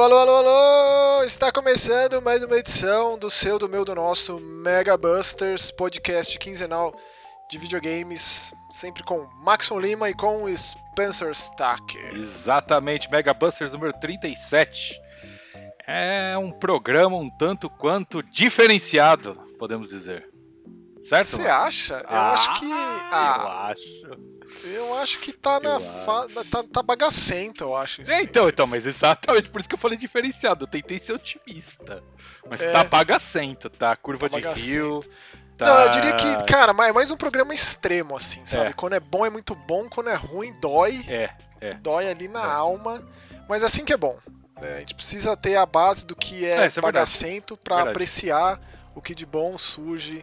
Alô, alô, alô, alô! Está começando mais uma edição do seu, do meu, do nosso Mega Busters, podcast quinzenal de videogames, sempre com Maxon Lima e com Spencer Stacker. Exatamente, Mega Busters número 37. É um programa um tanto quanto diferenciado, podemos dizer. Certo? Você acha? Eu Ah, acho que. Eu Ah, acho. eu acho que tá na. Eu fa- Tá, tá bagacento, eu acho. É, então, então, mas exatamente por isso que eu falei diferenciado. Eu tentei ser otimista. Mas É. tá bagacento, tá? Curva Tá de bagacento. rio. Tá... Não, eu diria que, cara, é mais um programa extremo, assim, sabe? É. Quando é bom é muito bom, quando é ruim dói. É, é. dói ali na É. alma, mas assim que é bom. né? A gente precisa ter a base do que é, É, é bagacento pra Verdade. apreciar o que de bom surge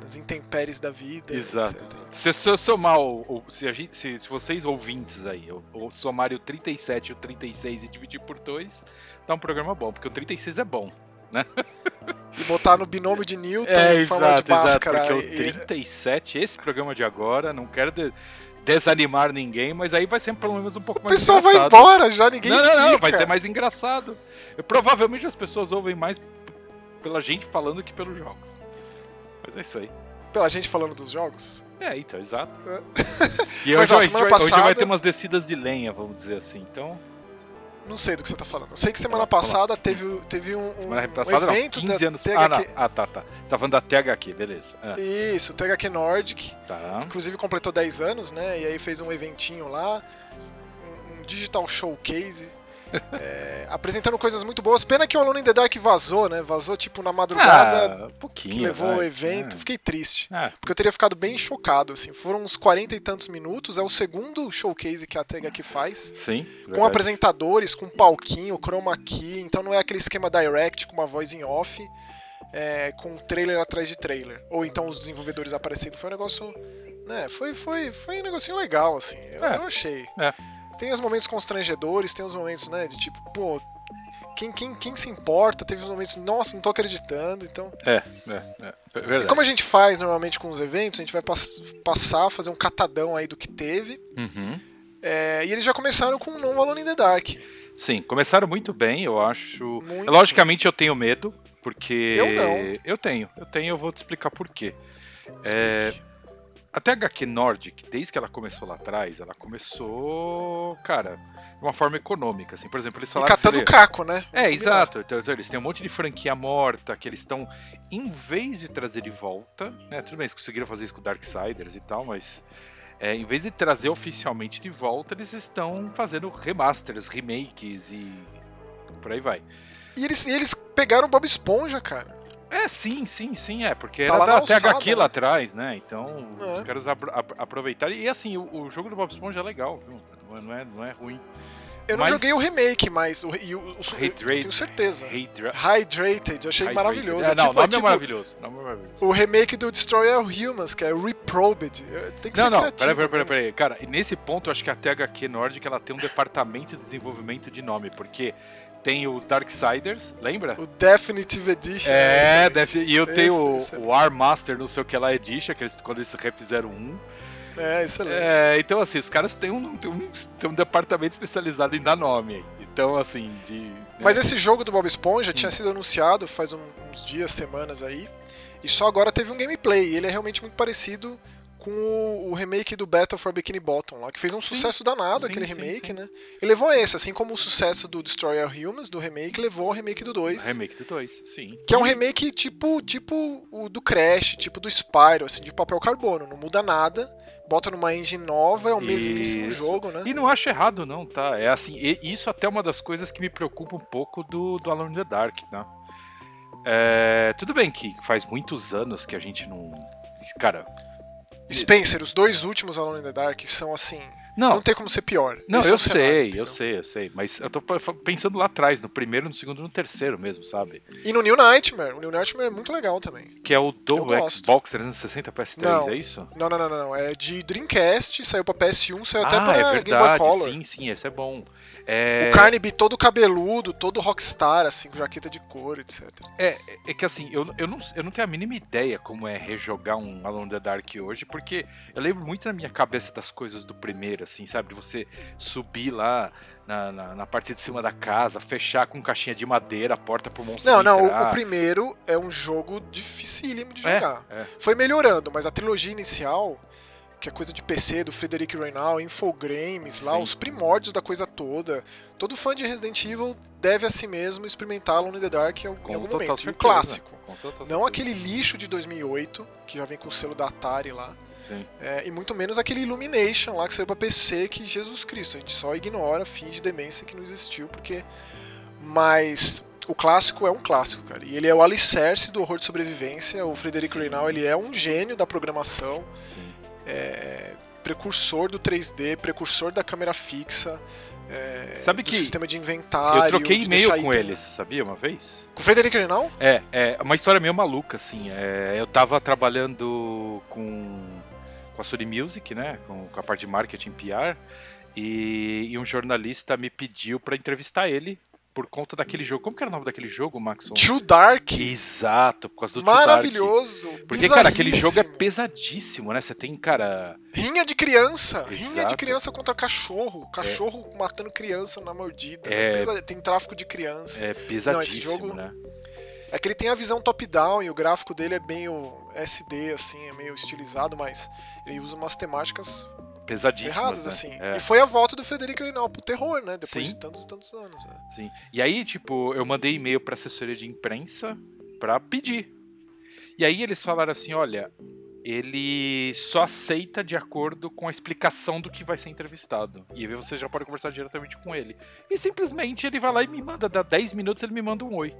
nas intempéries da vida. Exato. Se, se eu somar o, o- se, a gente, se, se vocês ouvintes aí, ou, ou somarem o 37 e o 36 e dividir por 2, dá um programa bom, porque o 36 é bom. E botar no binômio de Newton É, forma de exato, exato, máscara. porque o e- 37, esse programa de agora, não quero de- desanimar ninguém, mas aí vai ser pelo menos um pouco O mais pessoal vai engraçado. embora já, ninguém Não, não, não, fica. vai ser mais engraçado. Eu- provavelmente as pessoas ouvem mais pela gente falando que pelos jogos. Mas é isso aí. Pela gente falando dos jogos. É, então, exato. Mas, E hoje, ó, vai, hoje vai passada- ter umas descidas de lenha, vamos dizer assim. Então, Não sei do que você tá falando. Eu sei que semana passada teve, teve um, um, semana um passada não, evento 15 da anos. THQ. Ah, não. ah, tá, tá. Você tá falando da THQ, beleza. Ah, Isso, THQ Nordic. tá. Inclusive completou 10 anos, né? E aí fez um eventinho lá, um, um digital showcase, é, apresentando coisas muito boas. Pena que o Alone in the Dark vazou, né? Vazou tipo na madrugada Ah, um que pouquinho. levou vai. o evento. Ah. Fiquei triste. Ah, Porque eu teria ficado bem chocado, assim. Foram uns 40 e tantos minutos, é o segundo showcase que a THQ faz. sim. Com verdade. apresentadores, com palquinho, chroma key, então não é aquele esquema direct com uma voz em off, é, com trailer atrás de trailer. Ou então os desenvolvedores aparecendo. Foi um negócio. Né, foi, foi, foi um negocinho legal, assim. Eu, É. eu achei. É. Tem os momentos constrangedores, tem os momentos, né, de tipo, pô. Quem, quem, quem se importa? Teve os momentos, nossa, não tô acreditando. Então, É, é, é. é verdade. como a gente faz normalmente com os eventos, a gente vai pass- passar, fazer um catadão aí do que teve. Uhum. É, e eles já começaram com o No Alone in the Dark. Sim, começaram muito bem, eu acho. Muito Logicamente eu tenho medo, porque. Eu não. Eu tenho, eu tenho, eu vou te explicar por quê. Explique. É, a THQ Nordic, desde que ela começou lá atrás, ela começou, cara, de uma forma econômica, assim. Por exemplo, eles E falaram que catando seria- caco, né? É, exato. Então, então, eles têm um monte de franquia morta que eles estão, em vez de trazer de volta, né? Tudo bem, eles conseguiram fazer isso com Darksiders e tal, mas é, em vez de trazer oficialmente de volta, eles estão fazendo remasters, remakes e por aí vai. E eles, e eles pegaram o Bob Esponja, cara. É, sim, sim, sim, é, porque Tá era lá da alçada, THQ lá né? atrás, né? Então É. os caras apro- apro- aproveitaram. E assim, o, o jogo do Bob Esponja é legal, viu? Não é, não é, não é ruim. Eu não Mas- joguei o remake, mas o, e o, o, eu Hydrated. tenho certeza. Hydra- Hydrated, eu achei Hydrated. maravilhoso. É, É não, tipo, o nome é é tipo maravilhoso. o nome é maravilhoso. o remake do Destroy All Humans, que é Reprobed. Tem que Não, ser não, criativo. peraí, peraí, peraí, né? peraí. Cara, nesse ponto eu acho que a THQ Nordic ela tem um departamento de desenvolvimento de nome, porque tem os Darksiders, lembra? O Definitive Edition. É, deve- e eu tenho o, é- o Armaster, não sei o que lá, Edition, que eles, quando eles refizeram um. É, excelente. É, então, assim, os caras têm um, têm um, têm um departamento especializado em dar nome. Então, assim, de. né? Mas esse jogo do Bob Esponja tinha Hum. sido anunciado faz uns dias, semanas aí. E só agora teve um gameplay. E ele é realmente muito parecido com o, remake do Battle for Bikini Bottom lá, que fez um sucesso danado Sim, aquele sim, remake, sim. né? E levou esse, assim como o sucesso do Destroy All Humans, do remake, levou ao remake do 2. Remake do 2, sim. Que é um remake tipo, tipo o do Crash, tipo do Spyro, assim, de papel carbono. Não muda nada. Bota numa engine nova, é o mesmíssimo Isso. jogo, né? E não acho errado, não, tá? É assim, e- isso até é uma das coisas que me preocupa um pouco do, do Alone in the Dark, tá? É, tudo bem que faz muitos anos que a gente não. Cara. Spencer, os dois últimos Alone in the Dark são assim. Não, Não, tem como ser pior. não, Esse é eu cenário, sei, entendeu? eu sei, eu sei. Mas eu tô pensando lá atrás, no primeiro, no segundo e no terceiro mesmo, sabe? E no New Nightmare. O New Nightmare é muito legal também. Que é o do. Xbox 360 PS3, Não. é isso? Não, não, não, não, não. É de Dreamcast, saiu pra PS1, saiu até ah, pra é Game Boy verdade, Color. sim, sim, esse é bom. É... O Carnaby todo cabeludo, todo rockstar, assim, com jaqueta de couro, etc. É, é que assim, eu, eu, não, eu não tenho a mínima ideia como é rejogar um Alone in the Dark hoje, porque eu lembro muito na minha cabeça das coisas do primeiro, assim, sabe? De você subir lá na, na, na, parte de cima da casa, fechar com caixinha de madeira a porta pro monstro Não, não, o, o, primeiro é um jogo dificílimo de é, jogar. É. Foi melhorando, mas a trilogia inicial, que é coisa de PC do Frederic Reynal, Infogrames, lá, os primórdios da coisa toda. Todo fã de Resident Evil deve a si mesmo experimentar Alone in the Dark em algum momento. Certeza. Um clássico. Não aquele lixo de 2008, que já vem com o selo da Atari lá. É, e muito menos aquele Illumination lá que saiu pra PC, que Jesus Cristo, a gente só ignora, finge demência que não existiu, porque. Mas o clássico é um clássico, cara. E ele é o alicerce do horror de sobrevivência. O Frederico Reynal, ele é um gênio da programação. É, precursor do 3D, precursor da câmera fixa. É, Sabe que sistema de inventário. Eu troquei e-mail com ele, sabia, uma vez? Com o Frederico Reynal? É, é uma história meio maluca, assim. É, eu tava trabalhando com com a Sony Music, né, com, com a parte de marketing PR, e, e um jornalista me pediu para entrevistar ele por conta daquele jogo. Como que era o nome daquele jogo, Maxon? Too Dark. Exato, por causa do Maravilhoso. Too Dark. Porque, cara, aquele jogo é pesadíssimo, né? Você tem, cara. Rinha de criança. Exato. Rinha de criança contra cachorro. Cachorro é. matando criança na mordida. É... Tem tráfico de criança. É pesadíssimo, Não, esse jogo... né? É que ele tem a visão top-down e o gráfico dele é bem o SD, assim, é meio estilizado, mas ele usa umas temáticas pesadíssimas, erradas, né? assim. É. E foi a volta do Frederico Reinal pro terror, né? Depois Sim. de tantos e tantos anos. Né? Sim. E aí, tipo, eu mandei e-mail pra assessoria de imprensa pra pedir. E aí eles falaram assim, olha, ele só aceita de acordo com a explicação do que vai ser entrevistado. E aí você já pode conversar diretamente com ele. E simplesmente ele vai lá e me manda, dá 10 minutos ele me manda um oi.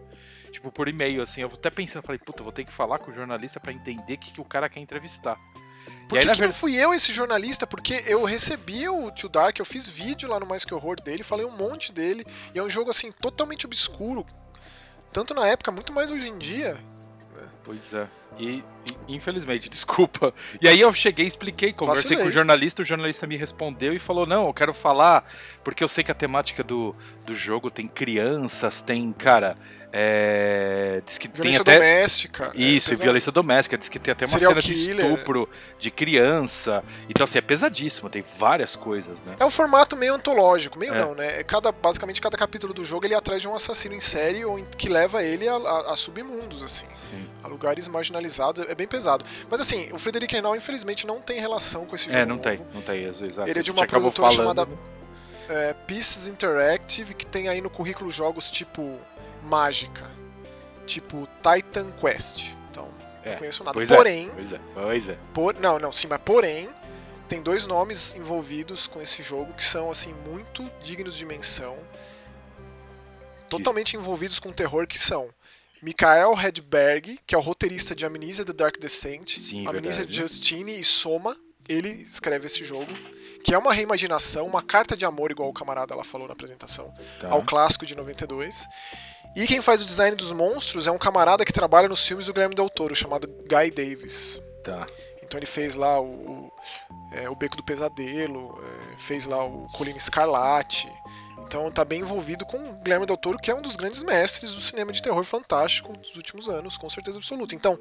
Tipo, por e-mail, assim. Eu até pensando, falei, puta, vou ter que falar com o jornalista para entender o que, que o cara quer entrevistar. Por que, que ver... não fui eu esse jornalista? Porque eu recebi o Too Dark, eu fiz vídeo lá no Mais Que Horror dele, falei um monte dele, e é um jogo, assim, totalmente obscuro. Tanto na época, muito mais hoje em dia. Pois é. E, e, infelizmente, desculpa. E aí eu cheguei, expliquei, conversei Vacilei. com o jornalista, o jornalista me respondeu e falou: "Não, eu quero falar porque eu sei que a temática do, do jogo tem crianças, tem, cara, é, diz que violência tem até doméstica. É isso, é violência doméstica. Diz que tem até uma Serial cena killer. de estupro de criança. Então, assim, é pesadíssimo, tem várias coisas, né? É um formato meio antológico, meio é. não, né? Cada, basicamente, cada capítulo do jogo ele é atrás de um assassino em série ou que leva ele a, a, a submundos, assim. Sim. A lugares marginalizados. É bem pesado. Mas, assim, o Frederico Renal, infelizmente, não tem relação com esse é, jogo. É, não novo. tem, não tem, exato. Ele é de uma produtora chamada é, Pieces Interactive, que tem aí no currículo jogos tipo Mágica tipo Titan Quest. Então, é, não conheço nada. Pois porém, é, pois é, pois é. Por, não, não, sim, mas porém, tem dois nomes envolvidos com esse jogo que são assim muito dignos de menção. Totalmente envolvidos com terror que são Mikael Hedberg, que é o roteirista de Amnesia The Dark Descent, Sim, Amnesia Justine e Soma, ele escreve esse jogo, que é uma reimaginação, uma carta de amor, igual o camarada lá falou na apresentação, tá. ao clássico de 92. E quem faz o design dos monstros é um camarada que trabalha nos filmes do Guilherme Del Toro, chamado Guy Davis. Tá. Então ele fez lá o, o, é, o Beco do Pesadelo, é, fez lá o Colina Escarlate. Então tá bem envolvido com o Guilherme Del Toro, que é um dos grandes mestres do cinema de terror fantástico dos últimos anos, com certeza absoluta. Então,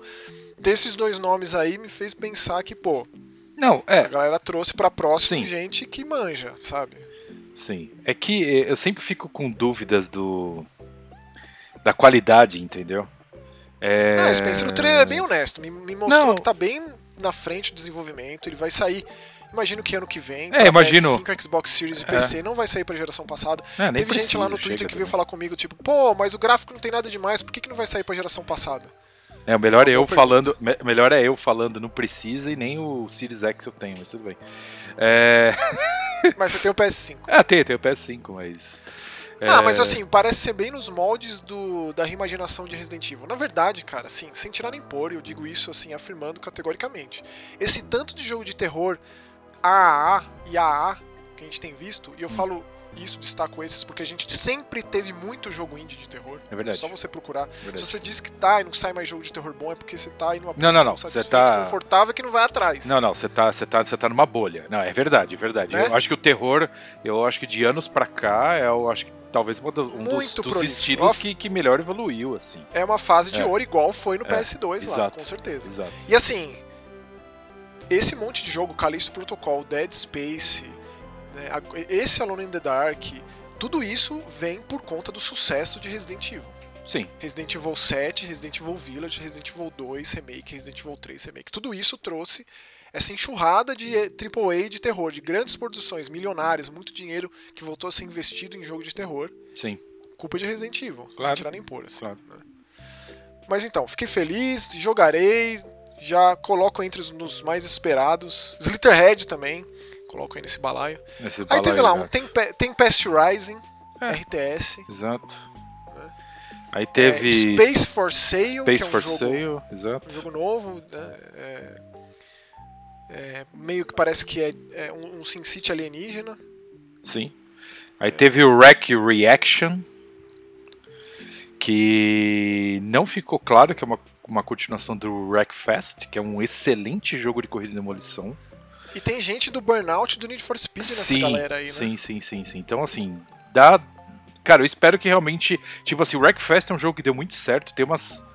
ter esses dois nomes aí me fez pensar que, pô, não, é. A galera trouxe pra próxima Sim. gente que manja, sabe? Sim. É que eu sempre fico com dúvidas do da qualidade, entendeu? É... Ah, Spencer, o trailer é bem honesto. Me, me mostrou Não. que tá bem na frente do desenvolvimento. Ele vai sair. Imagino que ano que vem. É, imagino. PS5, Xbox Series e PC é. não vai sair pra geração passada. É, Teve precisa, gente lá no Twitter que veio falar comigo, tipo, pô, mas o gráfico não tem nada demais, por que, que não vai sair pra geração passada? É, o melhor é eu falando. Me, melhor é eu falando, não precisa, e nem o Series X eu tenho, mas tudo bem. É... Mas você tem o PS5. Ah, tem, tem o PS5, mas. Ah, mas é. assim, parece ser bem nos moldes do, da reimaginação de Resident Evil. Na verdade, cara, assim, sem tirar nem pôr, eu digo isso assim, afirmando categoricamente. Esse tanto de jogo de terror AAA e AA que a gente tem visto, e eu hum. falo isso, destaco esses, porque a gente sempre teve muito jogo indie de terror. É verdade. É só você procurar. É Se você diz que tá e não sai mais jogo de terror bom, é porque você tá numa posição não, não, não. Você tá... confortável que não vai atrás. Não, não, você tá, você tá, você tá numa bolha. Não, é verdade, é verdade. Né? Eu acho que o terror, eu acho que de anos pra cá, é, eu acho que talvez um dos, dos estilos que, que melhor evoluiu, assim. É uma fase de é. ouro igual foi no é. PS2 lá, Exato. com certeza. Exato. E assim, esse monte de jogo, Callisto Protocol, Dead Space, né, esse Alone in the Dark, tudo isso vem por conta do sucesso de Resident Evil. Sim. Resident Evil 7, Resident Evil Village, Resident Evil 2 Remake, Resident Evil 3 Remake. Tudo isso trouxe essa enxurrada de AAA de terror, de grandes produções, milionárias, muito dinheiro que voltou a ser investido em jogo de terror. Sim. Culpa de Resident Evil, claro. sem tirar nem pôr. Assim, claro. né? Mas então, fiquei feliz, jogarei, já coloco entre os nos mais esperados. Slitterhead também, coloco aí nesse balaio. Nesse Aí balaio, teve lá um Tempe Tempest Rising, É. RTS. Exato. Aí teve. é, Space for Sale, Space que é um for jogo, Sale, exato. um jogo novo. né, é- é, meio que parece que é, é um, um Sin City alienígena. Sim. Aí teve o Wreck Reaction, que não ficou claro que é uma, uma continuação do Wreckfest, que é um excelente jogo de corrida e demolição. E tem gente do Burnout do Need for Speed nessa sim, galera aí, né? sim, sim, sim, sim. Então, assim, dá. Cara, eu espero que realmente. Tipo assim, o Wreckfest é um jogo que deu muito certo. Tem umas,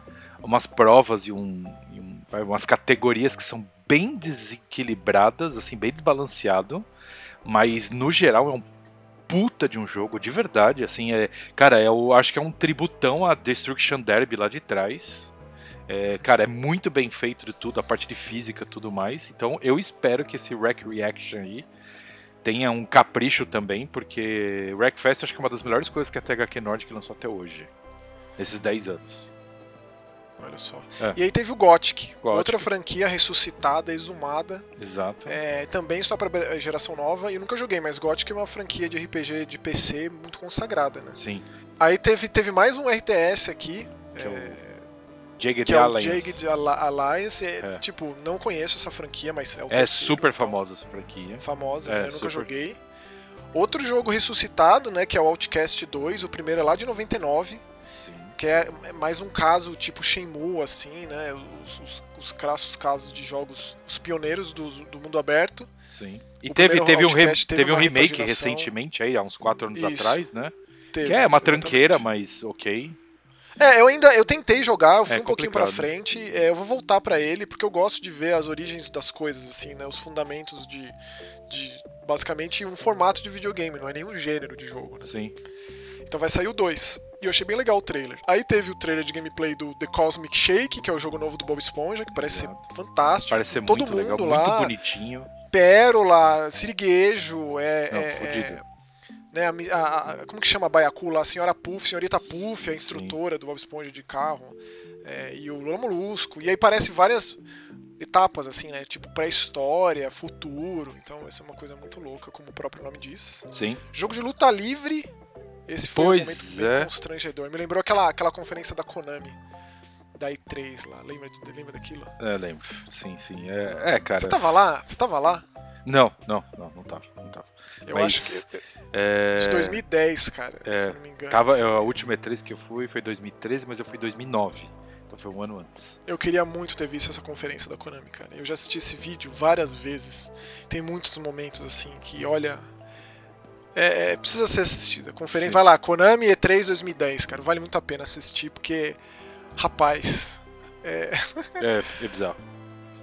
umas provas e, um, e um- vai, umas categorias que são bem desequilibradas, assim, bem desbalanceado. Mas no geral é um puta de um jogo, de verdade. Assim, é. Cara, eu acho que é um tributão a Destruction Derby lá de trás. É, cara, é muito bem feito de tudo, a parte de física e tudo mais. Então eu espero que esse Wreck Reaction aí tenha um capricho também, porque Wreckfest acho que é uma das melhores coisas que a THQ Nordic lançou até hoje. Nesses 10 anos. Olha só. É. E aí teve o Gothic, Gothic. outra franquia ressuscitada, exumada, Exato. é, também só para geração nova. E eu nunca joguei, mas Gothic é uma franquia de RPG de PC muito consagrada, né? Sim. Aí teve, teve mais um RTS aqui, Que é, é, o Jagged que é o Alliance. Jagged Al- Alliance. É, É. Tipo, não conheço essa franquia, mas é o É terceiro, super então, famosa essa franquia. Famosa, É, eu nunca super. joguei. Outro jogo ressuscitado, né, que é o Outcast 2, o primeiro é lá de 99, Sim. que é mais um caso tipo Shenmue, assim, né, os, os, os crassos casos de jogos, os pioneiros do, do mundo aberto. Sim. E O teve, teve, um, re- teve teve um remake recentemente, aí, há uns 4 anos Isso. atrás, né? Teve, Que é uma exatamente. tranqueira, mas ok. É, eu ainda eu tentei jogar, eu fui É um pouquinho pra frente, é, eu vou voltar pra ele porque eu gosto de ver as origens das coisas assim, né, os fundamentos de, de basicamente um formato de videogame, não é nenhum gênero de jogo, né? Sim. Então vai sair o 2. E eu achei bem legal o trailer. Aí teve o trailer de gameplay do The Cosmic Shake, que é o jogo novo do Bob Esponja, que parece ser fantástico. Parece ser Todo muito mundo legal, lá, muito bonitinho. Pérola, Siriguejo, é. Não, é- é- né, a a- a- como que chama a Baiacu lá? A senhora Puff, senhorita Puff, a Sim. instrutora do Bob Esponja de carro. é, e o Lula Molusco. E aí parece várias etapas, assim, né? Tipo pré-história, futuro. Então essa é uma coisa muito louca, como o próprio nome diz. Sim. Jogo de luta livre. Esse foi Pois um momento bem é. constrangedor. Me lembrou aquela, aquela conferência da Konami. Da E3 lá. Lembra, lembra daquilo? É, lembro. Sim, sim. É, é cara. Você tava lá? Você tava lá? Não, não, não, não tava. Não tava. Eu Mas, acho que. É, De 2010, cara, é, se não me engano. Tava, assim. a última E3 que eu fui foi 2013, mas eu fui em 2009. Então foi um ano antes. Eu queria muito ter visto essa conferência da Konami, cara. Eu já assisti esse vídeo várias vezes. Tem muitos momentos assim que, olha. É, é, precisa ser assistido. A conferência. Sim. Vai lá, Konami E3 2010, cara. Vale muito a pena assistir, porque. Rapaz. É, É, é bizarro.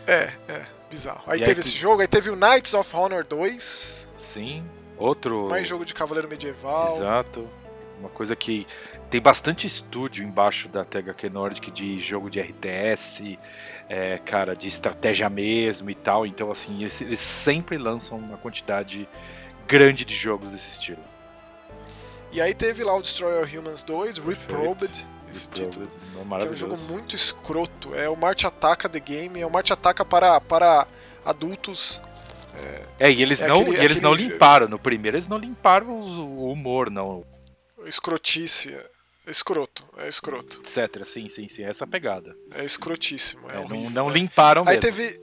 é, é bizarro. Aí E aí teve tu- esse jogo, aí teve o Knights of Honor 2. Sim. Outro. Mais jogo de Cavaleiro Medieval. Exato. Uma coisa que tem bastante estúdio embaixo da THQ Nordic de jogo de RTS, é, cara, de estratégia mesmo e tal. Então, assim, eles, eles sempre lançam uma quantidade grande de jogos desse estilo. E aí teve lá o Destroyer Humans 2, Reprobed, esse título. É é um jogo muito escroto. É o Marte Ataca The Game, é o Marte Ataca para, para adultos. É, e eles É não, aquele- e eles não limparam. No primeiro, eles não limparam os- o humor, não. Escrotice. É escroto, é escroto. Etc. Sim, sim, sim. Essa pegada. É escrotíssimo, é, É, não, não limparam Aí mesmo. teve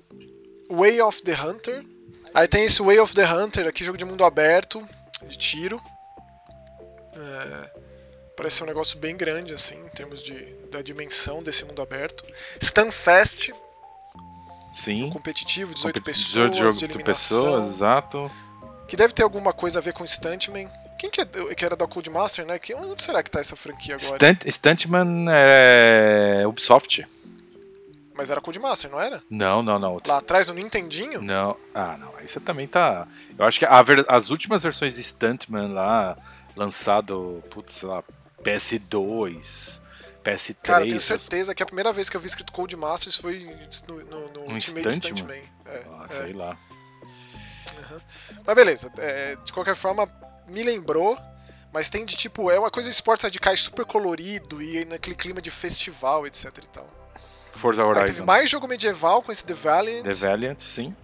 Way of the Hunter. Aí tem esse Way of the Hunter aqui, jogo de mundo aberto, de tiro. É, parece ser um negócio bem grande, assim, em termos de, da dimensão desse mundo aberto. Stunfest, Sim. competitivo, 18 Competi- pessoas, 18 de jogo de eliminação. pessoas, exato. Que deve ter alguma coisa a ver com Stuntman. Quem que, é, que era da Codemaster, né? Que, onde será que tá essa franquia agora? Stunt, Stuntman é Ubisoft. Mas era Codemaster, não era? Não, não, não. Lá atrás no Nintendinho? Não. Ah, não. Aí você também tá. Eu acho que ver- as últimas versões de Stuntman lá, lançado, putz, sei lá, PS2, PS3. Cara, eu tenho certeza que a primeira vez que eu vi escrito Codemasters foi no, no, no Um Ultimate Stuntman? Stuntman. É, Ah, é. sei lá. Mas beleza, é, de qualquer forma, me lembrou, mas tem de tipo, é uma coisa de esportes radicais super colorido e naquele clima de festival, etc e tal. Forza Aí Horizon. teve mais jogo medieval com esse The Valiant. The Valiant, sim.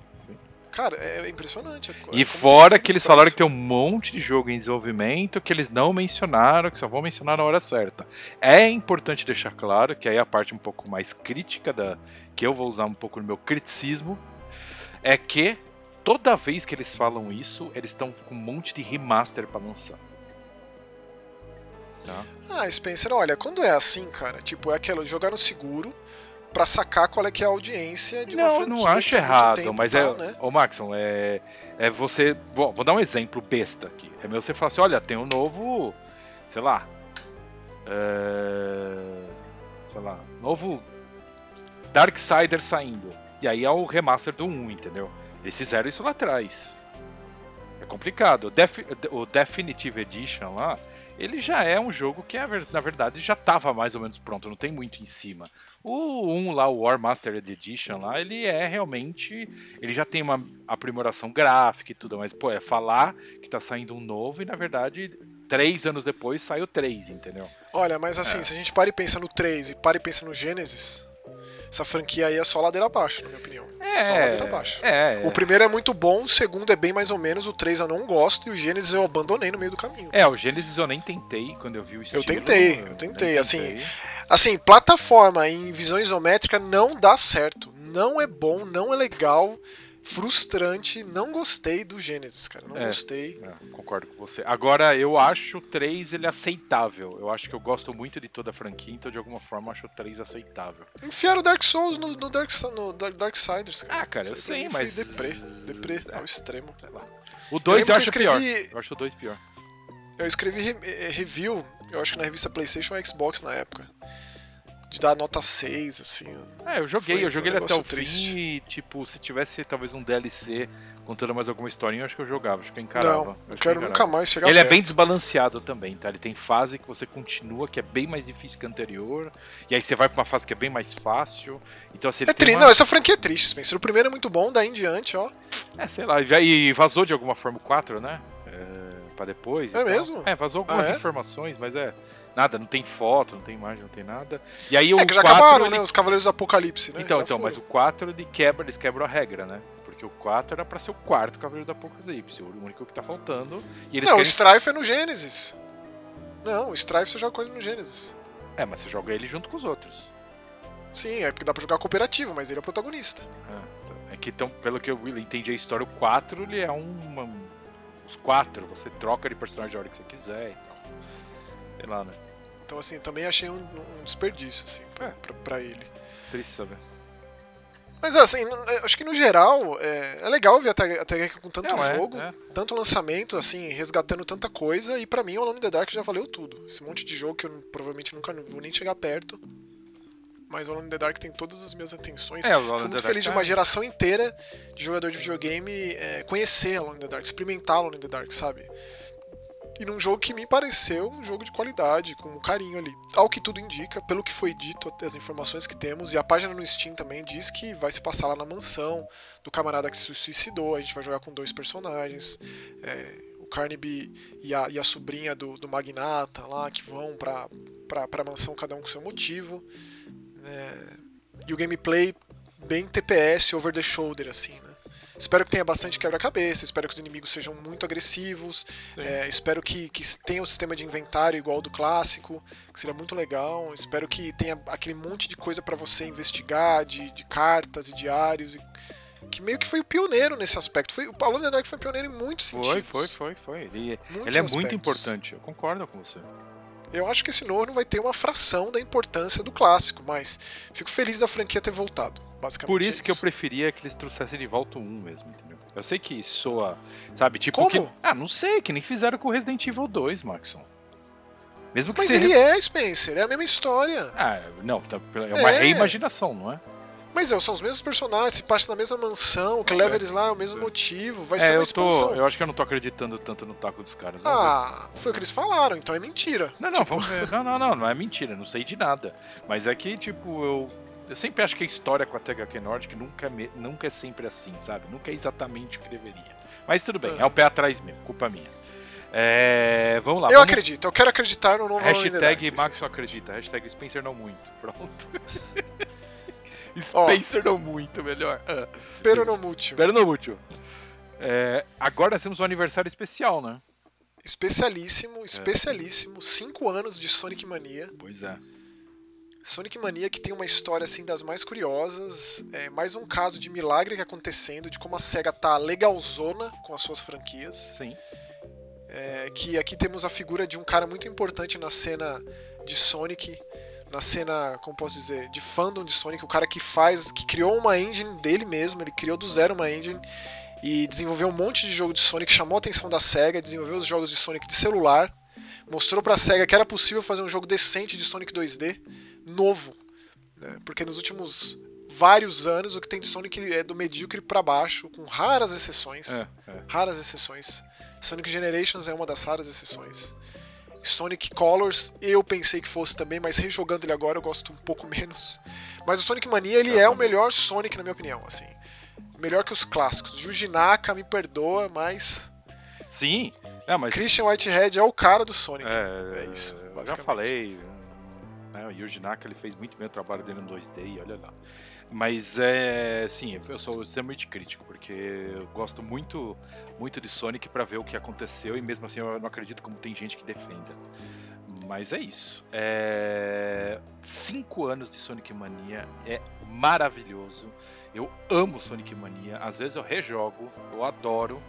Cara, é impressionante. a co- E como fora que eles negócio. falaram que tem um monte de jogo em desenvolvimento que eles não mencionaram, que só vão mencionar na hora certa. É importante deixar claro que aí a parte um pouco mais crítica da que eu vou usar um pouco no meu criticismo é que toda vez que eles falam isso, eles estão com um monte de remaster pra lançar. Tá? Ah, Spencer, olha, quando é assim, cara, tipo, é aquilo, jogar no seguro pra sacar qual é que é a audiência de uma Não, franquia não acho errado, tempo mas tá, é. né? Ô, Maxon, é, é você. Bom, vou dar um exemplo besta aqui. É meu você falar assim: olha, tem um novo. Sei lá. É, sei lá. Novo. Darksider saindo. E aí é o remaster do 1, entendeu? Eles fizeram isso lá atrás. É complicado. O, Defi- o Definitive Edition lá, ele já é um jogo que, na verdade, já estava mais ou menos pronto, não tem muito em cima. O 1 lá, o War Mastered Edition lá, ele é realmente. Ele já tem uma aprimoração gráfica e tudo, mas, pô, é falar que tá saindo um novo e, na verdade, três anos depois sai o 3, entendeu? Olha, mas assim, É. se a gente para e pensa no 3 e para e pensa no Genesis, essa franquia aí é só ladeira abaixo, na minha opinião. Só ladeira abaixo. É, O primeiro é muito bom, o segundo é bem mais ou menos, o 3 eu não gosto e o Genesis eu abandonei no meio do caminho. é, o Genesis eu nem tentei quando eu vi o estilo. tentei, eu tentei, assim, Assim, plataforma em visão isométrica não dá certo. Não é bom, não é legal, frustrante. Não gostei do Genesis, cara. Não É. gostei. É, concordo com você. Agora, eu acho o 3 ele aceitável. Eu acho que eu gosto muito de toda a franquia, então de alguma forma eu acho o 3 aceitável. Enfiaram Dark Souls no, no Dark, no Dark, Darksiders, cara. Ah, cara, eu sei, mas- Deprê, deprê É. ao extremo. Sei lá. O 2 lembro eu que acho eu pior. escrevi- Eu acho o 2 pior. Eu escrevi re- eh, review, eu acho que na revista PlayStation ou Xbox na época. De dar nota 6, assim. É, eu joguei, Foi- eu joguei foi ele um até o triste. fim e, tipo, se tivesse talvez um DLC contando mais alguma historinha, eu acho que eu jogava, acho que eu encarava. Não, eu quero encarava. nunca mais chegar Ele é perto. bem desbalanceado também, tá? Ele tem fase que você continua, que é bem mais difícil que a anterior, e aí você vai pra uma fase que é bem mais fácil. Então, assim, É tri... uma- Não, essa franquia é triste, Spencer. O primeiro é muito bom, daí em diante, ó. É, sei lá, e vazou de alguma forma o 4, né? É, pra depois. É tal. mesmo? É, vazou algumas Ah, é? informações, mas é. Nada, não tem foto, não tem imagem, não tem nada. E aí o É que já 4, acabaram, ele- né? Os Cavaleiros do Apocalipse, né? Então, Já então, foi. mas o 4 ele quebra, eles quebram a regra, né? Porque o 4 era pra ser o quarto Cavaleiro da Apocalipse, o único que tá faltando. E eles Não, o querem... Strife é no Gênesis. Não, o Strife você joga com ele no Gênesis. É, mas você joga ele junto com os outros. Sim, é porque dá pra jogar cooperativo, mas ele é o protagonista. É, é que, então, pelo que eu entendi a história, o 4 ele é um. uma- os quatro, você troca de personagem a hora que você quiser e tal. Sei lá, né? Então, assim, também achei um, um desperdício, assim, pra, É. pra, pra ele. Triste saber. Mas, assim, é, acho que no geral é, é legal ver a Taika com tanto Não, é, jogo, é. tanto lançamento, assim, resgatando tanta coisa. E pra mim, o Alone in the Dark já valeu tudo. Esse monte de jogo que eu provavelmente nunca vou nem chegar perto. Mas o Alone in the Dark tem todas as minhas atenções. É, Fui muito feliz de Dark uma é- geração inteira de jogador de videogame é, conhecer Alone in the Dark, experimentar Alone in the Dark, sabe? E num jogo que me pareceu um jogo de qualidade, com um carinho ali. Ao que tudo indica, pelo que foi dito, as informações que temos, e a página no Steam também diz que vai se passar lá na mansão do camarada que se suicidou. A gente vai jogar com dois personagens. é, o Carnaby e a, e a sobrinha do, do magnata lá, que vão pra, pra, pra mansão, cada um com seu motivo. É, e o gameplay bem TPS, over the shoulder, assim? Espero que tenha bastante quebra-cabeça, espero que os inimigos sejam muito agressivos, é, espero que, que tenha um sistema de inventário igual ao do clássico, que seria muito legal. Espero que tenha aquele monte de coisa pra você investigar, de, de cartas e diários, e- que meio que foi o pioneiro nesse aspecto. Foi, o Paulo Dark foi pioneiro em muitos Foi, sentidos. foi, foi, foi. Ele, Muitos ele é muito importante, eu concordo com você. Eu acho que esse novo vai ter uma fração da importância do clássico, mas fico feliz da franquia ter voltado, basicamente. Por é isso que eu preferia que eles trouxessem de volta o 1 mesmo, entendeu? Eu sei que soa, sabe, tipo Como? que... Ah, não sei, que nem fizeram com o Resident Evil 2, Maxon. Mesmo que Mas ele é, Spencer, é a mesma história. Ah, não, tá- é uma É. reimaginação, não é? Mas é, são os mesmos personagens, se passa na mesma mansão, o que É. leva eles lá é o mesmo motivo, vai É, ser uma eu, tô, expansão. eu acho que eu não tô acreditando tanto no taco dos caras. vamos ver. Ah, foi o que eles falaram, então é mentira. Não, não, vamos ver. Não, não, não, não é mentira, não sei de nada. Mas é que, tipo, eu. Eu sempre acho que a história com a THQ Nordic nunca, é me- nunca é sempre assim, sabe? Nunca é exatamente o que deveria. Mas tudo bem, Ah. é o pé atrás mesmo, culpa minha. É, vamos lá. eu vamos... acredito, eu quero acreditar no novo Hashtag Dark, Max acredita. Hashtag Spencer não muito. Pronto. Spencer não muito, melhor. Ah. Pero no mútil. Espero não útil. É, agora nós temos um aniversário especial, né? Especialíssimo, especialíssimo. Cinco anos de Sonic Mania. Pois é. Sonic Mania que tem uma história assim das mais curiosas. É mais um caso de milagre que acontecendo, de como a SEGA tá legalzona com as suas franquias. Sim. É, que aqui temos a figura de um cara muito importante na cena de Sonic, na cena, como posso dizer, de fandom de Sonic, o cara que faz, que criou uma engine dele mesmo, ele criou do zero uma engine e desenvolveu um monte de jogo de Sonic, chamou a atenção da SEGA, desenvolveu os jogos de Sonic de celular, mostrou pra SEGA que era possível fazer um jogo decente de Sonic 2D, novo, né? porque nos últimos vários anos o que tem de Sonic é do medíocre pra baixo, com raras exceções É, é. raras exceções. Sonic Generations é uma das raras exceções. Sonic Colors eu pensei que fosse também, mas rejogando ele agora eu gosto um pouco menos. Mas o Sonic Mania ele Eu é o também. melhor Sonic na minha opinião, assim. Melhor que os clássicos. Yuji Naka me perdoa, mas Sim. É, mas. Christian Whitehead é o cara do Sonic. É, É isso, Eu já falei. Né, o Yuji Naka ele fez muito bem o trabalho dele no 2D e olha lá. Mas é. Sim, eu sou extremamente crítico, porque eu gosto muito, muito de Sonic pra ver o que aconteceu e mesmo assim eu não acredito como tem gente que defenda. Mas é isso. É... Cinco anos de Sonic Mania é maravilhoso. Eu amo Sonic Mania. Às vezes eu rejogo, eu adoro.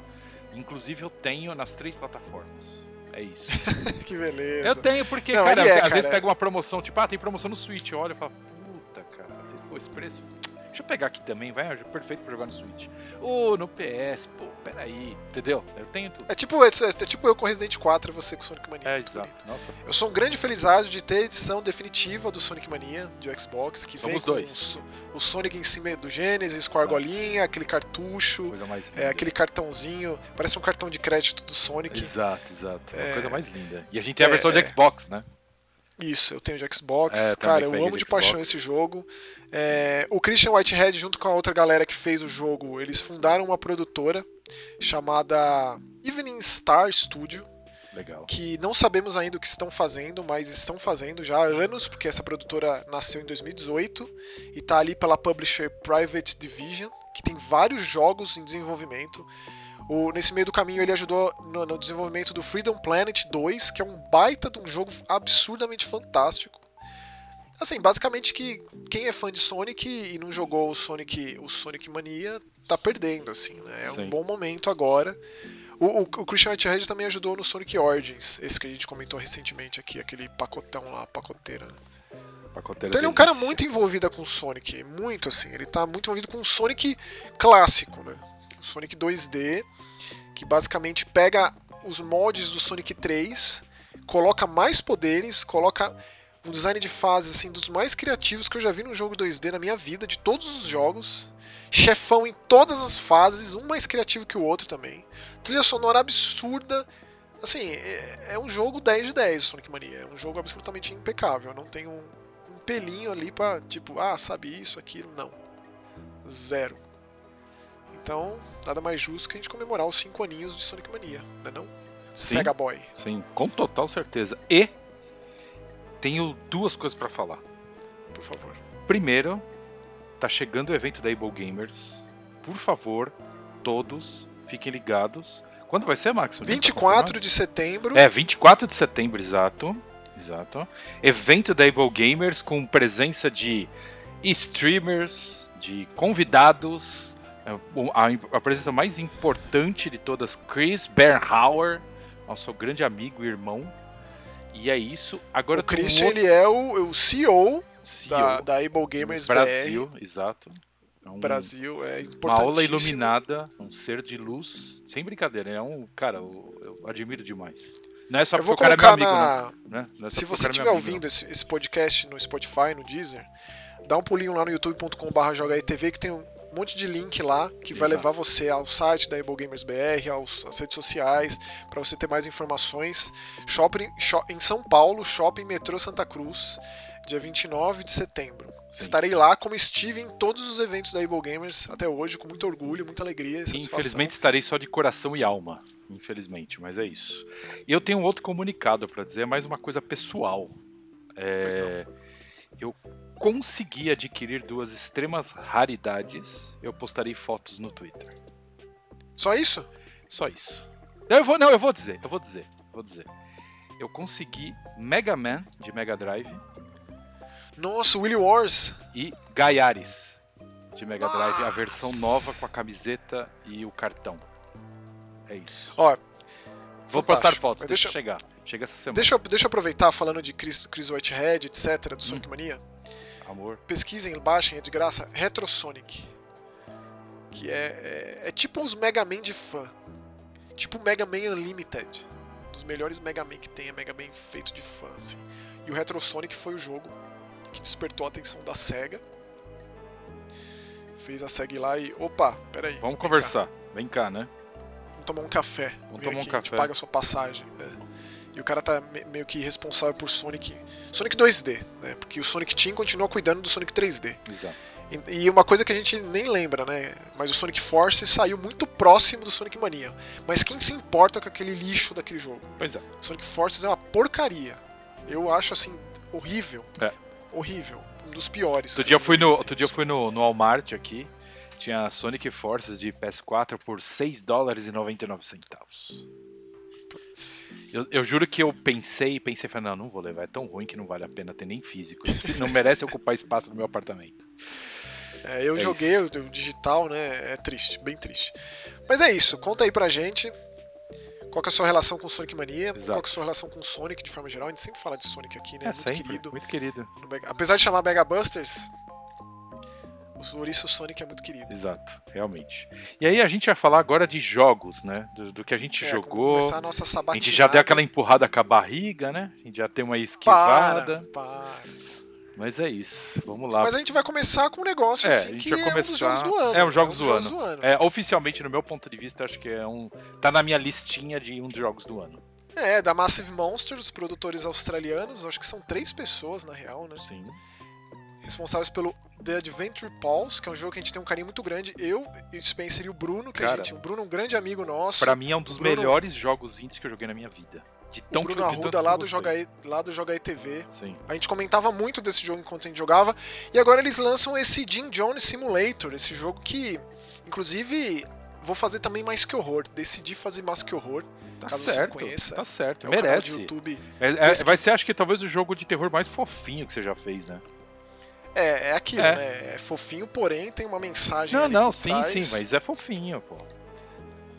Inclusive eu tenho nas três plataformas. É isso. que beleza. Eu tenho, porque, Não, cara, é, às cara, vezes pega uma promoção, tipo, ah, tem promoção no Switch, olha e fala, puta, cara, pô, esse preço. Deixa eu pegar aqui também, vai, é perfeito pra jogar no Switch. Ou no PS, pô, peraí, entendeu? Eu tenho tudo. É tipo, é, é tipo eu com Resident 4 e você com Sonic Mania. É, exato. bonito. Nossa, Eu sou um grande felizardo de ter a edição definitiva do Sonic Mania de Xbox, que Somos vem com dois. o o Sonic em cima do Genesis, com a argolinha, aquele cartucho, coisa mais linda. é, aquele cartãozinho, parece um cartão de crédito do Sonic. Exato, exato. É É. uma coisa mais linda. E a gente tem a É, versão é. de Xbox, né? Isso, eu tenho de Xbox. É, Cara, eu amo de de paixão esse jogo. É, o Christian Whitehead, junto com a outra galera que fez o jogo, eles fundaram uma produtora chamada Evening Star Studio. Legal. que não sabemos ainda o que estão fazendo, mas estão fazendo já há anos, porque essa produtora nasceu em 2018 e está ali pela publisher Private Division, que tem vários jogos em desenvolvimento. O- nesse meio do caminho ele ajudou no, no desenvolvimento do Freedom Planet 2, que é um baita de um jogo absurdamente fantástico. Assim, basicamente que quem é fã de Sonic e não jogou o Sonic, o Sonic Mania tá perdendo, assim, né? É Sim. um bom momento agora. O, o, o Christian Whitehead também ajudou no Sonic Origins, esse que a gente comentou recentemente aqui, aquele pacotão lá, pacoteira. né? Pacoteira Então ele é um cara muito envolvido com o Sonic, muito assim, ele tá muito envolvido com o Sonic clássico, né? Sonic 2D, que basicamente pega os mods do Sonic 3, coloca mais poderes, coloca um design de fase assim dos mais criativos que eu já vi num jogo 2D na minha vida, de todos os jogos. Chefão em todas as fases, um mais criativo que o outro também. Trilha sonora absurda. Assim, é, é um jogo 10 de 10, Sonic Mania. É um jogo absolutamente impecável. Não tem um, um pelinho ali pra, tipo, ah, sabe isso, aquilo. Não. Zero. Então, nada mais justo que a gente comemorar os 5 aninhos de Sonic Mania, né não? Sim. Sega Boy. Sim, com total certeza. E tenho duas coisas pra falar. Por favor. Primeiro, tá chegando o evento da Able Gamers. Por favor, todos fiquem ligados. Quando vai ser, Max? Um dia pra 24 de setembro. É, 24 de setembro, exato. Exato. Evento da Able Gamers com presença de streamers, de convidados. É, A, a presença mais importante de todas, Chris Bernhauer, nosso grande amigo e irmão. E é isso. Agora o tem um Christian, outro ele é o, o CEO, CEO da, da Able Gamers Brasil, exato. É um- BR. Brasil. É Uma importante. aula iluminada, um ser de luz. Sem brincadeira, é um. Cara, eu, eu admiro demais. Não é só Eu porque vou o cara é meu colocar amigo, na. né? É só Se você é estiver ouvindo esse, esse podcast no Spotify, no Deezer, dá um pulinho lá no youtube.com.br jogaetv que tem um monte de link lá que vai Exato. levar você ao site da Able Gamers BR, aos, às redes sociais, para você ter mais informações. Shopping, sho- em São Paulo, Shopping Metrô Santa Cruz, dia 29 de setembro. Sim. Estarei lá como estive em todos os eventos da Able Gamers até hoje, com muito orgulho, muita alegria. Infelizmente estarei só de coração e alma. Infelizmente, mas é isso. E eu tenho um outro comunicado para dizer, mais uma coisa pessoal. É, eu consegui adquirir duas extremas raridades. Eu postarei fotos no Twitter. Só isso? Só isso. Eu vou, não, eu vou dizer, eu vou dizer, eu vou dizer. Eu consegui Mega Man de Mega Drive Nossa, Willy Wars. e Gaiares de Mega Drive, a versão nova com a camiseta e o cartão. É isso. Ó, Vou postar fotos, deixa, deixa- chegar. Chega essa semana. deixa, eu- deixa eu aproveitar falando de Chris, Chris Whitehead, etc., do Hum. Sonic Mania. Amor. pesquisem, baixem, é de graça, Retrosonic. Que é, é, é tipo os Mega Man de fã. Tipo Mega Man Unlimited. Um dos melhores Mega Man que tem, é Mega Man feito de fã, assim. E o Retrosonic foi o jogo que despertou a atenção da SEGA. Fez a SEGA ir lá e. Opa, peraí. Vamos vem cá, conversar. Vem cá, né? Vamos tomar um café. Vamos Vem tomar um aqui, A gente café. paga a sua passagem. é. E o cara tá me- meio que responsável por Sonic. Sonic 2D, né? Porque o Sonic Team continua cuidando do Sonic 3D. Exato. E e uma coisa que a gente nem lembra, né? Mas o Sonic Force saiu muito próximo do Sonic Mania. Mas quem se importa com aquele lixo daquele jogo? Pois é. Sonic Forces é uma porcaria. Eu acho assim, horrível. É. Horrível. Um dos piores. Outro dia fui no, outro dia fui no, no Walmart aqui. Tinha Sonic Forces de PS4 por 6 dólares e 99 centavos. Eu, eu juro que eu pensei, pensei, falei, não, não vou levar, é tão ruim que não vale a pena ter nem físico. Não, merece ocupar espaço no meu apartamento. É, eu É joguei o, o digital, né? É triste, bem triste. Mas é isso, conta aí pra gente. Qual é a sua relação com Sonic Mania? Exato. Qual é a sua relação com Sonic de forma geral? A gente sempre fala de Sonic aqui, né? É, muito sempre, querido. muito querido. Apesar de chamar Mega Busters, o Ouriço Sonic é muito querido. Exato, realmente. E aí a gente vai falar agora de jogos, né? Do, do que a gente É, jogou. Começar a nossa A sabatina. gente já deu aquela empurrada com a barriga, né? A gente já tem uma Para, esquivada. para. Mas é isso. Vamos lá. Mas a gente vai começar com um negócio É, assim a gente que vai é um dos começar- jogos do ano. é, os jogos um do dos ano. ano. É, oficialmente, no meu ponto de vista, acho que é um. Tá na minha listinha de um dos jogos do ano. É, da Massive Monsters, produtores australianos, acho que são três pessoas na real, né? Sim. Responsáveis pelo The Adventure Pulse, que é um jogo que a gente tem um carinho muito grande. Eu, e o Spencer e o Bruno, que a Cara, gente. O Bruno é um grande amigo nosso. Pra mim é um dos Bruno- melhores jogos indies que eu joguei na minha vida. De tão o Bruno que, Arruda lá do. Joga, lá do Joga ETV. Sim. A gente comentava muito desse jogo enquanto a gente jogava. E agora eles lançam esse Jim Jones Simulator, esse jogo que, inclusive, vou fazer também mais que horror. Decidi fazer mais que horror. Tá Caso você certo. conheça, Tá certo. É Merece. YouTube. É- é- vai ser, acho que, talvez o jogo de terror mais fofinho que você já fez, né? É, é aquilo, É. né? É fofinho, porém tem uma mensagem. Não, não, sim, trás. sim, mas é fofinho, pô.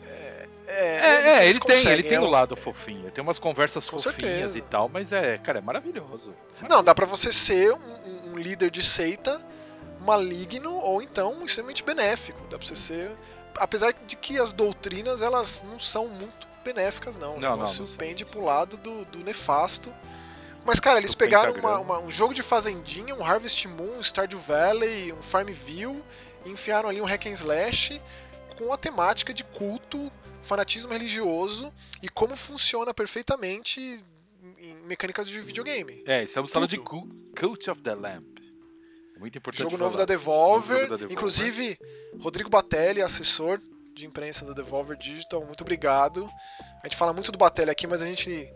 É, É, é, eles ele tem, ele tem é o um- lado fofinho. Tem umas conversas Com fofinhas certeza. e tal, mas é, cara, é maravilhoso. Não, dá pra você ser um, um líder de seita maligno ou então extremamente benéfico. Dá pra você ser. Apesar de que as doutrinas elas não são muito benéficas, não. Não, não, negócio não são, pende pro lado do, do nefasto. Mas, cara, eles pegaram uma- uma- um jogo de fazendinha, um Harvest Moon, um Stardew Valley, um Farmville, e enfiaram ali um hack and slash com a temática de culto, fanatismo religioso e como funciona perfeitamente em mecânicas de videogame. É, estamos falando de. Cult of the Lamp. É muito importante Jogo novo Devolver, Novo jogo da Devolver. inclusive Rodrigo Batelli, assessor de imprensa da Devolver Digital, muito obrigado. A gente fala muito do Batelli aqui, mas a gente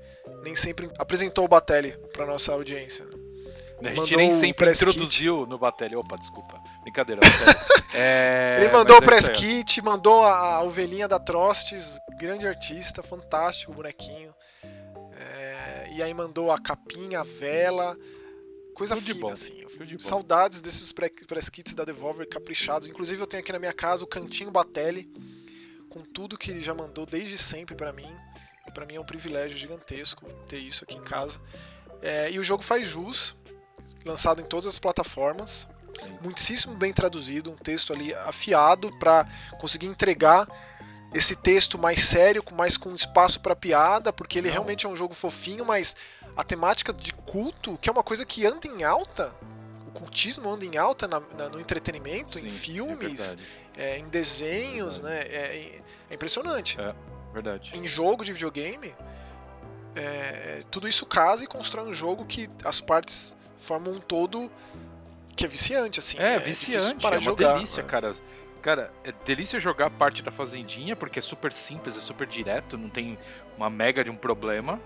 nem sempre apresentou o Batelli para nossa audiência. A gente mandou nem o sempre press kit. introduziu no Batelli. Opa, desculpa. Brincadeira, Batelli. É, Ele mandou o é press isso aí, kit, mandou a, a ovelhinha da Trostes, grande artista, fantástico o bonequinho. É, e aí mandou a capinha, a vela, coisa Tudo de fina, bom, assim. de bom. Saudades desses pre- press kits da Devolver caprichados. Inclusive eu tenho aqui na minha casa o Cantinho Batelli, com tudo que ele já mandou desde sempre pra mim. Pra mim é um privilégio gigantesco ter isso aqui em casa. É, e o jogo faz jus, lançado em todas as plataformas. Sim. Muitíssimo bem traduzido, um texto ali afiado pra conseguir entregar esse texto mais sério, com mais com espaço pra piada, porque ele Não. realmente é um jogo fofinho, mas a temática de culto, que é uma coisa que anda em alta, o cultismo anda em alta na, na, no entretenimento, Sim, em é filmes, verdade. é, em desenhos, né? É, é impressionante. É, verdade. Em jogo de videogame, é, tudo isso casa e constrói um jogo que as partes formam um todo que é viciante, assim. É, difícil viciante, parar é uma jogar, delícia, cara. Cara, é delícia jogar parte da fazendinha, porque é super simples, é super direto, não tem uma mega de um problema.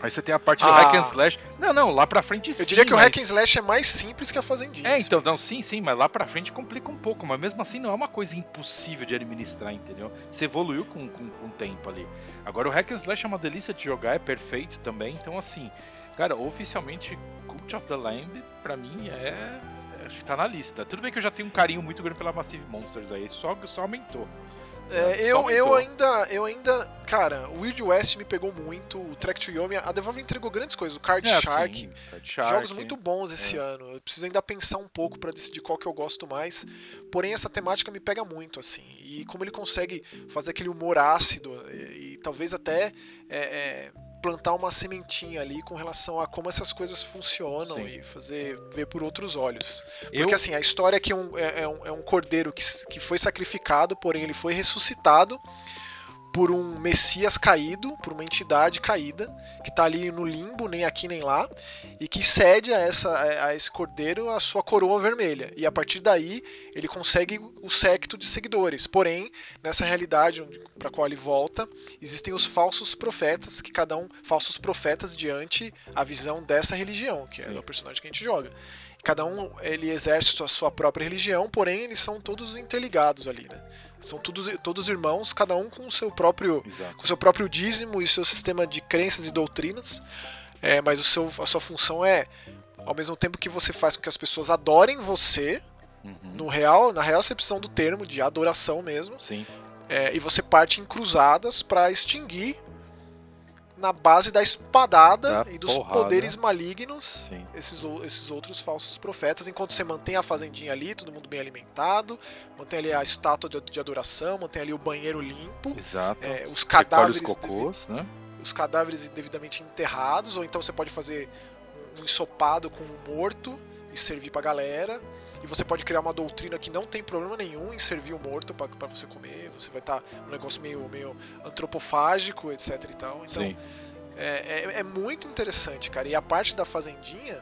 Aí você tem a parte do Ah. hack and slash. Não, não, lá pra frente sim. Eu diria que o mas... hack and slash é mais simples que a fazendinha. É, então, não, fosse. sim, sim, mas lá pra frente complica um pouco, mas mesmo assim não é uma coisa impossível de administrar, entendeu? Você evoluiu com, com, com o tempo ali. Agora o Hack and Slash é uma delícia de jogar, é perfeito também, então assim, cara, oficialmente Cult of the Lamb, pra mim, é. Acho que tá na lista. Tudo bem que eu já tenho um carinho muito grande pela Massive Monsters aí, só, só aumentou. É, Só eu, eu ainda, eu ainda, cara, o Weird West me pegou muito, o Trek to Yomi, a Devolver entregou grandes coisas, o Card É, Shark, sim, Card Shark, jogos muito bons esse é. ano. Eu preciso ainda pensar um pouco pra decidir qual que eu gosto mais. Porém, essa temática me pega muito, assim. E como ele consegue fazer aquele humor ácido e, e talvez até é, é, plantar uma sementinha ali com relação a como essas coisas funcionam Sim. e fazer ver por outros olhos. Eu, Porque assim, a história é que um- é, é um, é um cordeiro que, que foi sacrificado, porém ele foi ressuscitado por um Messias caído, por uma entidade caída, que está ali no limbo, nem aqui nem lá, e que cede a, essa, a esse cordeiro a sua coroa vermelha. E a partir daí ele consegue o séquito de seguidores. Porém, nessa realidade para a qual ele volta, existem os falsos profetas, que cada um. falsos profetas diante a visão dessa religião, que Sim. é o personagem que a gente joga. Cada um ele exerce a sua própria religião, porém eles são todos interligados ali, né? São todos, todos irmãos, cada um com o seu próprio Exato. com o seu próprio dízimo e seu sistema de crenças e doutrinas. É, mas o seu, a sua função é, ao mesmo tempo que você faz com que as pessoas adorem você, Uhum. no real, na real acepção do termo, de adoração mesmo, Sim, é, e você parte em cruzadas para extinguir na base da espadada Da e dos porrada. poderes malignos sim. esses, esses outros falsos profetas, enquanto você mantém a fazendinha ali, todo mundo bem alimentado, mantém ali a estátua de, de adoração, mantém ali o banheiro limpo, Exato. é, os os cadáveres devi- cocôs, né? os cadáveres devidamente enterrados, ou então você pode fazer um ensopado com um morto e servir pra galera. E você pode criar uma doutrina que não tem problema nenhum em servir o morto pra você comer. Você vai estar um negócio meio, meio antropofágico, etc e tal. Então, é, é, é muito interessante, cara. E a parte da fazendinha,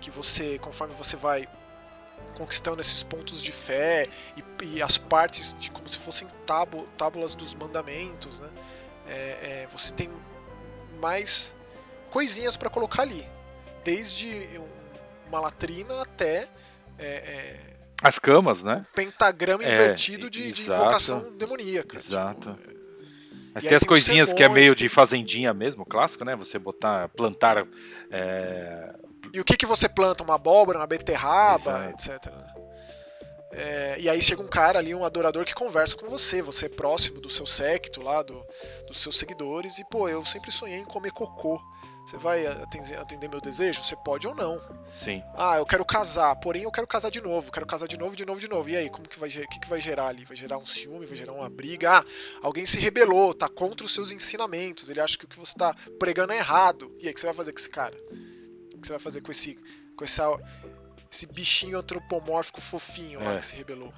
que você, conforme você vai conquistando esses pontos de fé e, e as partes de como se fossem tábu, tábulas dos mandamentos, né? É, é, você tem mais coisinhas para colocar ali, desde um- uma latrina até é, é, As camas, né? um pentagrama É, invertido de, de exato. invocação demoníaca. Exato. Tipo, Mas tem as tem coisinhas que é meio de fazendinha mesmo, clássico, né? Você botar, plantar. é, E o que, que você planta? Uma abóbora, uma beterraba, Exato. etc. É, e aí chega um cara ali, um adorador que conversa com você, você é próximo do seu séquito lá, do, dos seus seguidores, e pô, eu sempre sonhei em comer cocô. Você vai atender, meu desejo? Você pode ou não. Sim, Ah, eu quero casar, porém eu quero casar de novo, quero casar de novo, de novo, de novo. E aí, como que vai, que, que vai gerar ali? Vai gerar um ciúme, vai gerar uma briga? Ah, alguém se rebelou, tá contra os seus ensinamentos, ele acha que o que você tá pregando é errado. E aí, o que você vai fazer com esse cara? O que você vai fazer com esse, com essa, esse bichinho antropomórfico fofinho lá É. que se rebelou?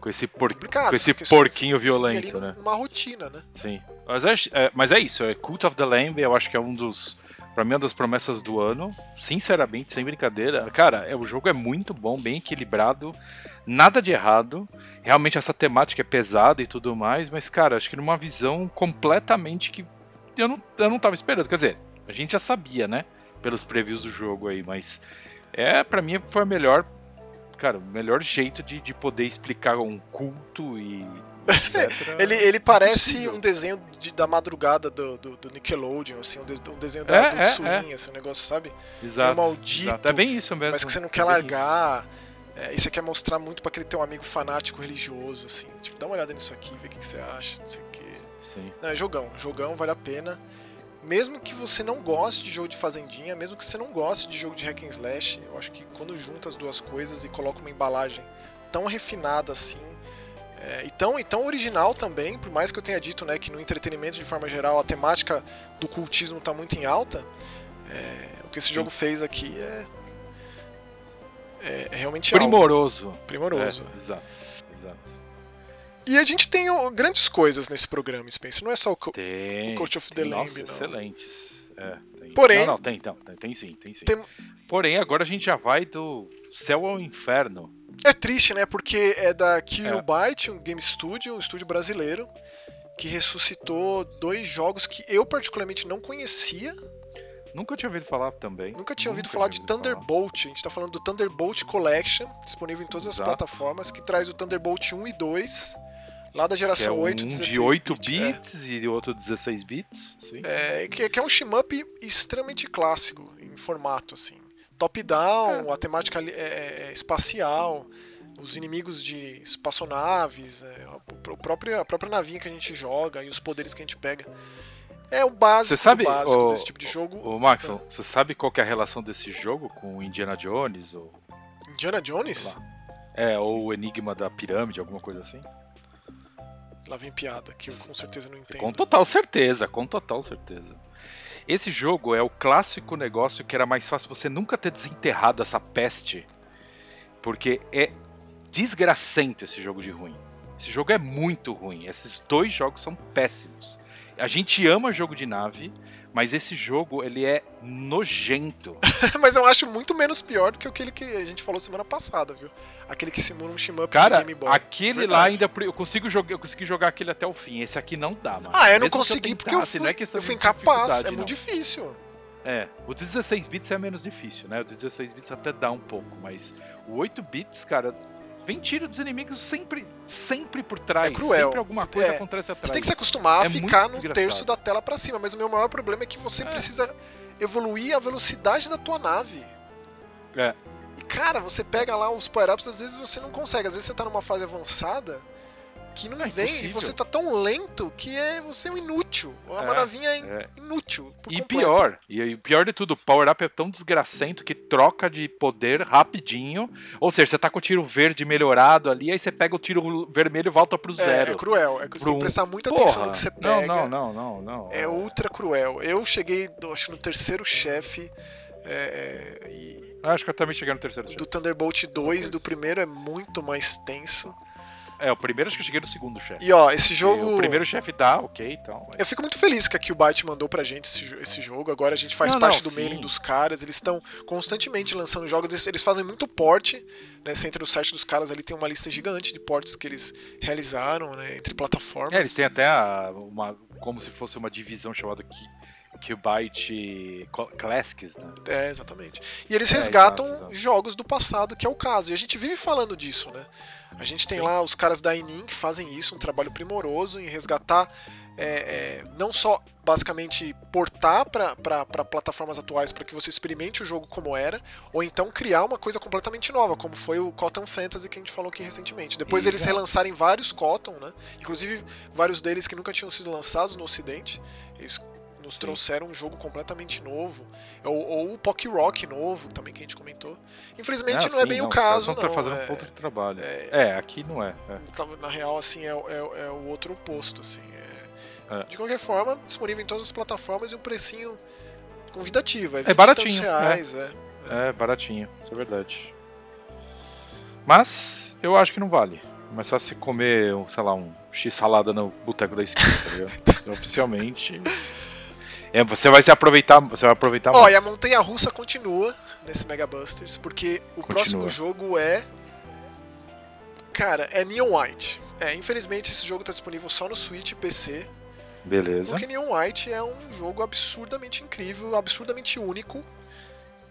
com esse, por... Com esse porquinho violento, né? Uma rotina, né? Sim. Mas é, é- mas é isso, é Cult of the Lamb, eu acho que é um dos. Pra mim, é uma das promessas do ano. Sinceramente, sem brincadeira. Cara, é, o jogo é muito bom, bem equilibrado. Nada de errado. Realmente essa temática é pesada e tudo mais, mas, cara, acho que numa visão completamente que eu não, eu não tava esperando. Quer dizer, a gente já sabia, né? Pelos previews do jogo aí, mas é, para mim, foi a melhor. Cara, o melhor jeito de, de poder explicar um culto e etc. Ele, ele parece um desenho de- da madrugada do, do, do Nickelodeon, assim, um, de- um desenho da É, Adult é, Swim, assim, um negócio, sabe? Exato. é maldito, exato. É bem isso mesmo. mas que você não é quer largar. É, e você quer mostrar muito pra aquele teu amigo fanático religioso, assim. Tipo, dá uma olhada nisso aqui, vê o que, que você acha, não sei o quê. Sim. Não, é jogão, jogão vale a pena. Mesmo que você não goste de jogo de fazendinha, mesmo que você não goste de jogo de hack and slash, eu acho que quando junta as duas coisas e coloca uma embalagem tão refinada assim, é, e, tão, e tão original também, por mais que eu tenha dito né, que no entretenimento de forma geral a temática do cultismo está muito em alta, é, o que esse Sim. jogo fez aqui é, é, é realmente algo. Primoroso. Primoroso. É, exato, exato. E a gente tem grandes coisas nesse programa, Spencer. Não é só o, co- Tem. o Coach of the tem, Lamb, nossa, não. excelentes. É, tem. Porém- Não, não, tem, então, tem, sim, tem sim. Tem- Porém, agora a gente já vai do céu ao inferno. É triste, né? Porque é da Killbyte, um game studio, um estúdio brasileiro, que ressuscitou dois jogos que eu particularmente não conhecia. Nunca tinha ouvido falar também. Nunca tinha ouvido Nunca falar de ouvido falar. Thunderbolt. A gente tá falando do Thunderbolt Collection, disponível em todas as Exato. plataformas, que traz o Thunderbolt 1 e 2, lá da Que é geração um 8, 16 de 8 bit, é. bits e outro 16 bits. Sim. É, que, que é um shmup extremamente clássico em formato, assim. Top-down, a temática ali é, é espacial, os inimigos de espaçonaves, é, a, o próprio, a própria navinha que a gente joga e os poderes que a gente pega. É o básico, Você sabe, básico ô, desse tipo de jogo. Ô, Maxon, você sabe qual que é a relação desse jogo com o Indiana Jones? Ou, Indiana Jones? é, ou o Enigma da Pirâmide, alguma coisa assim? Lá vem piada, que eu com certeza não entendo. Com total certeza, com total certeza. Esse jogo é o clássico negócio que era mais fácil você nunca ter desenterrado essa peste, porque é desgracento esse jogo de ruim. Esse jogo é muito ruim. Esses dois jogos são péssimos. A gente ama jogo de nave, mas esse jogo ele é nojento. Mas eu acho muito menos pior do que aquele que a gente falou semana passada, viu? Aquele que simula um shmup Cara, Game Boy. aquele Verdade. lá ainda eu consigo jogar, eu consegui jogar aquele até o fim. Esse aqui não dá, mano. Ah, eu não Mesmo consegui porque eu tentasse, fui, não é eu fui incapaz. É muito não. difícil. É, o de 16 bits é menos difícil, né? O de 16 bits até dá um pouco, mas o 8 bits, cara, vem tiro dos inimigos sempre, sempre por trás. É cruel. Sempre alguma Você- coisa é, acontece atrás. Você tem que se acostumar a É ficar no terço da tela pra cima, mas o meu maior problema é que você É. precisa evoluir a velocidade da tua nave. É. E cara, você pega lá os power-ups, às vezes você não consegue, às vezes você tá numa fase avançada que não É vem e você tá tão lento que é você é um inútil. Uma É, navinha é in- é. inútil. E pior, e e pior de tudo, o power-up é tão desgracento que troca de poder rapidinho. Ou seja, você tá com o tiro verde melhorado ali, aí você pega o tiro vermelho e volta pro É, zero. é cruel, é que você tem que prestar muita Porra, atenção no que você pega. Não, não, não, não, não. É ultra cruel. Eu cheguei, acho que no terceiro chefe. é, é, e Acho que eu também cheguei no terceiro do. Thunderbolt 2, Talvez. do primeiro, é muito mais tenso. É, o primeiro acho que eu cheguei no segundo chefe. E ó, esse E jogo. O primeiro chefe dá, ok e tal. mas- Eu fico muito feliz que a Killbyte mandou pra gente esse, esse jogo. Agora a gente faz Não, parte não, do mailing sim. dos caras. Eles estão constantemente lançando jogos. Eles, eles fazem muito porte. Né? Você entra no site dos caras ali, tem uma lista gigante de portes que eles realizaram né? entre plataformas. É, eles têm até uma. como se fosse uma divisão chamada Qbyte Co- Classics, né? É, exatamente. E eles É, resgatam exato, exato. jogos do passado, que é o caso. E a gente vive falando disso, né? A gente tem lá os caras da Inin que fazem isso, um trabalho primoroso em resgatar é, é, não só basicamente portar para plataformas atuais para que você experimente o jogo como era, ou então criar uma coisa completamente nova, como foi o Cotton Fantasy que a gente falou aqui recentemente. Depois eles Exato. relançarem vários Cotton, né? Inclusive vários deles que nunca tinham sido lançados no Ocidente. Eles nos Sim. trouxeram um jogo completamente novo. Ou, ou o Pock Rock novo, também que a gente comentou. Infelizmente Ah, não é bem o os caras caso, não. fazendo é, um de trabalho. é- É, aqui não é. é. tá- Na real, assim, é, o- é o- é o outro oposto, assim. é- É. De qualquer forma, disponível em todas as plataformas e um precinho convidativo. É, 20 É baratinho, reais, é. É baratinho, isso é verdade. Mas eu acho que não vale. Mas só se comer, sei lá, um x-salada no boteco da esquina, tá ligado? Oficialmente. É, você vai se aproveitar, você vai aproveitar Ó, e a montanha russa continua nesse Mega Busters, porque o Continua. próximo jogo é. Cara, é Neon White. É, infelizmente esse jogo tá disponível só no Switch e PC. Beleza. Porque Neon White é um jogo absurdamente incrível, absurdamente único.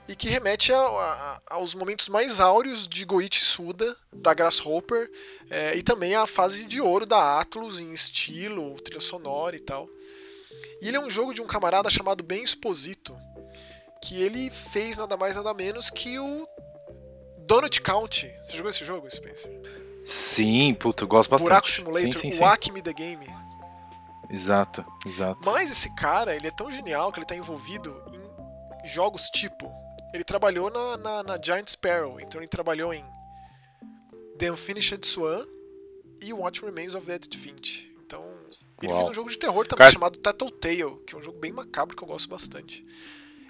E que remete a- a- aos momentos mais áureos de Goichi Suda, da Grasshopper, é, e também a fase de ouro da Atlus em estilo, trilha sonora e tal. E ele é um jogo de um camarada chamado Ben Esposito, que ele fez nada mais nada menos que o Donut County. Você jogou esse jogo, Spencer? Sim, puto, eu gosto bastante. Buraco Simulator, sim, sim, o sim. Acme the Game. Exato, exato. Mas esse cara, ele é tão genial que ele tá envolvido em jogos tipo. Ele trabalhou na, na, na Giant Sparrow, então ele trabalhou em The Unfinished Swan e What Remains of Edith Finch. Ele Uau. fez um jogo de terror também Cara- chamado Tattletale, que é um jogo bem macabro que eu gosto bastante.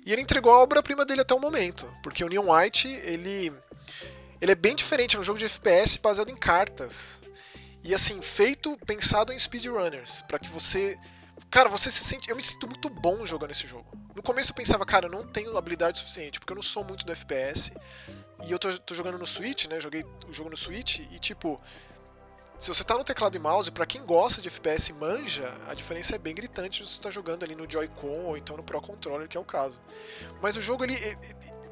E ele entregou a obra-prima dele até o momento, porque o Neon White, ele ele é bem diferente, é um jogo de FPS baseado em cartas. E assim, feito, pensado em speedrunners, para que você. Cara, você se sente. Eu me sinto muito bom jogando esse jogo. No começo eu pensava, cara, eu não tenho habilidade suficiente, porque eu não sou muito do FPS. E eu tô, tô jogando no Switch, né? Joguei o jogo no Switch e tipo. Se você tá no teclado e mouse, para quem gosta de FPS e manja, a diferença é bem gritante se você tá jogando ali no Joy-Con ou então no Pro Controller, que é o caso. Mas o jogo, ele, ele,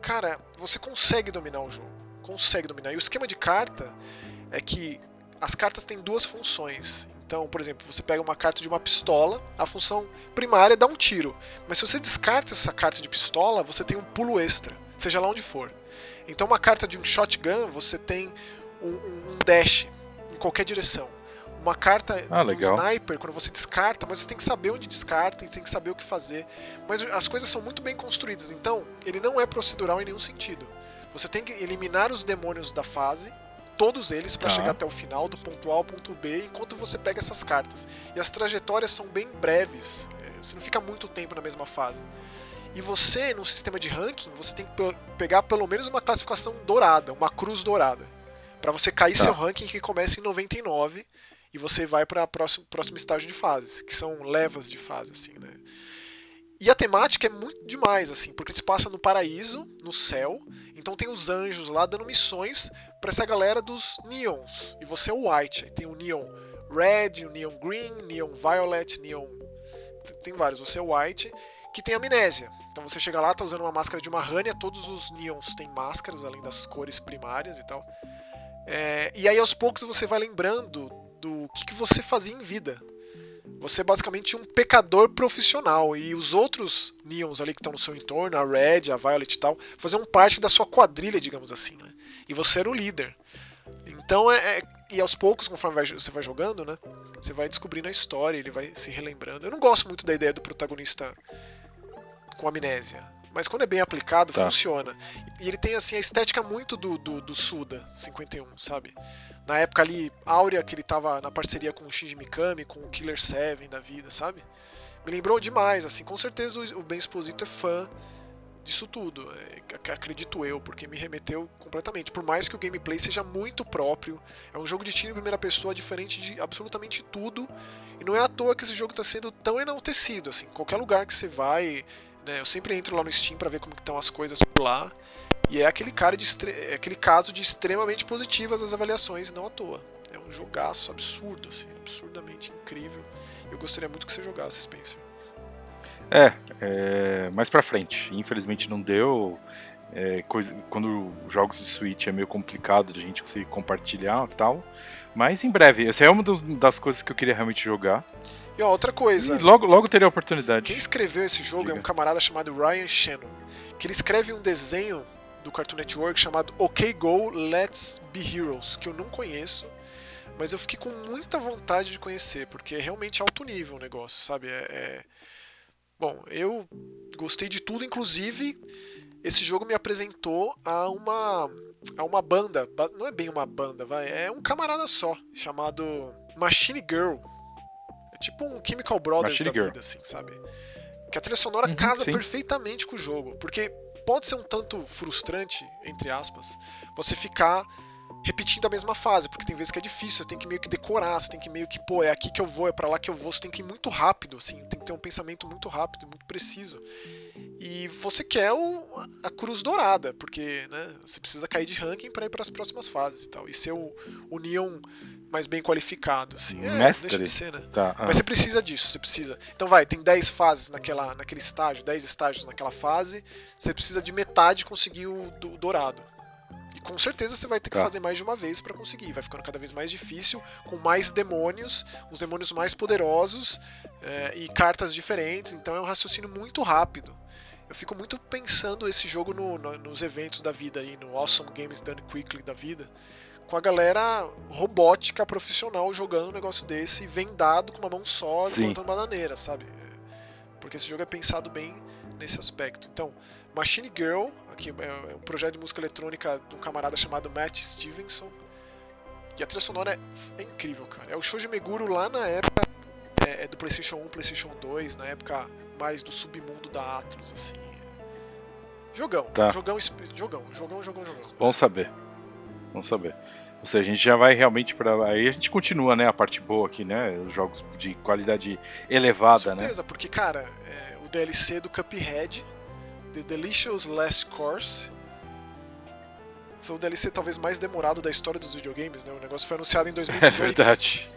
Cara, você consegue dominar o jogo. Consegue dominar. E o esquema de carta é que as cartas têm duas funções. Então, por exemplo, você pega uma carta de uma pistola, a função primária é dar um tiro. Mas se você descarta essa carta de pistola, você tem um pulo extra, seja lá onde for. Então, uma carta de um shotgun, você tem um, um dash em qualquer direção. Uma carta ah, do sniper, quando você descarta, mas você tem que saber onde descarta e tem que saber o que fazer. Mas as coisas são muito bem construídas, então ele não é procedural em nenhum sentido. Você tem que eliminar os demônios da fase, todos eles, para tá. chegar até o final, do ponto A ao ponto B, enquanto você pega essas cartas. E as trajetórias são bem breves, é, você não fica muito tempo na mesma fase. E você, no sistema de ranking, você tem que pegar pelo menos uma classificação dourada, uma cruz dourada. Para você cair tá. seu ranking que começa em 99 e você vai para próximo, próximo estágio de fases, que são levas de fase, assim, né? E a temática é muito demais, assim, porque se passa no paraíso, no céu, então tem os anjos lá dando missões para essa galera dos neons. E você é o white, aí tem o neon red, o neon green, neon violet, neon. Tem vários, você é o white, que tem amnésia. Então você chega lá, tá usando uma máscara de uma Rania, todos os neons têm máscaras, além das cores primárias e tal. É, e aí aos poucos você vai lembrando do que, que você fazia em vida. Você é basicamente um pecador profissional e os outros Neons ali que estão no seu entorno, a Red, a Violet e tal, faziam parte da sua quadrilha, digamos assim, né? E você era o líder. Então é, é e aos poucos, conforme vai, você vai jogando, né? Você vai descobrindo a história, ele vai se relembrando. Eu não gosto muito da ideia do protagonista com amnésia. Mas quando é bem aplicado, tá. funciona. E ele tem assim a estética muito do, do, do Suda 51, sabe? na época ali áurea que ele tava na parceria com o Shinji Mikami, com o Killer 7 da vida, sabe? Me lembrou demais, assim, com certeza o Ben Exposito é fã disso tudo, é, acredito eu, porque me remeteu completamente. Por mais que o gameplay seja muito próprio, é um jogo de tiro em primeira pessoa diferente de absolutamente tudo, e não é à toa que esse jogo está sendo tão enaltecido, assim, qualquer lugar que você vai, né, eu sempre entro lá no Steam para ver como estão as coisas por lá, e é aquele, cara de é aquele caso de extremamente positivas as avaliações, não à toa. É um jogaço absurdo, assim, absurdamente incrível. Eu gostaria muito que você jogasse, Spencer. É, é mais pra frente. Infelizmente não deu. É, coisa, quando jogos de Switch é meio complicado de a gente conseguir compartilhar e tal. Mas em breve, essa é uma das coisas que eu queria realmente jogar. E ó, outra coisa. E logo, logo teria a oportunidade. Quem escreveu esse jogo Diga. é um camarada chamado Ryan Shannon. Que ele escreve um desenho do Cartoon Network chamado OK Go Let's Be Heroes, que eu não conheço, mas eu fiquei com muita vontade de conhecer, porque é realmente alto nível o negócio, sabe? É, é... Bom, eu gostei de tudo, inclusive esse jogo me apresentou a uma a uma banda, não é bem uma banda, vai, é um camarada só, chamado Machine Girl. Tipo um Chemical Brothers Machine da Girl. vida, assim, sabe? Que a trilha sonora uhum, casa sim. perfeitamente com o jogo, porque pode ser um tanto frustrante, entre aspas, você ficar repetindo a mesma fase, porque tem vezes que é difícil, você tem que meio que decorar, você tem que meio que, pô, é aqui que eu vou, é para lá que eu vou, você tem que ir muito rápido, assim, tem que ter um pensamento muito rápido, muito preciso. E você quer o, a cruz dourada, porque, né, você precisa cair de ranking para ir para as próximas fases e tal. E ser o, o Neon mais bem qualificado, assim. É, Mestre. deixa de ser, né? Tá. Ah. Mas você precisa disso, você precisa. Então vai, tem 10 fases naquela, naquele estágio, 10 estágios naquela fase, você precisa de metade conseguir o, do, dourado. E com certeza você vai ter que tá. fazer mais de uma vez para conseguir. Vai ficando cada vez mais difícil, com mais demônios, os demônios mais poderosos é, e cartas diferentes. Então é um raciocínio muito rápido. Eu fico muito pensando esse jogo no, no, nos eventos da vida aí, no Awesome Games Done Quickly da vida com a galera robótica profissional jogando um negócio desse, vendado com uma mão só, levantando bananeira, sabe? Porque esse jogo é pensado bem nesse aspecto. Então, Machine Girl, aqui é, é um projeto de música eletrônica de um camarada chamado Matt Stevenson. E a trilha sonora é, é incrível, cara. É o Shoji Meguro lá na época é, é do PlayStation 1, PlayStation 2, na época mais do submundo da Atlus, assim. Jogão, tá. jogão, jogão, jogão, jogão, jogão. Bom saber. Vamos saber. Ou seja, a gente já vai realmente para aí a gente continua, né, a parte boa aqui, né, os jogos de qualidade elevada, Com né? certeza, porque cara, é, o DLC do Cuphead, The Delicious Last Course, foi o DLC talvez mais demorado da história dos videogames, né? O negócio foi anunciado em É 2018. verdade.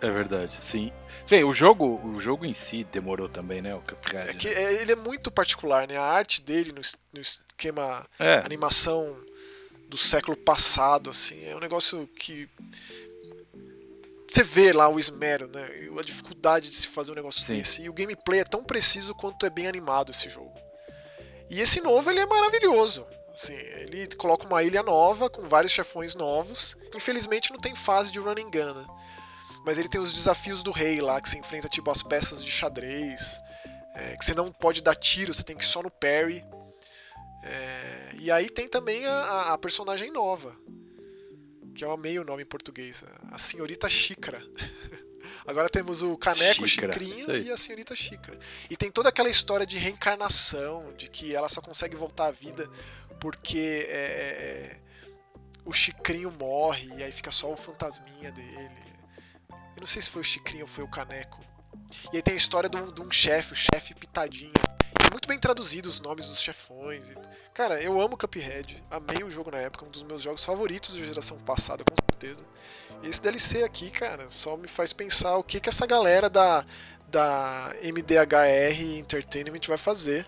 É verdade, sim. Bem, o jogo, o jogo em si demorou também, né, o Cuphead. É que né? é, ele é muito particular, né? A arte dele no, no esquema É, animação do século passado, assim, é um negócio que você vê lá o esmero, né? e A dificuldade de se fazer um negócio Sim. desse. E o gameplay é tão preciso quanto é bem animado esse jogo. E esse novo ele é maravilhoso. Assim, ele coloca uma ilha nova com vários chefões novos. Infelizmente não tem fase de running gun, né? Mas ele tem os desafios do rei lá, que você enfrenta tipo as peças de xadrez. é, que você não pode dar tiro, você tem que ir só no parry. É, e aí tem também a, a- personagem nova, que eu amei o nome em português, a senhorita Xícara. Agora temos o Caneco, o Xícara, Chicrinho isso aí. e a senhorita Xícara. E tem toda aquela história de reencarnação, de que ela só consegue voltar à vida porque é, o Chicrinho morre e aí fica só o fantasminha dele. Eu não sei se foi o Chicrinho ou foi o Caneco. E aí tem a história de um, chefe, o chefe Pitadinha. E muito bem traduzido os nomes dos chefões. e- Cara, eu amo Cuphead. Amei o jogo na época, um dos meus jogos favoritos da geração passada, com certeza. E esse DLC aqui, cara, só me faz pensar o que, que essa galera da, da MDHR Entertainment vai fazer.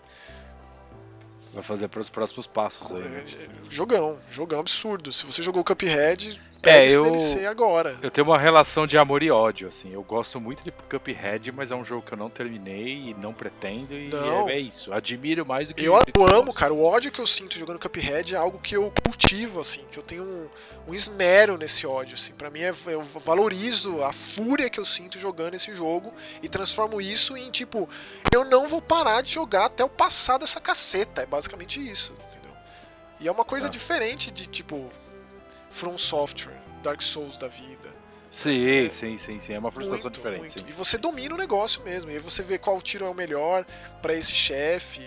vai fazer para os próximos passos aí. É, né? Jogão, jogão absurdo. Se você jogou Cuphead, É, eu- DLC agora. Eu tenho uma relação de amor e ódio, assim. Eu gosto muito de Cuphead, mas é um jogo que eu não terminei e não pretendo. E Não. é, é isso. Admiro mais do que Eu que amo, gosto. cara. O ódio que eu sinto jogando Cuphead é algo que eu cultivo, assim, que eu tenho um, um esmero nesse ódio, assim. Para mim, é, eu valorizo a fúria que eu sinto jogando esse jogo e transformo isso em tipo, eu não vou parar de jogar até eu passar dessa caceta. É basicamente isso, entendeu? E é uma coisa Tá. diferente de tipo From Software, Dark Souls da vida. Sim, sim, sim, sim. É uma frustração Muito, diferente, muito. E você domina o negócio mesmo. E aí você vê qual tiro é o melhor pra esse chefe.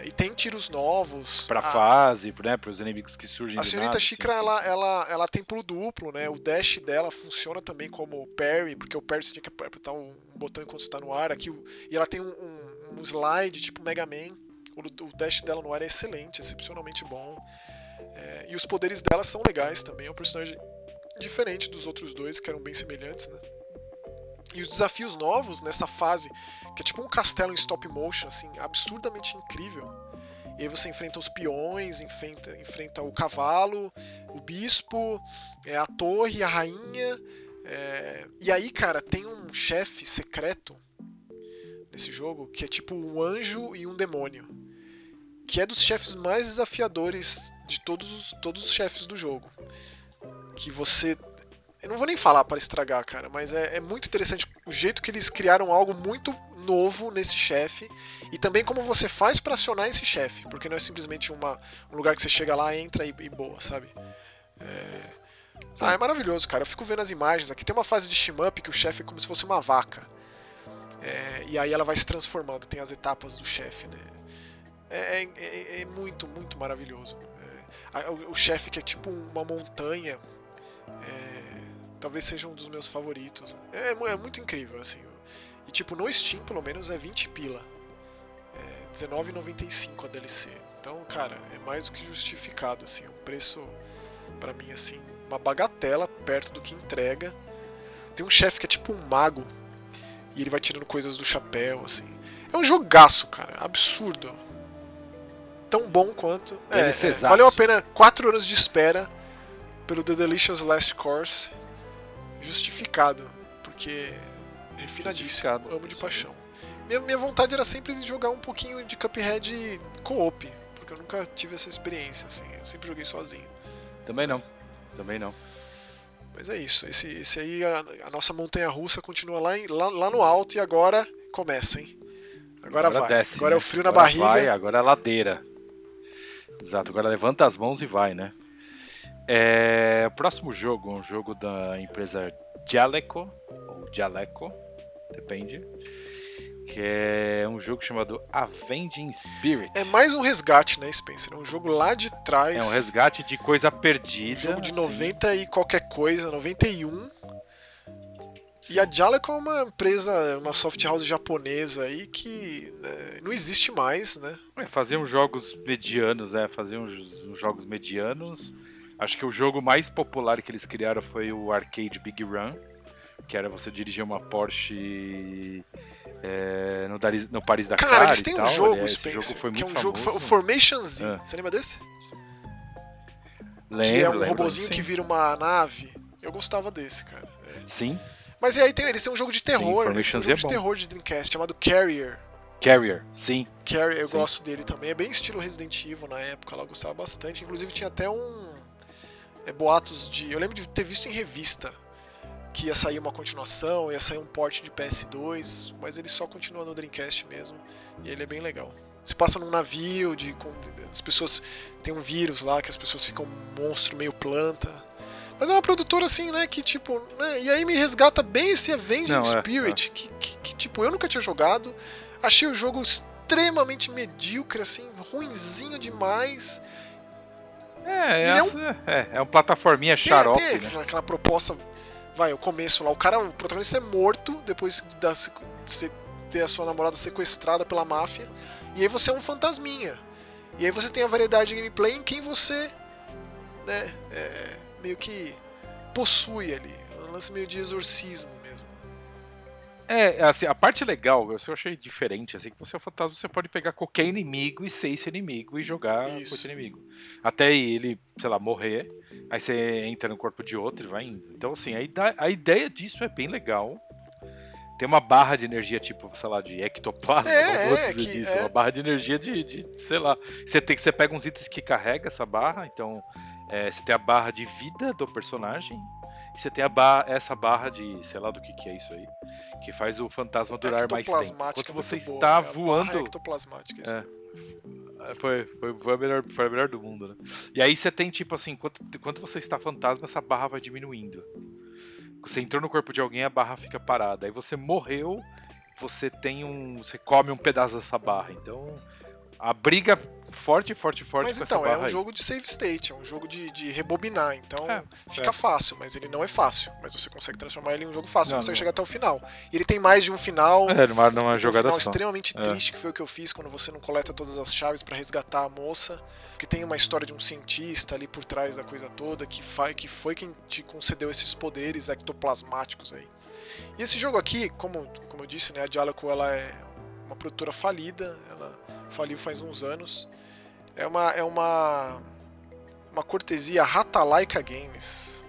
é, E tem tiros novos. Pra A- fase, né? Para os inimigos que surgem A senhorita nada, sim, Xícara, sim, ela, sim. ela, ela tem pulo duplo, né? O dash dela funciona também como parry, porque o parry você tinha que apertar um botão enquanto está no ar. Aqui, e ela tem um, um- um slide tipo Mega Man. O, o dash dela no ar é excelente, excepcionalmente bom. É, e os poderes dela são legais também. É um personagem diferente dos outros dois, que eram bem semelhantes, né? E os desafios novos nessa fase, que é tipo um castelo em stop motion, assim, absurdamente incrível. E aí você enfrenta os peões, enfrenta, enfrenta o cavalo, o bispo, é, a torre, a rainha. é, E aí, cara, tem um chefe secreto nesse jogo que é tipo um anjo e um demônio. Que é dos chefes mais desafiadores de todos os, todos os chefes do jogo. Que você. Eu não vou nem falar para estragar, cara, mas é, é muito interessante o jeito que eles criaram algo muito novo nesse chefe e também como você faz para acionar esse chefe, porque não é simplesmente uma, um lugar que você chega lá, entra e, e boa, sabe? É... Sim. Ah, é maravilhoso, cara. Eu fico vendo as imagens aqui. Tem uma fase de shmup que o chefe é como se fosse uma vaca. É, e aí ela vai se transformando, tem as etapas do chefe, né? É, é- é muito, muito maravilhoso. É, o o chefe que é tipo uma montanha, é, talvez seja um dos meus favoritos. É, mu- é muito incrível, assim. E tipo, no Steam, pelo menos, é 20 pila. É R$19,95 a DLC. Então, cara, é mais do que justificado, assim. Um preço, pra mim, assim, uma bagatela perto do que entrega. Tem um chefe que é tipo um mago. E ele vai tirando coisas do chapéu, assim. É um jogaço, cara. Absurdo. Tão bom quanto. É, é, valeu a pena 4 horas de espera pelo The Delicious Last Course. Justificado. Porque é refinadíssimo. Justificado. Amo de paixão. Minha, minha vontade era sempre de jogar um pouquinho de Cuphead co-op. Porque eu nunca tive essa experiência, assim. Eu sempre joguei sozinho. Também não. Também não. Mas é isso. Esse, esse aí, a, a nossa montanha russa continua lá, em- lá, lá no alto e agora começa, hein? Agora, vai. desce, agora é né? o frio na Agora barriga. Vai, agora é a ladeira. Exato, agora levanta as mãos e vai, né? É, próximo jogo, um jogo da empresa Jaleco, ou Jaleco, depende. que é um jogo chamado Avenging Spirit. É mais um resgate, né, Spencer? É um jogo lá de trás. É um resgate de coisa perdida. Um jogo de assim. 90 e qualquer coisa, 91. E a Jaleco é uma empresa, uma soft house japonesa aí que né, não existe mais, né? É, faziam jogos medianos, né? Faziam jogos medianos. Acho que o jogo mais popular que eles criaram foi o Arcade Big Run, que era você dirigir uma Porsche é, no, Dari- no Paris Dakar Cara, eles têm um jogo, Esse Spencer, jogo foi que é muito um jogo, famoso. o Formation Z. Ah. Você lembra desse? Lembro, que é um lembro, robozinho sim. que vira uma nave. Eu gostava desse, cara. É. Sim, Mas e aí tem, eles têm um jogo de terror, eles têm um jogo é de terror de Dreamcast chamado Carrier. Carrier, sim. Carrier, eu Sim. gosto dele também. É bem estilo Resident Evil na época, lá eu gostava bastante. Inclusive tinha até um. é, boatos de. Eu lembro de ter visto em revista que ia sair uma continuação, ia sair um port de PS2, mas ele só continua no Dreamcast mesmo. E ele é bem legal. Se passa num navio, de, com, as pessoas. Tem um vírus lá que as pessoas ficam um monstro meio planta. Mas é uma produtora assim, né? Que tipo. Né, e aí me resgata bem esse Avenging Não, é, Spirit. Que, que, que, tipo, eu nunca tinha jogado. Achei o jogo extremamente medíocre, assim, ruinzinho demais. É, é um- essa, é, é um plataforminha Tem- xarope, tem né? aquela- aquela proposta. Vai, o começo lá, o cara, o protagonista é morto depois da, de ter a sua namorada sequestrada pela máfia. E aí você é um fantasminha. E aí você tem a variedade de gameplay em quem você, né, é, meio que possui ali. É um lance meio de exorcismo mesmo. É, assim, a parte legal, eu achei diferente, assim, que você é um fantasma, você pode pegar qualquer inimigo e ser esse inimigo e jogar Isso. com esse inimigo. Até ele, sei lá, morrer, aí você entra no corpo de outro e vai indo. Então, assim, a, a ideia disso é bem legal. Tem uma barra de energia, tipo, sei lá, de ectoplasma, É, não vou é, dizer que- disso. é. Uma barra de energia de, de, sei lá. Você, tem, você pega uns itens que carrega essa barra, então é, você tem a barra de vida do personagem. E você tem a ba essa barra de, sei lá do que, que é isso aí, que faz o fantasma durar mais tempo. Enquanto é você boa, está? A barra voando. ectoplasmática, isso É. Foi, foi, foi, a melhor, foi a melhor do mundo, né? E aí você tem, tipo assim, enquanto, enquanto você está fantasma, essa barra vai diminuindo. Você entrou no corpo de alguém, a barra fica parada. Aí você morreu, você tem um. Você come um pedaço dessa barra. Então. A briga forte, forte, forte Mas com então, essa é um aí. jogo de save state, é um jogo de, de rebobinar, então É, fica é. fácil, mas ele não é fácil. Mas você consegue transformar ele em um jogo fácil, Não, você consegue não. chegar até o final. E ele tem mais de um final. É, numa, numa tem um jogada final só. extremamente É. triste, que foi o que eu fiz quando você não coleta todas as chaves pra resgatar a moça. Que tem uma história de um cientista ali por trás da coisa toda, que, fa que foi quem te concedeu esses poderes ectoplasmáticos aí. E esse jogo aqui, como, como eu disse, né, a Dialoco ela é uma produtora falida, ela faliu faz uns anos. É uma é uma uma cortesia Ratalaika Games.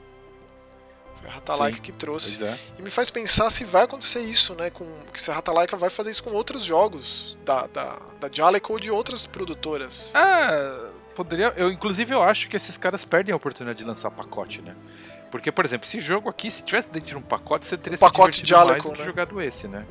Foi a Ratalaika Sim, que trouxe. É. E me faz pensar se vai acontecer isso, né? Com, que se a Ratalaika vai fazer isso com outros jogos da, da, da Jaleco ou de outras produtoras. Ah, poderia. Eu, inclusive, eu acho que esses caras perdem a oportunidade de lançar pacote, né? Porque, por exemplo, esse jogo aqui, se tivesse dentro de um pacote, você teria Um pacote se divertido mais Jaleco, do que né? jogado esse, né?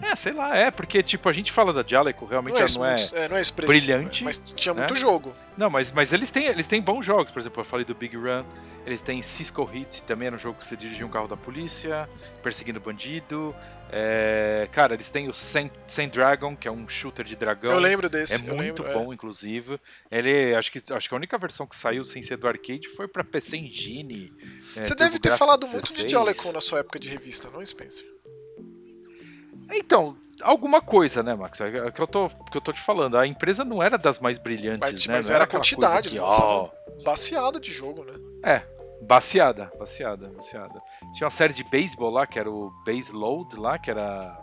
É, sei lá, é, porque, tipo, a gente fala da Jaleco, realmente não é, ela não é. é, não é brilhante, Mas tinha né? muito jogo. Não, mas, mas eles, têm, eles têm bons jogos, por exemplo, eu falei do Big Run, eles têm Cisco Hit, também era um jogo que você dirigia um carro da polícia, perseguindo bandido. É, cara, eles têm o Saint Dragon, que é um shooter de dragão. Eu lembro desse. É muito lembro, é. bom, inclusive. Ele, acho que, acho que a única versão que saiu sem ser do arcade foi pra PC Engine. é, Você deve ter falado muito de 16. Jaleco na sua época de revista, não, Spencer? Então, alguma coisa, né, Max? É o que eu tô, que eu tô te falando. A empresa não era das mais brilhantes, Mas, né? mas Não era a quantidade, que, ó, baseada de jogo, né? É, baseada, baseada, baseada. Tinha uma série de beisebol lá, que era o Base Load lá, que era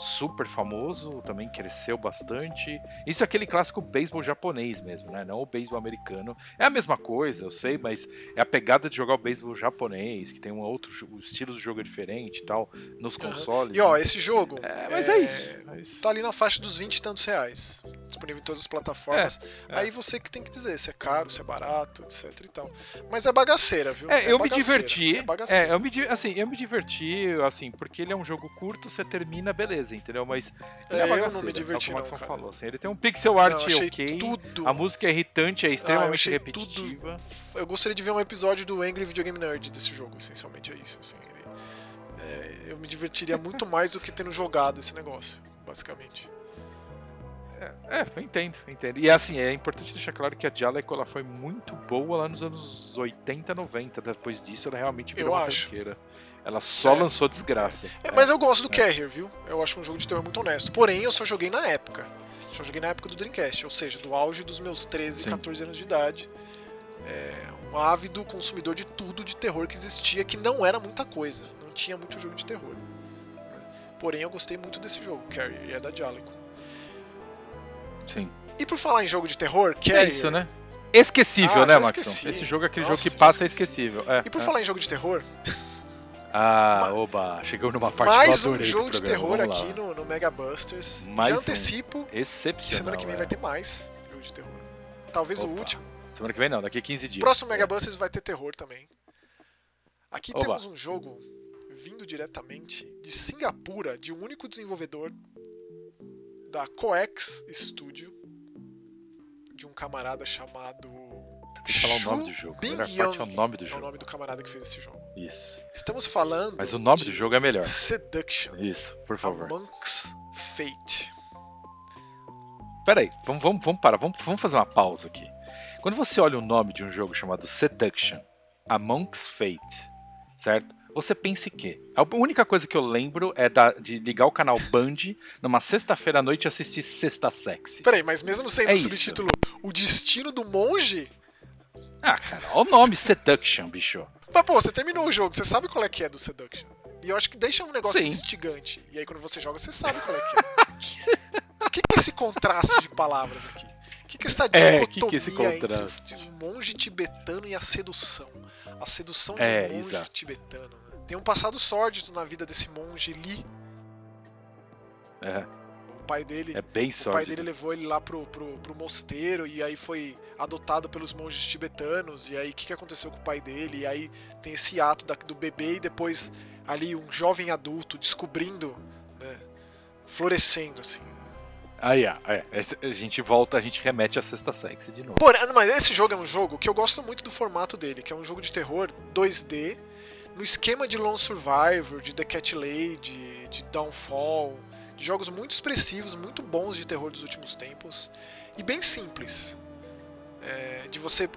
super famoso, também cresceu bastante. Isso é aquele clássico beisebol japonês mesmo, né? Não o beisebol americano. É a mesma coisa, eu sei, mas é a pegada de jogar o beisebol japonês, que tem um outro o estilo do jogo é diferente e tal, nos consoles. E ó, né? esse jogo. É, mas é, isso. é isso. Tá ali na faixa dos 20 e tantos reais. Disponível em todas as plataformas. É, é. Aí você que tem que dizer se é caro, se é barato, etc e tal. Mas é bagaceira, viu? É, eu me diverti. É. É, eu me, assim, eu me diverti, assim, porque ele é um jogo curto, você termina, beleza, entendeu? Mas ele É, é, eu não me diverti é o Maxon não, cara. falou, assim, ele tem um pixel art Não, ok, tudo. a música é irritante, é extremamente achei repetitiva. Eu gostaria de ver um episódio do Angry Video Game Nerd desse jogo, essencialmente é isso. assim, ele- é, eu me divertiria muito mais do que tendo jogado esse negócio. basicamente. É, eu entendo, eu entendo. E assim, é importante deixar claro que a Jaleco ela foi muito boa lá nos anos 80, 90. Depois disso, ela realmente virou Eu uma acho. tanqueira. Ela só É. lançou desgraça. É, mas eu gosto do Carrier, viu? Eu acho um jogo de terror muito honesto. Porém, eu só joguei na época. Só joguei na época do Dreamcast, ou seja, do auge dos meus 13, Sim. 14 anos de idade. É, um ávido consumidor de tudo de terror que existia, que não era muita coisa. Não tinha muito jogo de terror. Porém, eu gostei muito desse jogo, Carrier, e é da Jaleco. Sim. E por falar em jogo de terror, Carrier... é isso, né? Esquecível, Ah, né, esqueci. Esse jogo é aquele Nossa, jogo que passa é esquecível. É, E por é. falar em jogo de terror, Ah, oba, chegou numa parte mais que eu um jogo de terror aqui no, no Mega Busters. Mais Já um. antecipo Excepcional. que semana que vem é. vai ter mais jogo de terror. Talvez o Opa. último. Semana que vem não, daqui a 15 dias. Próximo É. Mega Busters vai ter terror também. Aqui Oba. temos um jogo vindo diretamente de Singapura, de um único desenvolvedor da Coex Studio, de um camarada chamado. Tem que falar o nome do jogo. Bing parte é o nome do É o jogo. nome do camarada que fez esse jogo. Isso. Estamos falando. Mas o nome do jogo é melhor. Seduction. Isso, por favor. Monk's Fate. Pera aí, vamos, vamos, vamos parar, vamos, vamos fazer uma pausa aqui. Quando você olha o nome de um jogo chamado Seduction, A Monk's Fate, certo? Você pensa em quê? A única coisa que eu lembro é da- de ligar o canal Band numa sexta-feira à noite e assistir Sexta Sexy. Peraí, mas mesmo sendo É o isso. subtítulo O Destino do Monge. Ah, cara, olha o nome Seduction, bicho. Mas, pô, você terminou o jogo, você sabe qual é que é do Seduction. E eu acho que deixa um negócio Sim. instigante. E aí quando você joga, você sabe qual é que é. O que, que é esse contraste de palavras aqui? O que, que é essa É, dicotomia que que é esse contraste? entre o monge tibetano e a sedução? A sedução de É, um monge exato. tibetano. né? Tem um passado sórdido na vida desse monge Li. É, O pai dele é bem O pai dele levou ele lá pro, pro, pro mosteiro e aí foi adotado pelos monges tibetanos. E aí o que, que aconteceu com o pai dele? E aí tem esse ato da- do bebê e depois ali um jovem adulto descobrindo, né, florescendo assim. Aí, ó, é, esse- a gente volta, a gente remete a Sexta Sexy de novo. Porém, mas esse jogo é um jogo que eu gosto muito do formato dele, que é um jogo de terror 2D, no esquema de Lone Survivor, de The Cat Lady, de Downfall, de jogos muito expressivos, muito bons de terror dos últimos tempos, e bem simples. É, de você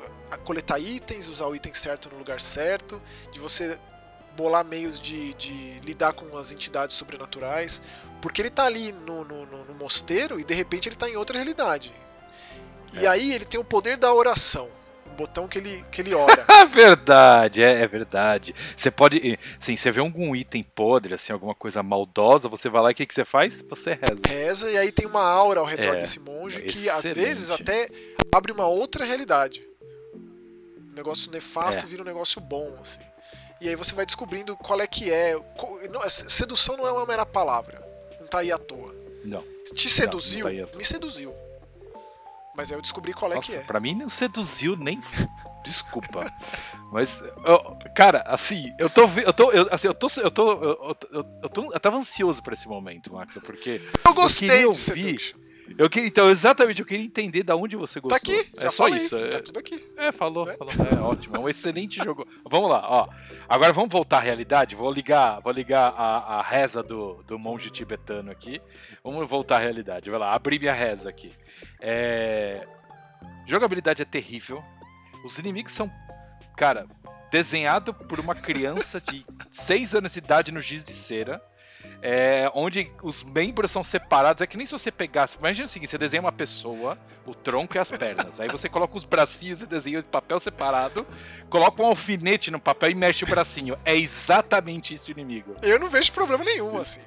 coletar itens, usar o item certo no lugar certo, de você bolar meios de, de lidar com as entidades sobrenaturais, porque ele tá ali no, no, no- no mosteiro e de repente ele tá em outra realidade. E É. aí ele tem o poder da oração, botão que ele, que ele ora. É verdade, é, é verdade. Você pode, sim, você vê algum item podre, assim, alguma coisa maldosa, você vai lá e o que, que você faz? Você reza. reza e aí tem uma aura ao redor É, desse monge que às excelente. vezes até abre uma outra realidade. Um negócio nefasto É. vira um negócio bom, assim. E aí você vai descobrindo qual é que é. não, sedução não é uma mera palavra. Não tá aí à toa. Não. Te seduziu? tá aí à toa. me seduziu. Mas aí eu descobri qual é Nossa, que é. pra mim não seduziu nem. Desculpa. Mas, eu- cara, assim, eu tô. Eu tô. Eu, assim, eu tô. Eu tô. Eu, eu, eu, tô- eu tava ansioso pra esse momento, Max, porque. Eu gostei queria de ouvir. Eu, que- então, exatamente, eu queria entender da onde você Tá gostou. aqui, é só falei, isso. É, Tá tudo aqui. é, falou, né? falou. É ótimo, é um excelente jogo. Vamos lá, ó. Agora vamos voltar à realidade. Vou ligar, vou ligar a, a reza do, do monge tibetano aqui. Vamos voltar à realidade. Vai lá, abrir minha reza aqui. É... Jogabilidade é terrível. Os inimigos são, cara, desenhado por uma criança de 6 anos de idade no giz de cera. É, onde os membros são separados. É que nem se você pegasse. Imagina o seguinte: você desenha uma pessoa, o tronco e as pernas. Aí você coloca os bracinhos e desenha de papel separado, coloca um alfinete no papel e mexe o bracinho. É exatamente isso o inimigo. Eu não vejo problema nenhum, assim.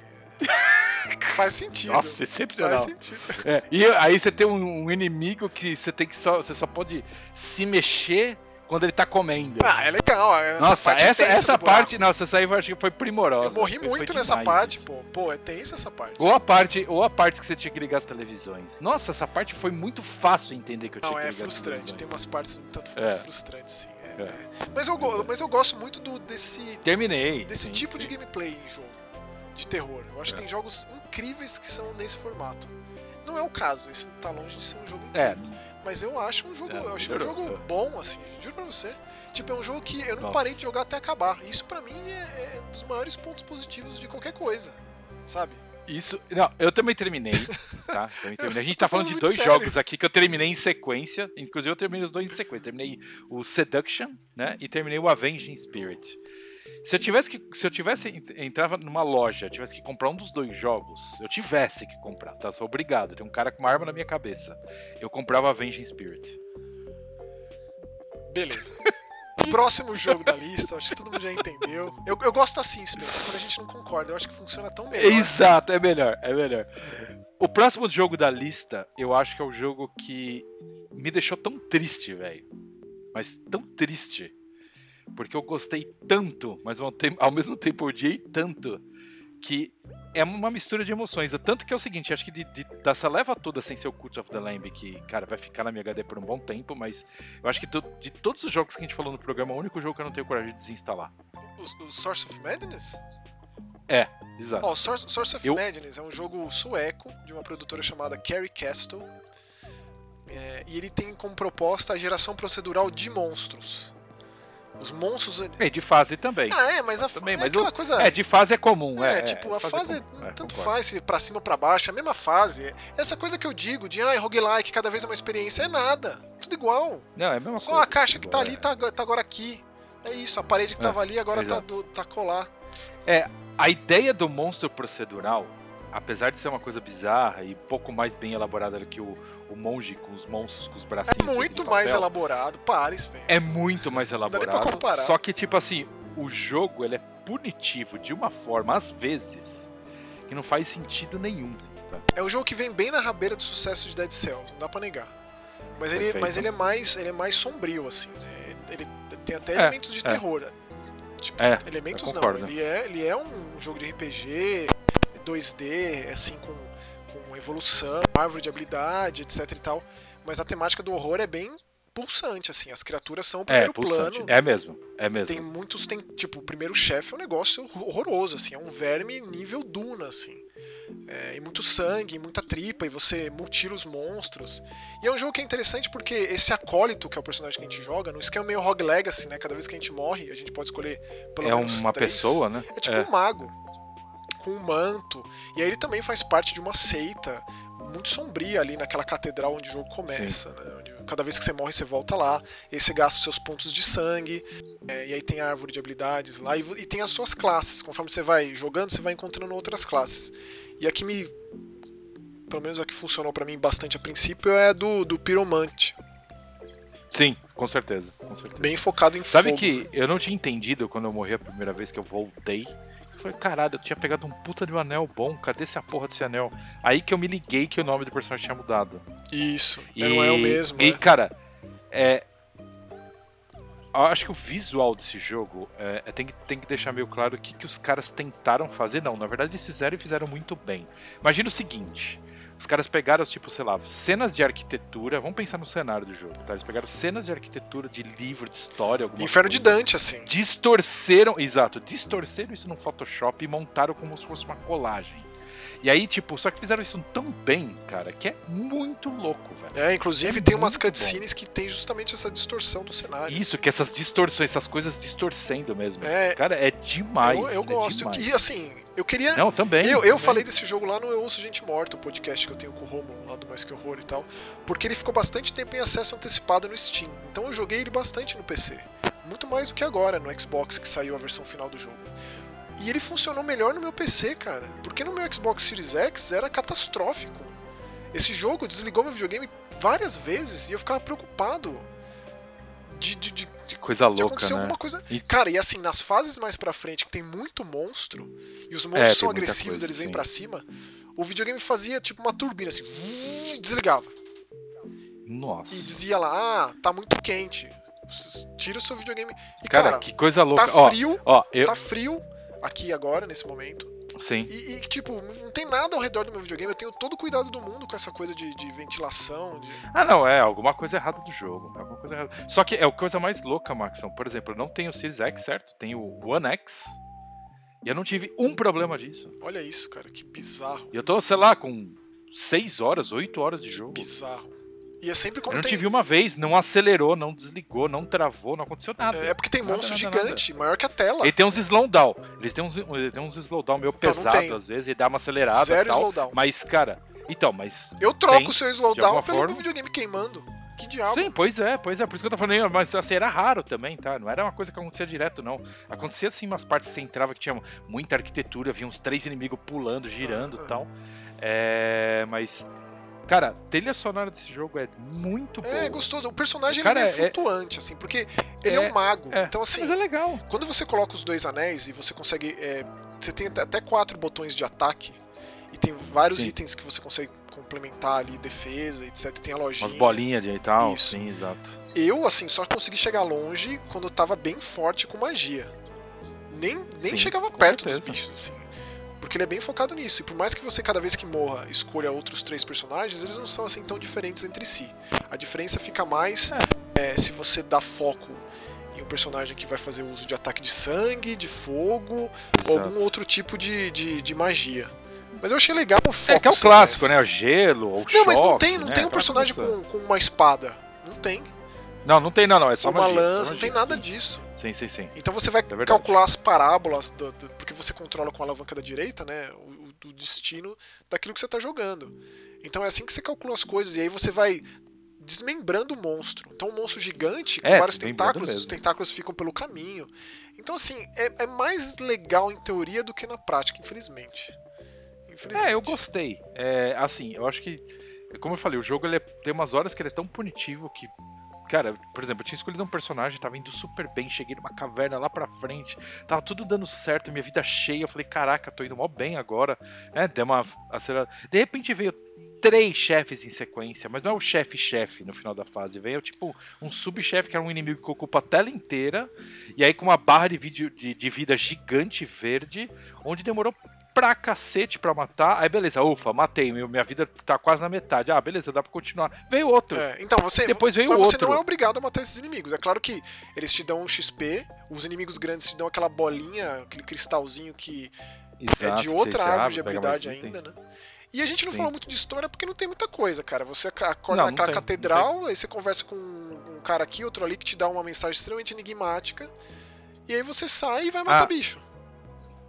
Faz sentido. Nossa, Faz excepcional. sentido. É, e aí você tem um, um inimigo que você tem que só. Você só pode se mexer quando ele tá comendo. Ah, é legal. Essa Nossa, parte essa, essa parte. Nossa, essa aí eu acho que foi primorosa. Eu morri Foi muito nessa demais parte, isso. pô. Pô, é tensa essa parte. Ou a parte, ou a parte que você tinha que ligar as televisões. Nossa, essa parte foi muito fácil entender que eu tinha Não, que é ligar as frustrante. televisões. Tem umas partes tanto É. frustrantes, sim. é, É. é. Mas, eu, mas eu gosto muito do, desse, Terminei. desse sim, tipo sim. de gameplay em jogo. De terror. Eu acho É. que tem jogos incríveis que são nesse formato. Não é o caso, esse tá longe de ser um jogo É, incrível. Mas eu acho um jogo, É, eu acho um jogo bom, assim, juro pra você. Tipo, é um jogo que eu não Nossa. parei de jogar até acabar. Isso pra mim é, é um dos maiores pontos positivos de qualquer coisa, sabe? Isso. Não, eu também terminei, tá? Também terminei. A gente tá falando de dois sério. jogos aqui que eu terminei em sequência. Inclusive, eu terminei os dois em sequência. Terminei o Seduction, né? E terminei o Avenging Spirit. Se eu tivesse que. Se eu tivesse. ent- Entrava numa loja, tivesse que comprar um dos dois jogos, eu tivesse que comprar, tá? Sou obrigado. Tem um cara com uma arma na minha cabeça. Eu comprava Avenging Spirit. Beleza. Próximo jogo da lista, acho que todo mundo já entendeu. Eu, eu gosto assim, Spencer, quando a gente não concorda. Eu acho que funciona tão melhor. Exato, é melhor, é melhor. O próximo jogo da lista, eu acho que é o jogo que me deixou tão triste, velho. Mas tão triste. Porque eu gostei tanto, mas ao, mesmo tempo eu odiei tanto, que é uma mistura de emoções. Tanto que é o seguinte, acho que de, de- dessa leva toda sem ser o Cult of the Lamb, que, cara, vai ficar na minha HD por um bom tempo, mas eu acho que to- de todos os jogos que a gente falou no programa, é o único jogo que eu não tenho coragem de desinstalar. O, o Source of Madness? Exato. Ó, Source, Source of Eu- Madness é um jogo sueco de uma produtora chamada Carrie Castle. É, e ele tem como proposta a geração procedural de monstros. Os monstros. E de fase também. Ah, é, mas a Também, é mas aquela o- coisa. É, de fase é comum, é. É, tipo, a fase, é comum, é, tanto faz se pra cima ou pra baixo, é a mesma fase. Essa coisa que eu digo de, ah, roguelike, cada vez é uma experiência, é nada. Tudo igual. Não, é a mesma Só coisa. a caixa que tá É. ali tá, tá agora aqui. É isso, a parede que É, tava ali agora tá, do, tá colar. A ideia do monstro procedural, apesar de ser uma coisa bizarra e pouco mais bem elaborada do que o, o monge com os monstros, com os É bracinhos. feitos muito mais elaborado. Para, Spencer. É muito mais elaborado. Só que, tipo assim, o jogo ele é punitivo de uma forma, às vezes, que não faz sentido nenhum. tá? É um jogo que vem bem na rabeira do sucesso de Dead Cells, não dá pra negar. Mas ele, Perfeito. mas ele é mais ele é mais sombrio assim, né? Ele tem até É, elementos de é. terror. Tipo, É, elementos não, ele é ele é um jogo de RPG 2D, assim com, evolução, árvore de habilidade, etc e tal. Mas a temática do horror é bem pulsante assim, as criaturas são o é, primeiro pulsante. plano. É mesmo, é mesmo. Tem muitos, tem, tipo, o primeiro chefe é um negócio horroroso, assim, é um verme nível Duna, assim. É, e muito sangue, muita tripa, e você mutila os monstros. E é um jogo que é interessante porque esse acólito, que é o personagem que a gente joga, no esquema meio Rogue Legacy, né? Cada vez que a gente morre, a gente pode escolher pelo É menos uma três. pessoa, né? É tipo um mago, com um manto. E aí ele também faz parte de uma seita muito sombria ali naquela catedral onde o jogo começa, né? Cada vez que você morre, você volta lá, e aí você gasta os seus pontos de sangue, é, e aí tem a árvore de habilidades lá, e, e tem as suas classes. Conforme você vai jogando, você vai encontrando outras classes. E a que me. Pelo menos a que funcionou pra mim bastante a princípio é a do, do Piromante. Sim, com certeza, com certeza. Bem focado em Sabe fogo. que né? eu não tinha entendido quando eu morri a primeira vez que eu voltei. Eu falei, caralho, eu tinha pegado um puta de um anel bom, cadê essa porra desse anel? Aí que eu me liguei que o nome do personagem tinha mudado. Isso, E, não é o mesmo. E, né? cara, é. Acho que o visual desse jogo é, é- tem, que, tem que deixar meio claro o que, que os caras tentaram fazer. Não, na verdade eles fizeram e fizeram muito bem. Imagina o seguinte: os caras pegaram, tipo, sei lá, cenas de arquitetura. Vamos pensar no cenário do jogo, tá? Eles pegaram cenas de arquitetura de livro, de história, alguma Inferno de coisa Dante, assim. distorceram, exato, distorceram isso no Photoshop e montaram como se fosse uma colagem. E aí, tipo, só que fizeram isso tão bem, cara, que é muito louco, velho. É, inclusive É tem umas cutscenes que tem justamente essa distorção do cenário. Isso, que essas distorções, essas coisas distorcendo mesmo. É. Cara, é demais. eu, eu é gosto. demais. E assim, eu queria. Não, também. eu, eu também. falei desse jogo lá no Eu Ouço Gente Morta, o podcast que eu tenho com o Romulo, lá do Mais Que Horror e tal, porque ele ficou bastante tempo em acesso antecipado no Steam. Então eu joguei ele bastante no PC. Muito mais do que agora no Xbox, que saiu a versão final do jogo. E ele funcionou melhor no meu PC, cara. Porque no meu Xbox Series X era catastrófico. Esse jogo desligou meu videogame várias vezes e eu ficava preocupado de, de, de, de Coisa louca, acontecer né? alguma coisa. E- Cara, e assim, nas fases mais pra frente, que tem muito monstro, e os É, monstros tem são agressivos, coisa, eles vêm pra cima, o videogame fazia tipo uma turbina assim, e desligava. Nossa. E dizia lá, ah, tá muito quente. Tira o seu videogame. E Cara, cara, que coisa louca. tá Ó, frio, ó, eu. tá frio aqui agora, nesse momento. Sim. E, e, tipo, não tem nada ao redor do meu videogame. Eu tenho todo o cuidado do mundo com essa coisa de, de ventilação. De... Ah, não, é alguma coisa errada do jogo. é Alguma coisa errada. Só que é a coisa mais louca, Maxon. Por exemplo, eu não tenho o Series X, certo? Tenho o One X. E eu não tive um problema disso. Olha isso, cara, que bizarro. E eu tô, sei lá, com 6 horas, 8 horas de jogo. Bizarro. E é sempre quando Eu não tem. tive uma vez, não acelerou, não desligou, não travou, não aconteceu nada. É porque tem Nada, monstro nada, gigante, maior que a tela. Ele tem uns slowdown. Eles têm uns, ele tem uns slowdown meio Então, pesado às vezes, ele dá uma acelerada e Zero tal. slowdown. Mas, cara, então, mas. Eu troco tem, o seu de slowdown alguma pelo forma. meu videogame queimando. Que diabo. Sim, pois é, pois é, por isso que eu tô falando, mas assim, era raro também, tá? Não era uma coisa que acontecia direto, não. Acontecia assim umas partes que você entrava que tinha muita arquitetura, vinha uns três inimigos pulando, girando Ah, e tal. É, mas. Cara, trilha sonora desse jogo é muito boa. É gostoso. O personagem Cara, ele é é- flutuante, assim, porque ele é, É, um mago. É, Então, assim, mas é legal. quando você coloca os dois anéis e você consegue. é, você tem até- quatro botões de ataque. E tem vários Sim. itens que você consegue complementar ali, defesa, etc. Tem a lojinha. Umas bolinhas de e tal. Isso. Sim, exato. Eu, assim, só consegui chegar longe quando eu tava bem forte com magia. Nem, nem Sim, chegava perto dos certeza. bichos, assim. Porque ele é bem focado nisso. E por mais que você, cada vez que morra, escolha outros três personagens, eles não são assim tão diferentes entre si. A diferença fica mais é, se você dá foco em um personagem que vai fazer uso de ataque de sangue, de fogo, ou exato. algum outro tipo de, de, de magia. Mas eu achei legal o foco. É que é o clássico, esse. né? O gelo, ou o Não, mas não choque, tem, não né? tem um personagem com, com uma espada. Não tem. Não, não tem, não, não. É só uma magia, lança, não tem nada sim. disso. Sim, sim, sim. Então você vai É calcular as parábolas, do- do- porque você controla com a alavanca da direita, né? O, o- destino daquilo que você está jogando. Então é assim que você calcula as coisas, e aí você vai desmembrando o monstro. Então um monstro gigante, com É, vários tentáculos, os mesmo. tentáculos ficam pelo caminho. Então, assim, é, é mais legal em teoria do que na prática, infelizmente. Infelizmente. É, eu gostei. É, assim, eu acho que, como eu falei, o jogo ele é- tem umas horas que ele é tão punitivo que. Cara, por exemplo, eu tinha escolhido um personagem, tava indo super bem, cheguei numa caverna lá pra frente, tava tudo dando certo, minha vida cheia, eu falei, caraca, tô indo mó bem agora, né? Deu uma acelerada. De repente veio três chefes em sequência, mas não é o chefe-chefe no final da fase, veio tipo um subchefe que era um inimigo que ocupa a tela inteira, e aí com uma barra de, vídeo, de, de vida gigante verde, onde demorou pra cacete pra matar. Aí beleza, ufa, matei, meu, minha vida tá quase na metade. Ah, beleza, dá pra continuar. Veio outro. É, então você, Depois veio mas você outro. não é obrigado a matar esses inimigos. É claro que eles te dão um XP, os inimigos grandes te dão aquela bolinha, aquele cristalzinho que Exato, é de outra você árvore abre, de habilidade itens. ainda, né? E a gente não Sim. falou muito de história porque não tem muita coisa, cara. Você ac- acorda Não, não naquela tem, não catedral, aí você conversa com um cara aqui, outro ali, que te dá uma mensagem extremamente enigmática. E aí você sai e vai matar Ah. bicho.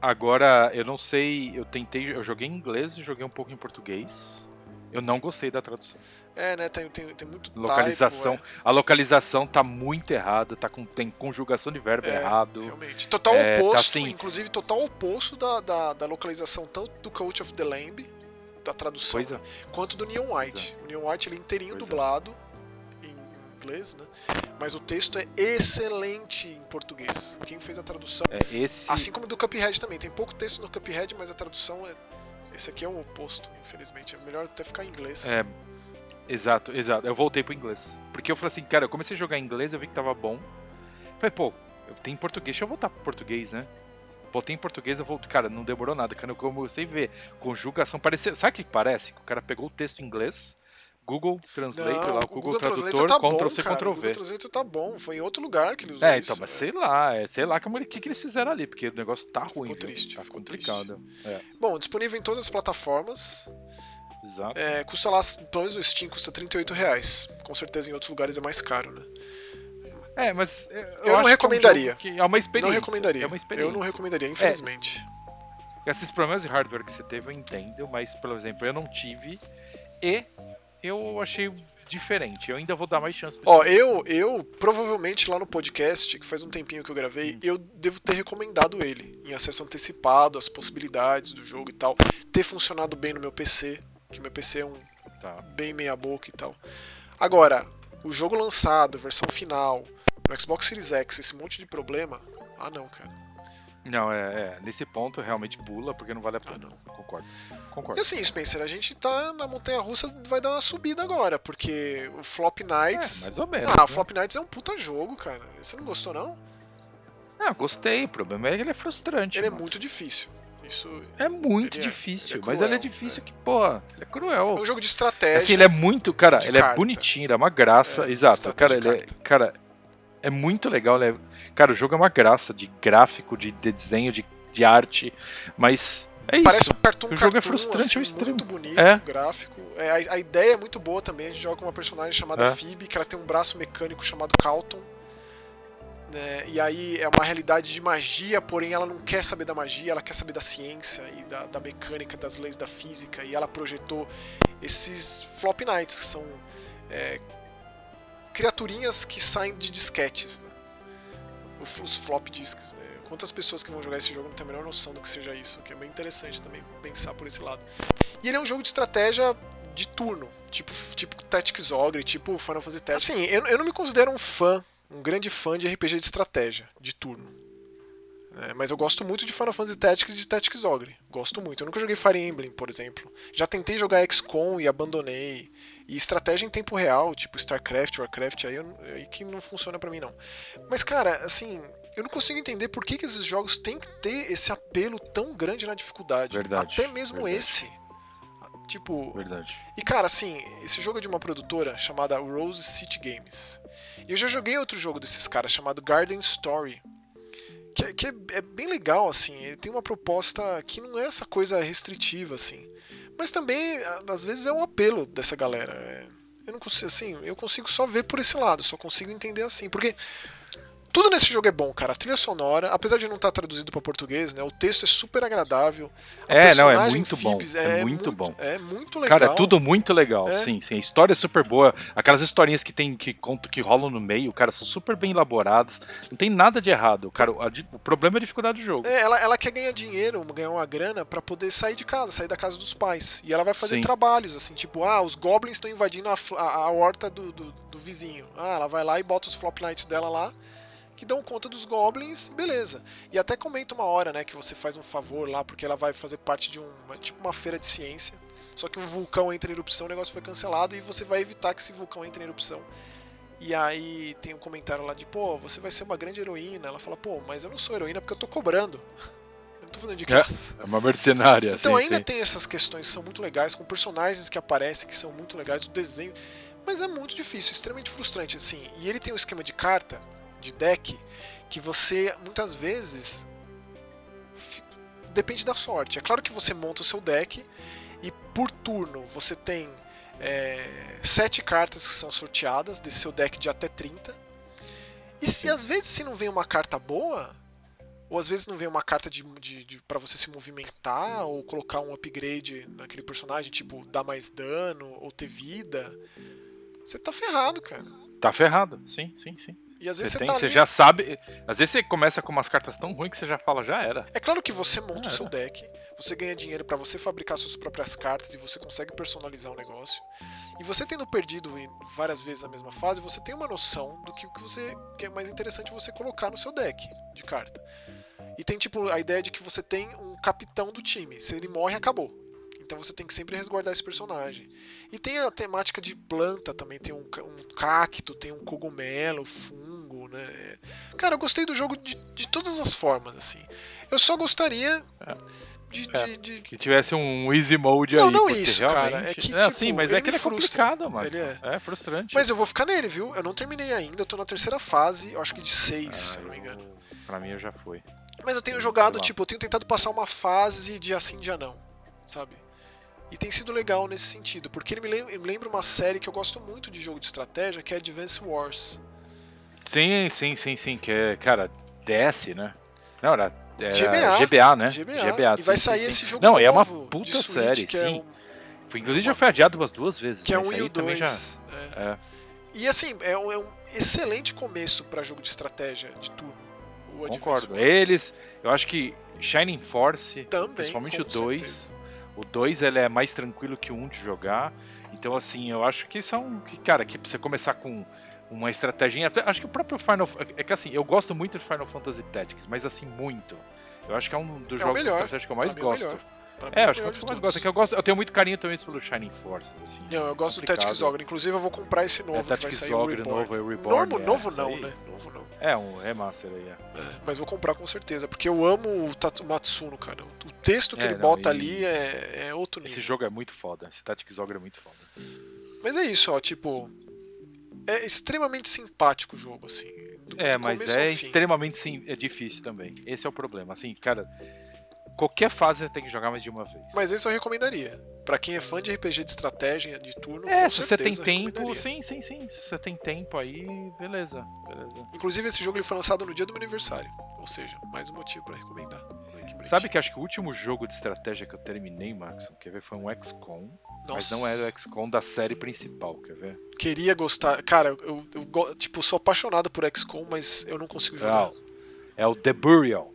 Agora, eu não sei, eu tentei, eu joguei em inglês e joguei um pouco em português. Eu não gostei da tradução. É, né? Tem, tem, tem muito Localização, typo, a localização tá muito errada, tá com tem conjugação de verbo É, errado. Realmente. Total É, tá oposto, assim- inclusive total oposto da, da, da localização tanto do Coach of the Lamb, da tradução, é. quanto do Neon White. O Neon White ele é inteirinho Pois é. dublado inglês, né? Mas o texto é excelente em português. Quem fez a tradução, É, esse assim como do Cuphead também, tem pouco texto no Cuphead, mas a tradução é esse aqui é o oposto, infelizmente. É melhor até ficar em inglês. É, exato, exato. Eu voltei pro inglês. Porque eu falei assim, cara, eu comecei a jogar em inglês, eu vi que tava bom. Falei, pô, eu tenho português, deixa eu voltar pro português, né? Botei em português, eu voltei. Cara, não demorou nada. Quando eu comecei a ver conjugação, parecia. Sabe o que parece? Que o cara pegou o texto em inglês, Google Translator, Não, lá, o o Google, Translator Tradutor, tá Ctrl bom, C, cara. Ctrl O V. Google Translator tá bom, foi em outro lugar que ele usou É, isso. então, mas é. sei lá, é, sei lá ele, que, que eles fizeram ali, porque o negócio tá ruim, Ficou triste, tá ficou complicado. É, Bom, disponível em todas as plataformas. exato. É, custa lá, pelo menos no Steam, custa 38 reais. Com certeza em outros lugares é mais caro, né? É, mas eu, Eu não acho que é um recomendaria. é uma experiência. Não recomendaria. É uma experiência. Eu não recomendaria, infelizmente. Esses problemas de hardware que você teve eu entendo, mas, por exemplo, eu não tive e eu achei diferente. Eu ainda vou dar mais chance pra Ó, eu, eu provavelmente lá no podcast, que faz um tempinho que eu gravei, eu devo ter recomendado ele em acesso antecipado, as possibilidades do jogo e tal. Ter funcionado bem no meu PC, que meu PC é um. Tá. bem meia boca e tal. Agora, o jogo lançado, versão final, no Xbox Series X, esse monte de problema, ah não, cara. Não, é, é, nesse ponto realmente pula, porque não vale a Ah, pena. não. Concordo. E Concordo. assim, Spencer, a gente tá na montanha russa, vai dar uma subida agora, porque o Flop É, Nights. mais ou menos. ah, né? o Flop Nights é um puta jogo, cara. Você não gostou, não? Ah, gostei. O problema é que ele é frustrante. Ele é muito difícil. Isso É muito é- difícil, é mas ele é cruel, difícil é. que, pô, ele é cruel. é um jogo de estratégia. Assim, ele é muito, cara, ele é carta. bonitinho, ele é uma graça, É, exato. Cara, ele é, carta. cara, é muito legal, ele é- cara, o jogo é uma graça de gráfico, de desenho, de, de arte, mas É isso. Parece um cartoon o jogo é cartoon, frustrante assim, ao extremo. Muito bonito, É. gráfico. É, a, a ideia é muito boa também. A gente joga com uma personagem chamada É. Phoebe, que ela tem um braço mecânico chamado Calton. né, E aí é uma realidade de magia, porém ela não quer saber da magia, ela quer saber da ciência e da, da mecânica, das leis da física. E ela projetou esses Flop Knights, que são é, criaturinhas que saem de disquetes. Né? Os- flop disks. Né? Quantas pessoas que vão jogar esse jogo não têm a menor noção do que seja isso, que é bem interessante também pensar por esse lado. E ele é um jogo de estratégia de turno, tipo, tipo Tactics Ogre, tipo Final Fantasy Tactics. Assim, eu, eu não me considero um fã, um grande fã de RPG de estratégia, de turno. É, mas eu gosto muito de Final Fantasy Tactics e de Tactics Ogre. Gosto muito. Eu nunca joguei Fire Emblem, por exemplo. Já tentei jogar XCOM e abandonei. E estratégia em tempo real, tipo StarCraft, Warcraft, aí, eu- aí que não funciona pra mim não. Mas cara, assim, eu não consigo entender por que, que esses jogos têm que ter esse apelo tão grande na dificuldade. Verdade, Até mesmo verdade. esse. Tipo, Verdade. e cara, assim, esse jogo é de uma produtora chamada Rose City Games. E eu já joguei outro jogo desses caras chamado Garden Story. Que, é- que é, é bem legal, assim. Ele tem uma proposta que não é essa coisa restritiva, assim. Mas também, às vezes, é um apelo dessa galera. É, eu não consigo, assim, eu consigo só ver por esse lado, só consigo entender assim. Porque tudo nesse jogo é bom, cara. A trilha sonora, apesar de não estar traduzido para português, né? O texto é super agradável. A É, não, é muito bom, Phoebes é muito bom. É muito legal. Cara, é tudo muito legal, É. sim, sim. A história é super boa. Aquelas historinhas que tem que conto que rolam no meio, cara, são super bem elaboradas. Não tem nada de errado. Cara, a o problema é a dificuldade do jogo. É, ela, ela quer ganhar dinheiro, ganhar uma grana pra poder sair de casa, sair da casa dos pais. E ela vai fazer Sim. trabalhos, assim, tipo, ah, os goblins estão invadindo a, a, a horta do, do, do vizinho. Ah, ela vai lá e bota os flop knights dela lá, que dão conta dos goblins, beleza. E até comenta uma hora, né, que você faz um favor lá, porque ela vai fazer parte de uma, tipo uma feira de ciência. Só que um vulcão entra em erupção, o negócio foi cancelado e você vai evitar que esse vulcão entre em erupção. E aí tem um comentário lá de, pô, você vai ser uma grande heroína. Ela fala, pô, mas eu não sou heroína porque eu tô cobrando. Eu não tô fazendo de graça. É uma mercenária, Então sim, ainda sim. tem essas questões que são muito legais, com personagens que aparecem que são muito legais, o desenho. Mas é muito difícil, extremamente frustrante, assim. E ele tem um esquema de carta, de deck, que você muitas vezes depende da sorte. É claro que você monta o seu deck e por turno você tem é, sete cartas que são sorteadas desse seu deck de até 30. E se às vezes se não vem uma carta boa, ou às vezes não vem uma carta de, de, de para você se movimentar ou colocar um upgrade naquele personagem, tipo dar mais dano ou ter vida, você tá ferrado, cara. Tá ferrado, sim, sim, sim. E às vezes Você, você, tem, tá você ali- já sabe. Às vezes você começa com umas cartas tão ruins que você já fala, já era. É claro que você monta o seu deck, você ganha dinheiro pra você fabricar suas próprias cartas e você consegue personalizar o negócio. E você tendo perdido várias vezes a mesma fase, você tem uma noção do que, o que você que é mais interessante você colocar no seu deck de carta. E tem tipo a ideia de que você tem um capitão do time. Se ele morre, acabou. Então você tem que sempre resguardar esse personagem. E tem a temática de planta também, tem um, um cacto, tem um cogumelo, fungo, né? Cara, eu gostei do jogo de, de todas as formas, assim. Eu só gostaria É. de. É. de- de- Que tivesse um easy mode Não, aí. não porque isso, cara, realmente- é que, É, tipo, sim, mas é que ele é complicado, mano. É. é. frustrante. Mas eu vou ficar nele, viu? Eu não terminei ainda, eu tô na terceira fase, eu acho que de seis, Ah, se não me engano. eu- Pra mim eu já fui. Mas eu tenho jogado, tipo, eu tenho tentado passar uma fase de assim, dia não, sabe? E tem sido legal nesse sentido, porque ele me lembra, ele me lembra uma série que eu gosto muito de jogo de estratégia, que é Advance Wars. Sim, sim, sim, sim. Que é, cara, DS, né? Não, era. era GBA. GBA, né? GBA. e sim, vai sim, sair sim. esse jogo Não, é uma puta Switch, série, é sim. um- Foi, inclusive já foi adiado umas duas vezes. que é um e o aí também 2. já. É. E assim, é um, é um excelente começo pra jogo de estratégia de turno. Concordo. Wars. Eles, eu acho que Shining Force, Também, principalmente o 2, o 2 ele é mais tranquilo que o 1 de jogar. Então assim, eu acho que são que cara, que pra você começar com uma estratégia, até, acho que o próprio Final é que assim, eu gosto muito de Final Fantasy Tactics, mas assim muito. Eu acho que é um dos É jogos de estratégia que eu mais é gosto. melhor. Pra É, acho que é o que eu mais gosto. É que eu, gosto, eu tenho muito carinho também pelo Shining Forces, assim. Não, eu gosto do complicado. Tactics Ogre. Inclusive, eu vou comprar esse novo É, que Tactics o Ogre novo, é o Reborn. Novo, é, novo isso não, aí. né? Novo não. É, um remaster aí, é. É, mas vou comprar com certeza, porque eu amo o Tat- Matsuno, cara. O texto que É, ele não, bota e- ali é, é outro nível. Esse jogo é muito foda. Esse Tactics Ogre é muito foda. Mas é isso, ó, tipo. É extremamente simpático o jogo, assim. do- É, do mas é extremamente sim, é difícil também. Esse é o problema. Assim, cara, qualquer fase você tem que jogar mais de uma vez. Mas isso eu recomendaria. Pra quem é fã de RPG de estratégia, de turno, é, se você tem tempo, sim, sim, sim. Se você tem tempo aí, beleza, beleza. Inclusive, esse jogo ele foi lançado no dia do meu aniversário. Ou seja, mais um motivo pra recomendar. Que. Sabe que acho que o último jogo de estratégia que eu terminei, Max, quer ver, foi um XCOM. Mas não era o XCOM da série principal, quer ver? Queria gostar. Cara, eu, eu tipo, sou apaixonado por XCOM, mas eu não consigo jogar. Não. É o The Burial.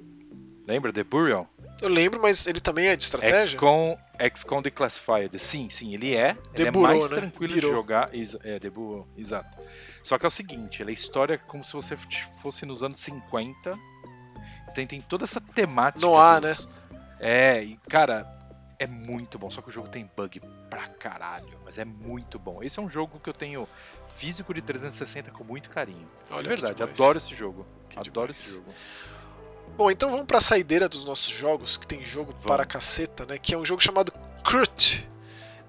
Lembra The Burial? Eu lembro, mas ele também é de estratégia? XCOM, XCOM Declassified. Sim, sim, ele é. Ele Deburou, é mais né? tranquilo Virou. de jogar. É, Deburou, exato. Só que é o seguinte, ele é história como se você fosse nos anos 50. Tem, tem toda essa temática. Noir, dos- É, e cara, é muito bom. Só que o jogo tem bug pra caralho, mas é muito bom. Esse é um jogo que eu tenho físico de 360 com muito carinho. Olha de verdade, adoro esse jogo. Que adoro demais. esse jogo. Bom, então vamos pra saideira dos nossos jogos, que tem jogo Vamos. para caceta, né? Que é um jogo chamado Crut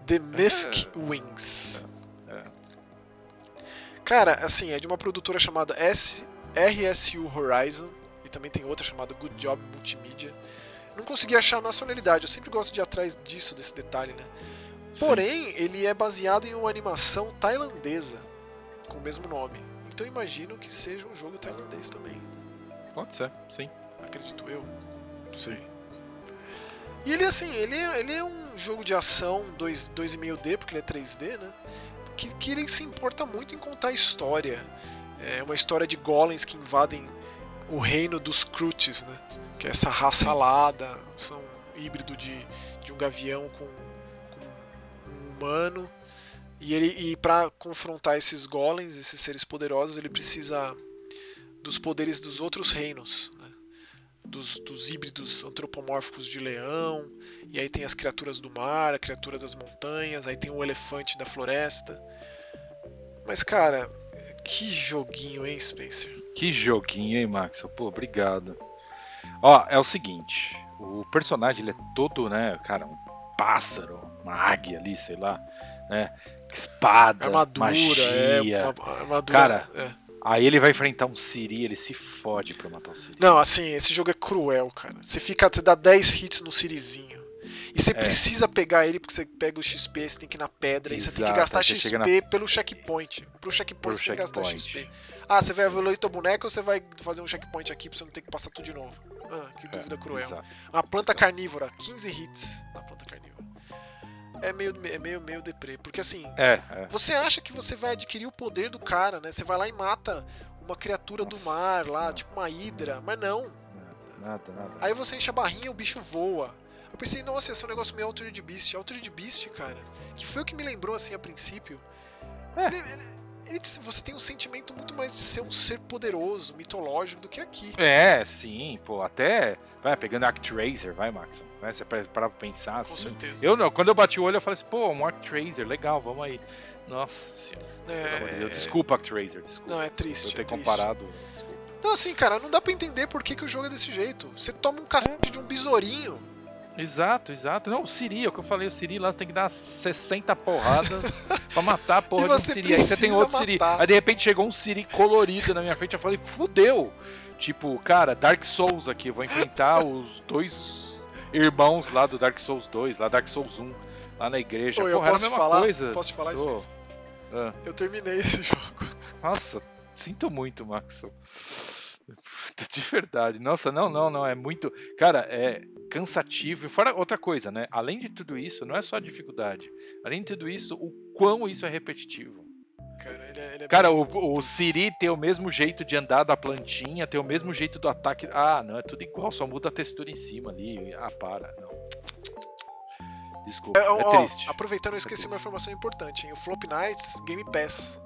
The Mythic Wings. É. Cara, assim, é de uma produtora chamada S RSU Horizon e também tem outra chamada Good Job Multimedia. Não consegui achar a nacionalidade, eu sempre gosto de ir atrás disso, desse detalhe, né? Sim. Porém, ele é baseado em uma animação tailandesa com o mesmo nome. Então imagino que seja um jogo tailandês também. Pode ser, sim. Acredito eu. Sei. E ele, assim, ele ele é um jogo de ação 2 2,5D, porque ele é 3D, né? Que, que ele se importa muito em contar história. É uma história de golems que invadem o reino dos Crutes, né? Que é essa raça alada, são um híbrido de, de um gavião com, com um humano. E, ele, e para confrontar esses golems, esses seres poderosos, ele precisa dos poderes dos outros reinos? Dos, dos híbridos antropomórficos de leão, e aí tem as criaturas do mar, a criatura das montanhas, aí tem o elefante da floresta. Mas cara, que joguinho, hein, Spencer? Que joguinho, hein, Max? Pô, obrigado. Ó, é o seguinte, o personagem ele é todo, né, cara, um pássaro, uma águia ali, sei lá, né? Espada, Armadura, magia. é, uma armadura. Cara, é. Aí ele vai enfrentar um Siri, ele se fode pra matar o Siri. Não, assim, esse jogo é cruel, cara. Você fica, você dá 10 hits no Sirizinho. E você É. precisa pegar ele porque você pega o XP, você tem que ir na pedra, e você tem que Exato, gastar XP pelo checkpoint. Pro checkpoint Pro você tem que gastar. XP. Ah, você vai evoluir teu boneco ou você vai fazer um checkpoint aqui pra você não ter que passar tudo de novo? Ah, que dúvida cruel. Exato. Uma planta exato. carnívora, 15 hits na planta carnívora. É meio, é meio, meio deprê. Porque assim, É, é. você acha que você vai adquirir o poder do cara, né? Você vai lá e mata uma criatura do Nossa. mar lá, tipo uma hidra, mas não. Nada, nada, nada. Aí você enche a barrinha e o bicho voa. Eu pensei, nossa, ia ser um negócio meio Altered Beast. Altered Beast, cara, que foi o que me lembrou assim a princípio. É. Ele- ele- ele disse- você tem um sentimento muito mais de ser um ser poderoso, mitológico, do que aqui. É, sim, pô, até. Vai pegando Actraiser, vai, Maxon. Vai, você para pra pensar Com assim. certeza. Eu não, quando eu bati o olho, eu falei assim, pô, um Actraiser, legal, vamos aí. Nossa senhora, de Deus. É... Desculpa, Actraiser, desculpa. Não, é triste, Eu ter é triste. comparado. Desculpa. Não, assim, cara, não dá pra entender por que, que o jogo é desse jeito. Você toma um cacete de um besourinho. Exato, exato. Não, o Siri, é o que eu falei, o Siri lá você tem que dar 60 porradas pra matar a porra de um você Siri. Aí você tem outro Siri. matar. Aí de repente chegou um Siri colorido na minha frente, eu falei, fudeu! Tipo, cara, Dark Souls aqui, eu vou enfrentar os dois irmãos lá do Dark Souls 2, lá Dark Souls 1, lá na igreja. Eu Porra, a posso falar? coisa. Posso te falar, Ô. Spencer? Ah, Eu terminei esse jogo. nossa, sinto muito, Maxon. De verdade. Nossa, não, não, não. É muito. Cara, é cansativo. E fora outra coisa, né? Além de tudo isso, não é só a dificuldade. Além de tudo isso, o quão isso é repetitivo. Cara, ele é, ele é Cara, o, o Siri tem o mesmo jeito de andar da plantinha, tem o mesmo jeito do ataque. Ah, não, é tudo igual, só muda a textura em cima ali. Ah, para, não. Desculpa, É, é ó, triste. aproveitando, eu esqueci uma informação importante, hein? O Flop Nights Game Pass.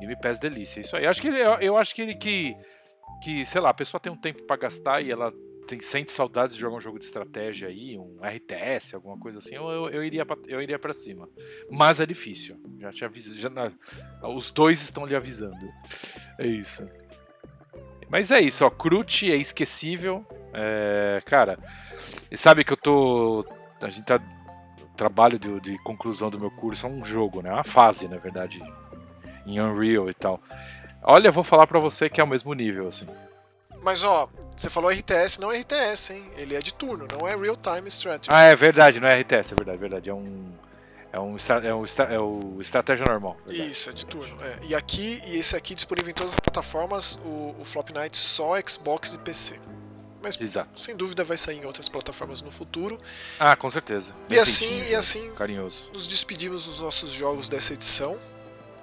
Game Pass delícia, isso aí. Acho que ele, eu, eu acho que ele que, que, sei lá, a pessoa tem um tempo pra gastar e ela tem, sente saudades de jogar um jogo de estratégia aí, um RTS, alguma coisa assim, eu, eu, eu iria pra, eu iria para cima. Mas é difícil. Já te aviso, já, os dois estão lhe avisando. É isso. Mas é isso, ó, Crute é esquecível. É, cara, sabe que eu tô a gente tá trabalho de, de conclusão do meu curso é um jogo, né? Uma fase, na verdade, em Unreal e tal. Olha, eu vou falar pra você que é o mesmo nível, assim. Mas ó, Você falou RTS, não é RTS, hein? Ele é de turno, não é Real Time Strategy. Ah, é verdade, não é RTS, é verdade, é verdade. É um. É um, é um, é o estratégia normal. Verdade. Isso, é de turno. É. E aqui, e esse aqui disponível em todas as plataformas, o, o Flop Night só Xbox e PC. Mas Exato. sem dúvida vai sair em outras plataformas no futuro. Ah, com certeza. E assim, e assim carinhoso. nos despedimos dos nossos jogos dessa edição.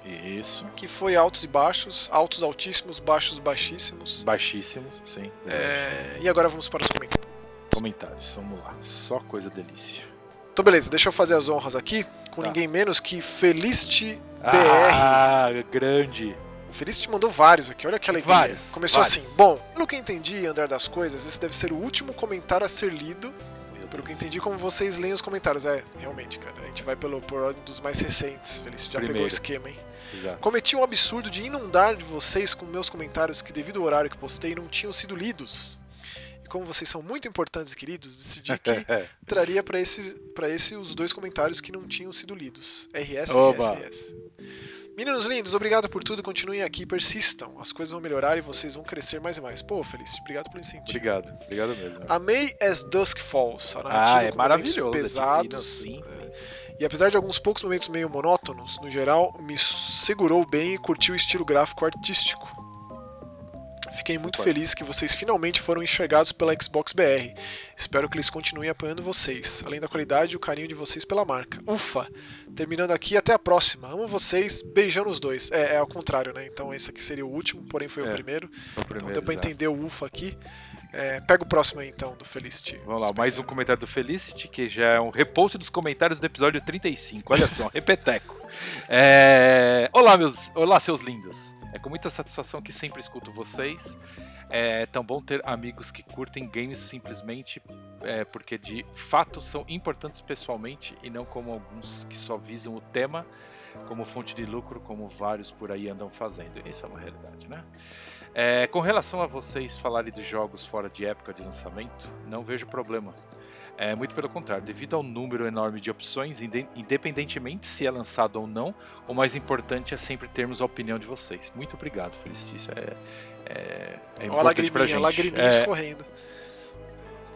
Isso. Que foi altos e baixos, altos altíssimos, baixos baixíssimos. Baixíssimos, sim. É... E agora vamos para os comentários. Comentários, vamos lá. Só coisa delícia. Então beleza, deixa eu fazer as honras aqui com tá. ninguém menos que Felicity BR. Ah, grande. O Felicity mandou vários aqui, olha que alegria. Vários, Começou vários. assim, bom, pelo que entendi, Andar das Coisas, esse deve ser o último comentário a ser lido. Pelo que entendi, como vocês leem os comentários. É, realmente, cara, a gente vai pelo, por ordem dos mais recentes. Felicity já Primeiro. pegou o esquema, hein? Exato. Cometi um absurdo de inundar de vocês com meus comentários que, devido ao horário que postei, não tinham sido lidos. E como vocês são muito importantes e queridos, decidi que traria para esse, pra esse os dois comentários que não tinham sido lidos. RS Oba. RS, RS. Meninos lindos, obrigado por tudo. Continuem aqui, persistam. As coisas vão melhorar e vocês vão crescer mais e mais. Pô, Feliz, obrigado pelo incentivo. Obrigado, obrigado mesmo. Amei As Dusk Falls. A narrativa ah, é maravilhoso. pesados. Sim, sim, sim. E apesar de alguns poucos momentos meio monótonos, no geral me segurou bem e curti o estilo gráfico artístico. Fiquei muito feliz que vocês finalmente foram enxergados pela Xbox BR. Espero que eles continuem apoiando vocês, além da qualidade e o carinho de vocês pela marca. Ufa! Terminando aqui, até a próxima. Amo vocês, beijando os dois. É, é ao contrário, né? Então esse aqui seria o último, porém foi É, o primeiro. Foi o primeiro, então deu pra exato. entender o ufa aqui. É, pega o próximo aí então, do Felicity. Vamos lá, mais um comentário do Felicity, que já é um repost dos comentários do episódio 35. Olha só, repeteco. É... Olá, meus... Olá, seus lindos. É com muita satisfação que sempre escuto vocês. É tão bom ter amigos que curtem games simplesmente é, porque de fato são importantes pessoalmente e não como alguns que só visam o tema como fonte de lucro, como vários por aí andam fazendo. Isso é uma realidade, né? É, com relação a vocês falarem de jogos fora de época de lançamento, não vejo problema. É, muito pelo contrário, devido ao número enorme de opções, inde- independentemente se é lançado ou não, o mais importante é sempre termos a opinião de vocês. Muito obrigado, Felicício. É, é, é importante pra gente. lagriminha É, escorrendo.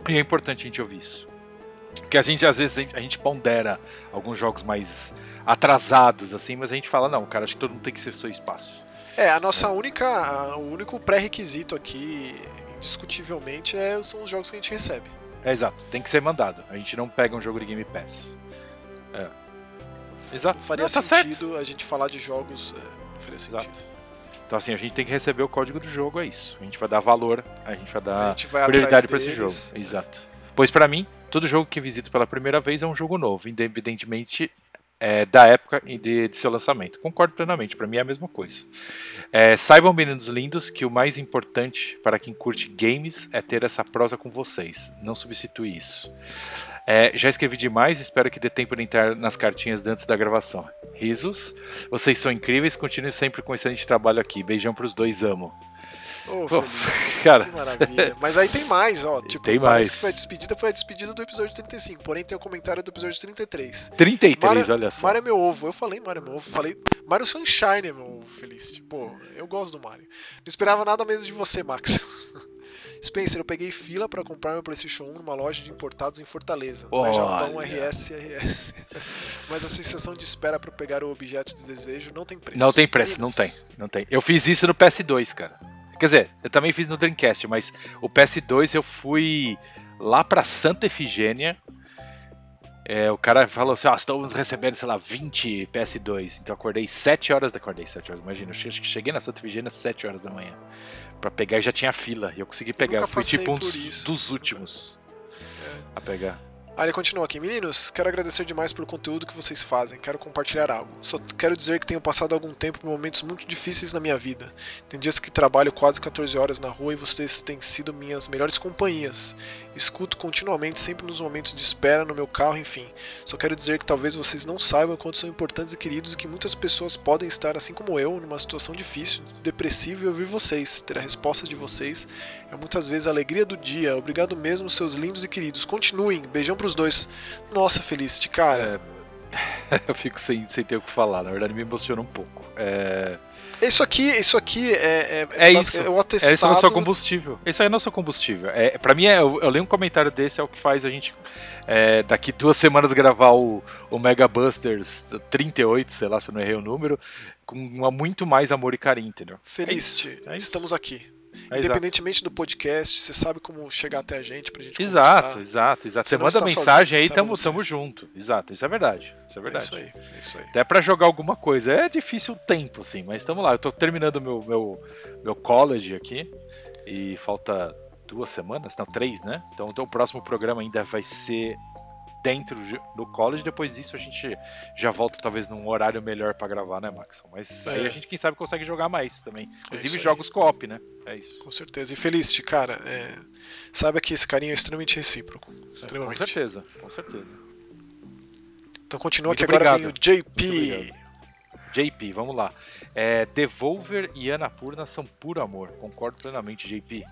e é importante a gente ouvir isso. Porque a gente, às vezes, a gente pondera alguns jogos mais atrasados, assim, mas a gente fala, não, cara, acho que todo mundo tem que ser seu espaço. É, a nossa única. O único pré-requisito aqui, indiscutivelmente, é, são os jogos que a gente recebe. É exato, tem que ser mandado. A gente não pega um jogo de Game Pass. É. Exato. Não faria Não, tá certo. sentido a gente falar de jogos. É, não faria sentido. Exato. Então, assim, a gente tem que receber o código do jogo, é isso. A gente vai dar valor, a gente vai dar gente vai prioridade pra esse jogo. Exato. Pois pra mim, todo jogo que visito pela primeira vez é um jogo novo, independentemente é, da época de, de seu lançamento. Concordo plenamente, pra mim é a mesma coisa. É, saibam, meninos lindos, que o mais importante para quem curte games é ter essa prosa com vocês. Não substitui isso. É, já escrevi demais, espero que dê tempo de entrar nas cartinhas antes da gravação. Risos. Vocês são incríveis, continuem sempre com excelente trabalho aqui. Beijão pros dois, amo. Felipe, cara, que maravilha. Mas aí tem mais, ó. Tipo, Tem mais. que foi a despedida, foi a despedida do episódio 35. Porém, tem o comentário do episódio 33. 33, Mario- olha só. Mario é meu ovo. Eu falei Mario é meu ovo. Falei. Mario Sunshine é meu ovo, Felicity. Pô, eu gosto do Mario. Não esperava nada mesmo de você, Max. Spencer, eu peguei fila pra comprar meu PlayStation 1 numa loja de importados em Fortaleza. Na Olha. Japão RS RS. Mas a sensação de espera pra pegar o objeto de desejo não tem preço. Não tem preço, não tem, não tem. Eu fiz isso no PS2, cara. Quer dizer, eu também fiz no Dreamcast, mas o PS2 eu fui lá pra Santa Efigênia. É, o cara falou assim: ó, estamos recebendo, sei lá, 20 PS2. Então eu acordei 7 horas, acordei 7 horas, imagina. Eu cheguei na Santa Efigênia às 7 horas da manhã. Pra pegar e já tinha fila. E eu consegui pegar. nunca Eu fui tipo um dos, dos últimos a pegar. Ah, ele continua aqui. Meninos, quero agradecer demais pelo conteúdo que vocês fazem. Quero compartilhar algo. Só quero dizer que tenho passado algum tempo por momentos muito difíceis na minha vida. Tem dias que trabalho quase 14 horas na rua e vocês têm sido minhas melhores companhias. Escuto continuamente, sempre nos momentos de espera, no meu carro, enfim. Só quero dizer que talvez vocês não saibam quanto são importantes e queridos e que muitas pessoas podem estar, assim como eu, numa situação difícil, depressiva e ouvir vocês, ter a resposta de vocês é muitas vezes a alegria do dia. Obrigado mesmo, seus lindos e queridos. Continuem. Beijão pros dois. Nossa, Felicity, cara. eu fico sem, sem ter o que falar. Na verdade, me emociona um pouco. É... Isso aqui, isso aqui é, é, é isso. É o atestado. É isso é nosso combustível. Isso aí é nosso combustível. É, pra mim, é, eu, eu leio um comentário desse, é o que faz a gente, é, daqui duas semanas, gravar o, o Mega Busters 38, sei lá se eu não errei o número, com muito mais amor e carinho, entendeu? Feliz, é estamos aqui. É, Independentemente exato. do podcast, você sabe como chegar até a gente pra gente Exato, conversar. exato, exato. Você, você manda mensagem aí, tamo, tamo junto. Exato, isso é verdade. Isso é verdade. É isso aí, é isso aí. Até pra jogar alguma coisa. É difícil o tempo, assim, mas estamos lá. Eu tô terminando meu, meu, meu college aqui e falta duas semanas, não, três, né? Então, então o próximo programa ainda vai ser dentro do college. Depois disso a gente já volta talvez num horário melhor para gravar, né, Max? Mas é. aí a gente, quem sabe, consegue jogar mais também. Inclusive é jogos co-op, né? É isso. Com certeza. E Felicity, cara, é... saiba que esse carinho é extremamente recíproco. Extremamente. com certeza, com certeza. Então continua Muito que agora vem o JP. JP, vamos lá. É, Devolver e Anapurna são puro amor. Concordo plenamente, JP.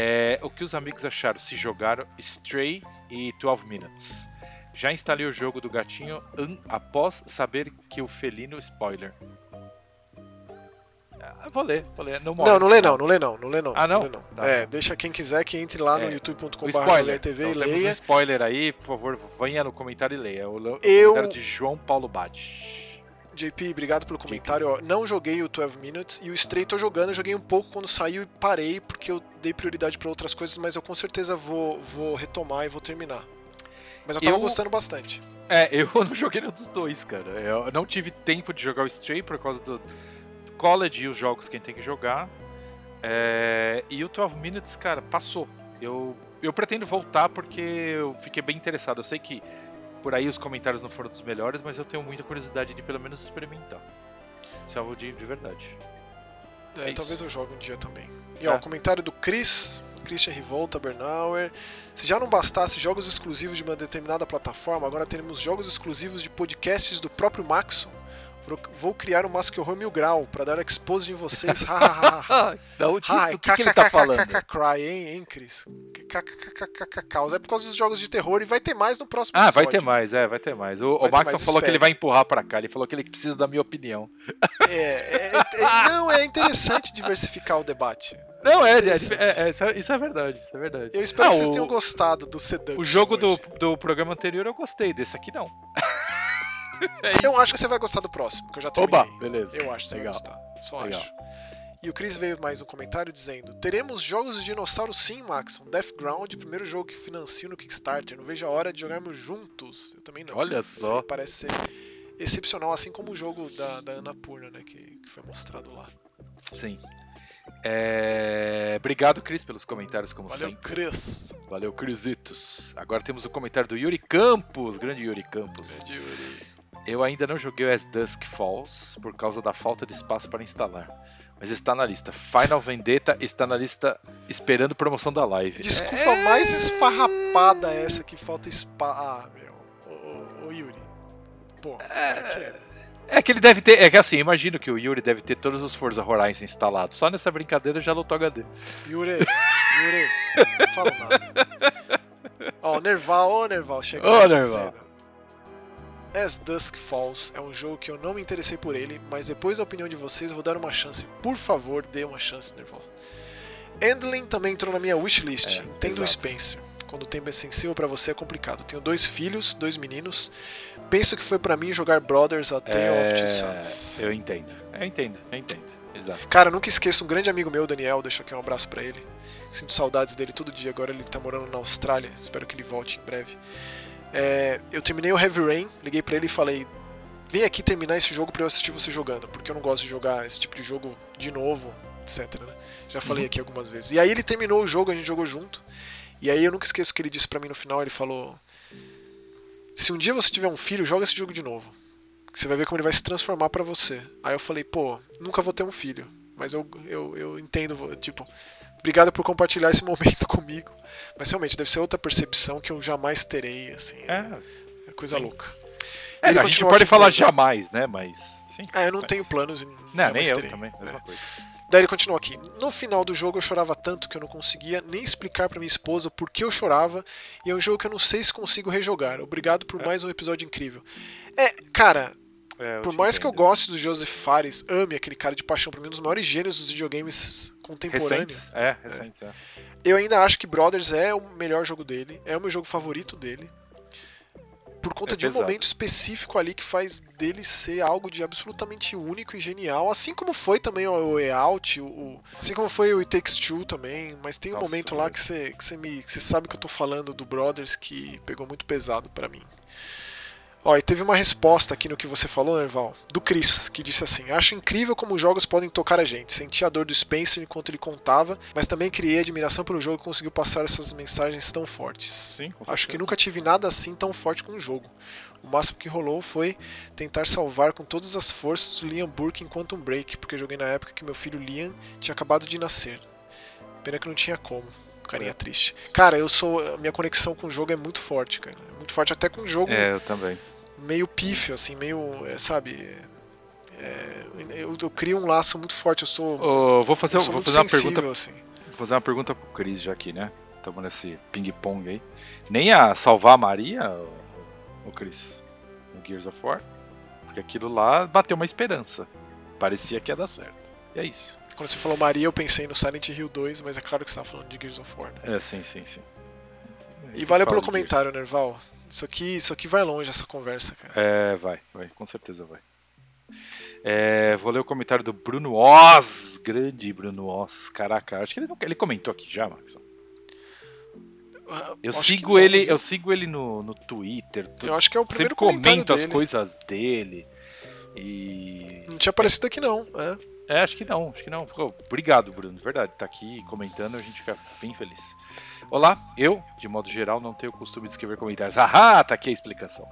É, o que os amigos acharam? Se jogaram Stray e 12 Minutes. Já instalei o jogo do gatinho após saber que o felino spoiler. Ah, vou ler, vou ler. Não, não, não lê não, não lê não, não lê não. Ah, não? não, não. Tá. É, deixa quem quiser que entre lá é, no youtube.com.br TV então, e leia. um spoiler aí, por favor, venha no comentário e leia. O, o eu... comentário de João Paulo Bade. JP, obrigado pelo comentário. Ó, não joguei o 12 Minutes e o Stray tô jogando. Eu joguei um pouco quando saiu e parei porque eu dei prioridade para outras coisas, mas eu com certeza vou, vou retomar e vou terminar. Mas eu tava eu... gostando bastante. É, eu não joguei nenhum dos dois, cara. Eu não tive tempo de jogar o Stray por causa do college e os jogos que a gente tem que jogar. É... E o 12 Minutes, cara, passou. Eu, eu pretendo voltar porque eu fiquei bem interessado. Eu sei que por aí os comentários não foram dos melhores, mas eu tenho muita curiosidade de pelo menos experimentar. Isso é algo de, de verdade. É, é talvez eu jogue um dia também. E ó, é. o comentário do Chris, Christian Rivolta Bernauer. Se já não bastasse jogos exclusivos de uma determinada plataforma, agora teremos jogos exclusivos de podcasts do próprio Maxon. Vou criar um Mask Horror Mil Grau pra dar expose em vocês. Não, o que, que, ele tá falando? Cry, hein, hein, Cris? Causa. É por causa dos jogos de terror e vai ter mais no próximo Ah, vai ter mais, é, vai ter mais. O, o Max falou que ele vai empurrar pra cá, ele falou que ele precisa da minha opinião. É, é, é, não, é interessante diversificar o debate. Não, é, é, é, isso é, é verdade, isso é verdade. Eu espero ah, que vocês o, tenham gostado do Seduction. O jogo do, do programa anterior eu gostei, desse aqui não. É eu acho que você vai gostar do próximo, que eu já terminei. Oba, beleza. Eu acho que você Legal. vai gostar. Só Legal. acho. E o Chris veio mais um comentário dizendo: Teremos jogos de dinossauro sim, Max. Um Deathground, primeiro jogo que financio no Kickstarter. Não vejo a hora de jogarmos juntos. Eu também não. Olha só. Parece ser excepcional, assim como o jogo da, da Annapurna, né? Que, que foi mostrado lá. Sim. É... Obrigado, Cris, pelos comentários, como Valeu, sempre. Valeu, Cris. Valeu, Crisitos. Agora temos o comentário do Yuri Campos, grande Yuri Campos. Grande Yuri. Eu ainda não joguei o As Dusk Falls por causa da falta de espaço para instalar. Mas está na lista. Final Vendetta está na lista esperando promoção da live. Desculpa é... mais esfarrapada essa que falta espaço. Ah, meu. Ô, ô, ô, Yuri. Pô, é... é... É que ele deve ter. É que assim, imagino que o Yuri deve ter todos os Forza Horizon instalados. Só nessa brincadeira já lotou HD. Yuri, Yuri, não falo nada. Ó, o Nerval, ô Nerval, chegou. Ô, Nerval. As Dusk Falls é um jogo que eu não me interessei por ele, mas depois da opinião de vocês vou dar uma chance. Por favor, dê uma chance, Nerval. Endling também entrou na minha wishlist. É, Entendo o Spencer. Quando o tempo é sensível para você é complicado. Tenho dois filhos, dois meninos. Penso que foi para mim jogar Brothers A Tale é... of Two Sons. Eu entendo. Eu entendo, eu entendo. Exato. Cara, nunca esqueço um grande amigo meu, Daniel, deixa aqui um abraço para ele. Sinto saudades dele todo dia. Agora ele tá morando na Austrália. Espero que ele volte em breve. É, eu terminei o Heavy Rain, liguei para ele e falei: vem aqui terminar esse jogo para eu assistir você jogando, porque eu não gosto de jogar esse tipo de jogo de novo, etc. Né? Já falei uhum. aqui algumas vezes. E aí ele terminou o jogo, a gente jogou junto. E aí eu nunca esqueço o que ele disse para mim no final. Ele falou: se um dia você tiver um filho, joga esse jogo de novo. Você vai ver como ele vai se transformar para você. Aí eu falei: pô, nunca vou ter um filho. Mas eu, eu, eu entendo, tipo, Obrigado por compartilhar esse momento comigo. Mas realmente deve ser outra percepção que eu jamais terei, assim. É, é coisa sim. louca. É, Ele a gente pode falar dizendo- jamais, né? Mas. Sim. Ah, eu não mas- tenho planos. Não, nem eu terei. também, É. mesma coisa. Daí ele continua aqui. No final do jogo eu chorava tanto que eu não conseguia nem explicar pra minha esposa por que eu chorava. E é um jogo que eu não sei se consigo rejogar. Obrigado por É. mais um episódio incrível. É, cara, É, por mais que eu entendo. goste do Joseph Fares, ame aquele cara de paixão, pra mim um dos maiores gênios dos videogames contemporâneos. Recentes? É, recentes, é. Eu ainda acho que Brothers é o melhor jogo dele, é o meu jogo favorito dele. Por conta É de um momento específico ali que faz dele ser algo de absolutamente único e genial, assim como foi também o Way Out, o, o- assim como foi o It Takes Two também, mas tem um Nossa, momento lá velho. que você que você me que você sabe que eu tô falando do Brothers que pegou muito pesado pra mim. Ó, e teve uma resposta aqui no que você falou, Nerval, do Chris, que disse assim: Acho incrível como os jogos podem tocar a gente. Senti a dor do Spencer enquanto ele contava, mas também criei admiração pelo jogo que conseguiu passar essas mensagens tão fortes. Sim, Acho que nunca tive nada assim tão forte com um jogo. O máximo que rolou foi tentar salvar com todas as forças o Liam Burke em Quantum Break, porque joguei na época que meu filho Liam tinha acabado de nascer. Pena que não tinha como. Carinha É. triste. Cara, eu sou. Minha conexão com o jogo é muito forte, cara. Muito forte até com um jogo É, eu também. Meio pífio, assim, meio. é, sabe? é, eu, eu crio um laço muito forte. Eu sou. Ô, vou fazer, vou fazer uma pergunta. assim. Vou fazer uma pergunta pro Cris já aqui, né? Estamos nesse ping-pong aí. Nem a salvar a Maria, o, o Cris, no Gears of War. Porque aquilo lá bateu uma esperança. Parecia que ia dar certo. E é isso. Quando você falou Maria, eu pensei no Silent Hill 2, mas é claro que você estava falando de Gears of War, né? É, sim, sim, sim. E valeu Fala pelo comentário, Nerval. Isso aqui, isso aqui vai longe, essa conversa, cara. É, vai, vai, com certeza vai. É, vou ler o comentário do Bruno Oz, grande Bruno Oz. Caraca, acho que ele, não- ele comentou aqui já, Maxon. Ah, Eu acho sigo ele, viu? eu sigo ele no, no Twitter. tu- Eu acho que é o sempre primeiro comentário comento as dele. coisas dele. E Não tinha aparecido aqui não, é. É, acho que não, acho que não. Obrigado, Bruno, verdade. Tá aqui comentando, a gente fica bem feliz. Olá, eu, de modo geral, não tenho o costume de escrever comentários. Ah, tá aqui a explicação.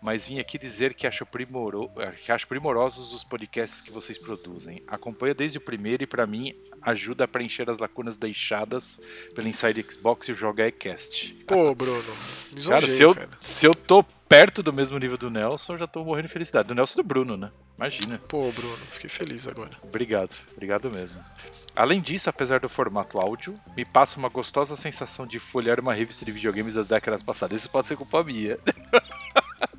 Mas vim aqui dizer que acho, primoro... que acho primorosos os podcasts que vocês produzem. Acompanho desde o primeiro e, pra mim, ajuda a preencher as lacunas deixadas pelo Inside Xbox e o Joga Ecast. Pô, Bruno. Cara, se eu, cara. se eu tô perto do mesmo nível do Nelson, eu já tô morrendo de felicidade. Do Nelson e do Bruno, né? Imagina. Pô, Bruno, fiquei feliz agora. Obrigado, obrigado mesmo. Além disso, apesar do formato áudio, me passa uma gostosa sensação de folhear uma revista de videogames das décadas passadas. Isso pode ser culpa minha.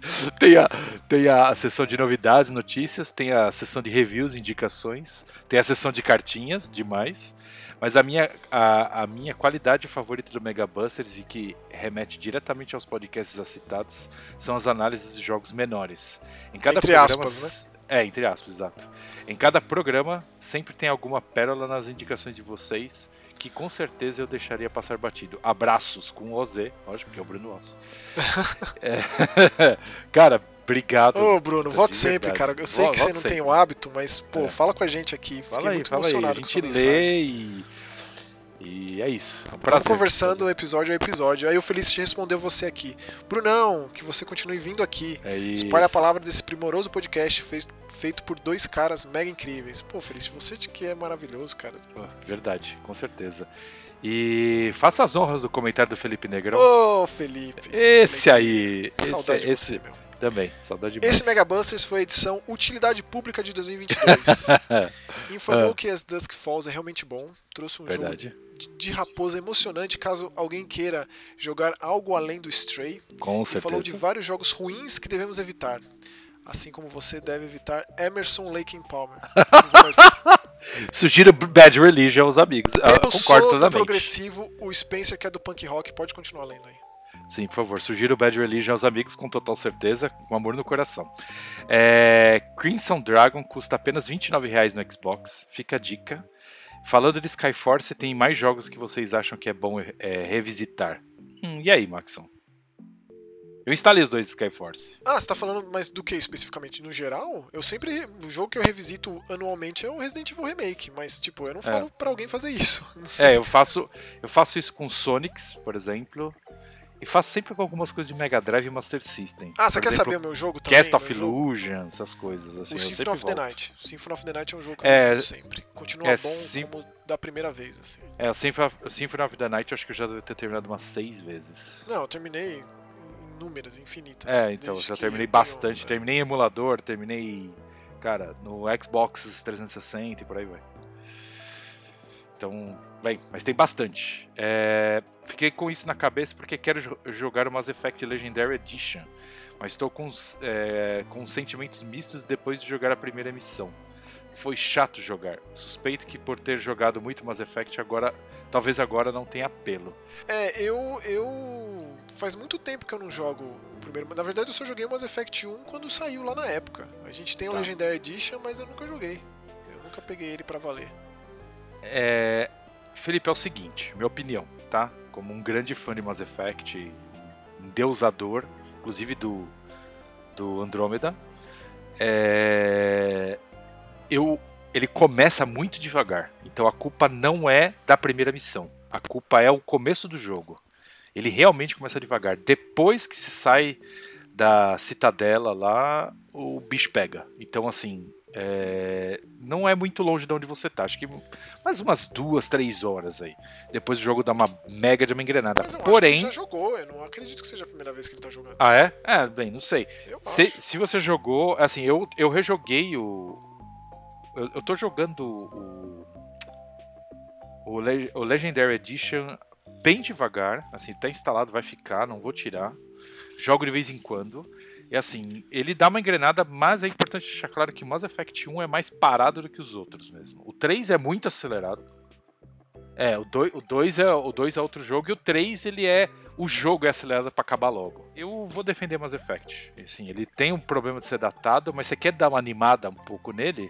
tem, a, tem a sessão de novidades, notícias, tem a sessão de reviews, indicações, tem a sessão de cartinhas, demais. Mas a minha, a, a minha qualidade favorita do Mega Busters e que remete diretamente aos podcasts já citados são as análises de jogos menores. Em cada Entre programa, aspas, É, entre aspas, exato. Em cada programa sempre tem alguma pérola nas indicações de vocês que com certeza eu deixaria passar batido. Abraços com o OZ, lógico que é o Bruno Oz. É, Cara, obrigado. Ô, Bruno, volte sempre, verdade. cara. Eu sei Vo- que você não sempre. tem o hábito, mas, pô, É. fala com a gente aqui. Fiquei Fala aí, muito fala aí. A emocionado com gente lê e. E é isso. É um Estamos prazer. conversando episódio a episódio. Aí o Felicity respondeu você aqui. Brunão, que você continue vindo aqui. É isso. Espalhe a palavra desse primoroso podcast fez- feito por dois caras mega incríveis. Pô, Felicity, você que é maravilhoso, cara. Verdade, com certeza. E faça as honras do comentário do Felipe Negrão. Ô, Felipe. esse aí. Esse, de esse você, meu. Também. Saudade demais. Esse Mega Busters foi a edição Utilidade Pública de 2022. Informou Ah. que As Dusk Falls é realmente bom. Trouxe um Verdade. jogo de, de raposa emocionante caso alguém queira jogar algo além do Stray. Com E falou de certeza. vários jogos ruins que devemos evitar. Assim como você deve evitar Emerson Lake Palmer. Sugiro Bad Religion aos amigos. Ah, Eu concordo sou do plenamente. progressivo, o Spencer que é do punk rock, pode continuar lendo aí. Sim, por favor. Sugiro Bad Religion aos amigos com total certeza, com amor no coração. É, Crimson Dragon custa apenas R$ 29,00 no Xbox. Fica a dica. Falando de Skyforce, tem mais jogos que vocês acham que é bom é, revisitar. Hum, e aí, Maxon? Eu instalei os dois Skyforce. Ah, você tá falando mais do que especificamente? No geral, eu sempre. O jogo que eu revisito anualmente é o Resident Evil Remake, mas, tipo, eu não falo pra alguém fazer isso. É, eu faço, eu faço isso com Sonics, por exemplo. E faço sempre com algumas coisas de Mega Drive e Master System. Ah, você quer exemplo, saber o meu jogo também? Cast of jogo? Illusion, essas coisas assim. O eu Symphony of the volto. Night. O Symphony of the Night é um jogo que eu É, revisito sempre. Continua é, bom sim- como da primeira vez, assim. É, o Symphony of, Symphony of the Night eu acho que eu já devo ter terminado umas seis vezes. Não, eu terminei inúmeras, infinitas. É, então, eu que terminei tenho- bastante. Terminei em emulador, terminei, cara, no Xbox 360 e por aí vai. Então, bem, mas tem bastante. É, fiquei com isso na cabeça porque quero jo- jogar o Mass Effect Legendary Edition, mas estou com, é, com sentimentos mistos depois de jogar a primeira missão. Foi chato jogar. Suspeito que por ter jogado muito Mass Effect agora, talvez agora não tenha apelo. É, eu, eu. Faz muito tempo que eu não jogo o primeiro. Na verdade, eu só joguei o Mass Effect 1 quando saiu lá na época. A gente tem o Tá. Legendary Edition, mas eu nunca joguei. Eu nunca peguei ele pra valer. É, Felipe, é o seguinte, minha opinião, tá? Como um grande fã de Mass Effect, um deusador, inclusive do, do Andrômeda, é, eu, ele começa muito devagar. Então a culpa não é da primeira missão. A culpa é o começo do jogo. Ele realmente começa devagar. Depois que se sai da citadela lá, o bicho pega. Então, assim, é, não é muito longe de onde você tá. Acho que mais umas duas, três horas aí. Depois o jogo dá uma mega de uma engrenada. Mas eu Porém. acho que já jogou, eu não acredito que seja a primeira vez que ele tá jogando. Ah, é? É, bem, não sei. Se, se você jogou, assim, eu, eu rejoguei o. Eu, eu tô jogando o. O, Le- o Legendary Edition bem devagar. Assim, tá instalado, vai ficar, não vou tirar. Jogo de vez em quando. E assim, ele dá uma engrenada, mas é importante deixar claro que o Mass Effect 1 é mais parado do que os outros mesmo. O 3 é muito acelerado. É, o 2, o 2 é o 2 é outro jogo e o 3 ele é o jogo é acelerado pra acabar logo. Eu vou defender Mass Effect. Assim, ele tem um problema de ser datado, mas você quer dar uma animada um pouco nele,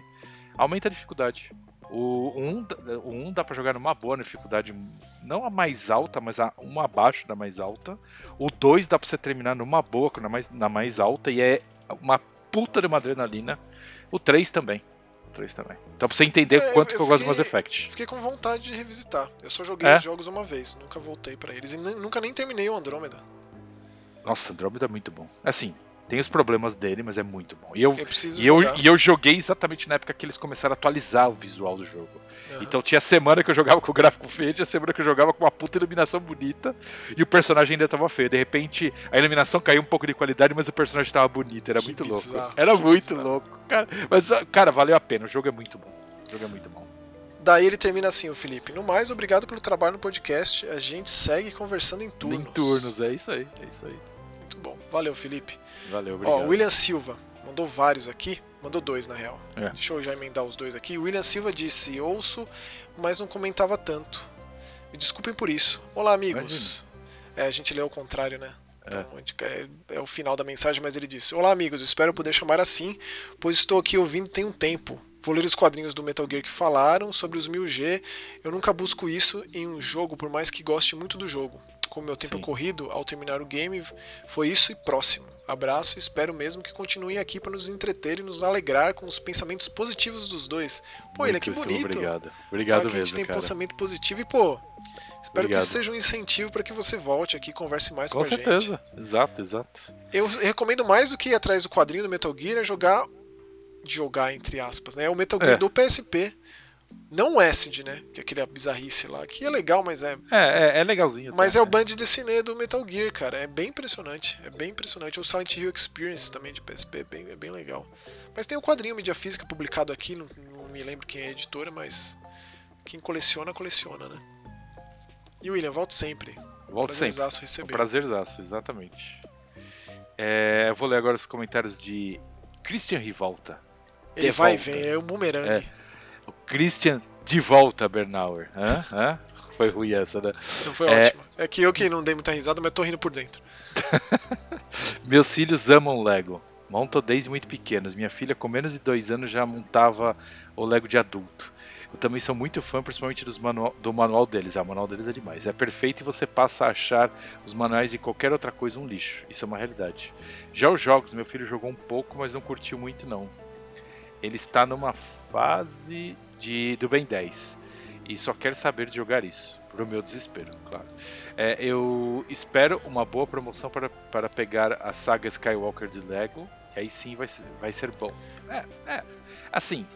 aumenta a dificuldade. O 1, o 1 dá pra jogar numa boa dificuldade, não a mais alta, mas a uma abaixo da mais alta. O 2 dá pra você terminar numa boa, na mais, na mais alta, e é uma puta de uma adrenalina. O 3 também. O 3 também. Então pra você entender É, quanto eu que eu gosto de Mass fiquei- Effect. Fiquei com vontade de revisitar. Eu só joguei É? os jogos uma vez, nunca voltei pra eles. E nunca nem terminei o Andrômeda. Nossa, Andromeda é muito bom. Assim, tem os problemas dele, mas é muito bom. E eu, Eu e eu, e eu joguei exatamente na época que eles começaram a atualizar o visual do jogo. Aham. Então tinha semana que eu jogava com o gráfico feio, tinha semana que eu jogava com uma puta iluminação bonita e o personagem ainda tava feio. De repente a iluminação caiu um pouco de qualidade, mas o personagem tava bonito. Era Que muito bizarro, louco. Era muito bizarro. louco. Cara, mas, cara, valeu a pena. O jogo é muito bom. O jogo é muito bom. Daí ele termina assim, o Felipe. No mais, obrigado pelo trabalho no podcast. A gente segue conversando em turnos. Em turnos, é isso aí. É isso aí. Bom. Valeu, Felipe. Valeu, Ó, obrigado. William Silva mandou vários aqui. Mandou dois, na real. É. Deixa eu já emendar os dois aqui. William Silva disse: Ouço, mas não comentava tanto. Me desculpem por isso. Olá, amigos. É, a gente leu ao contrário, né? Então, é, é o final da mensagem, mas ele disse: Olá, amigos. Espero poder chamar assim, pois estou aqui ouvindo tem um tempo. Vou ler os quadrinhos do Metal Gear que falaram sobre os 1000G. Eu nunca busco isso em um jogo, por mais que goste muito do jogo. Como meu tempo Sim. é corrido, ao terminar o game, foi isso e próximo. Abraço e espero mesmo que continuem aqui para nos entreter e nos alegrar com os pensamentos positivos dos dois. Pô, ele é que bonito. Obrigado. Obrigado que a gente mesmo, tem cara. pensamento positivo e, pô, espero Obrigado. que isso seja um incentivo para que você volte aqui e converse mais com, Com a gente. certeza. Exato, exato. Eu recomendo mais do que ir atrás do quadrinho do Metal Gear é jogar. Jogar, entre aspas, né? É o Metal Gear É. do PSP. Não o Acid, né? Que é aquele bizarrice lá. Que é legal, mas é. É, é, é legalzinho. Mas tá? é o Band Dessinée do Metal Gear, cara. É bem impressionante. É bem impressionante. O Silent Hill Experience também de PSP é bem, é bem legal. Mas tem o quadrinho mídia física publicado aqui. Não, não me lembro quem é a editora, mas. Quem coleciona, coleciona, né? E William, volto sempre. Volto sempre. Prazerzaço Um receber. prazerzaço, exatamente. É, eu vou ler agora os comentários de Christian Rivolta. Ele de vai e vem, é um bumerangue. O Christian de volta, Bernauer. Hã? Hã? Foi ruim essa, né? Não foi É. ótimo. É que eu que não dei muita risada, mas tô rindo por dentro. Meus filhos amam Lego. Montam desde muito pequenos. Minha filha, com menos de dois anos, já montava o Lego de adulto. Eu também sou muito fã, principalmente dos manual, do manual deles. Ah, o manual deles é demais. É perfeito e você passa a achar os manuais de qualquer outra coisa um lixo. Isso é uma realidade. Já os jogos, meu filho jogou um pouco, mas não curtiu muito não. Ele está numa fase de do Ben 10 e só quer saber de jogar isso. Pro meu desespero, claro. É, eu espero uma boa promoção para, para pegar a saga Skywalker de Lego. E aí sim vai, vai ser bom. É, é. Assim.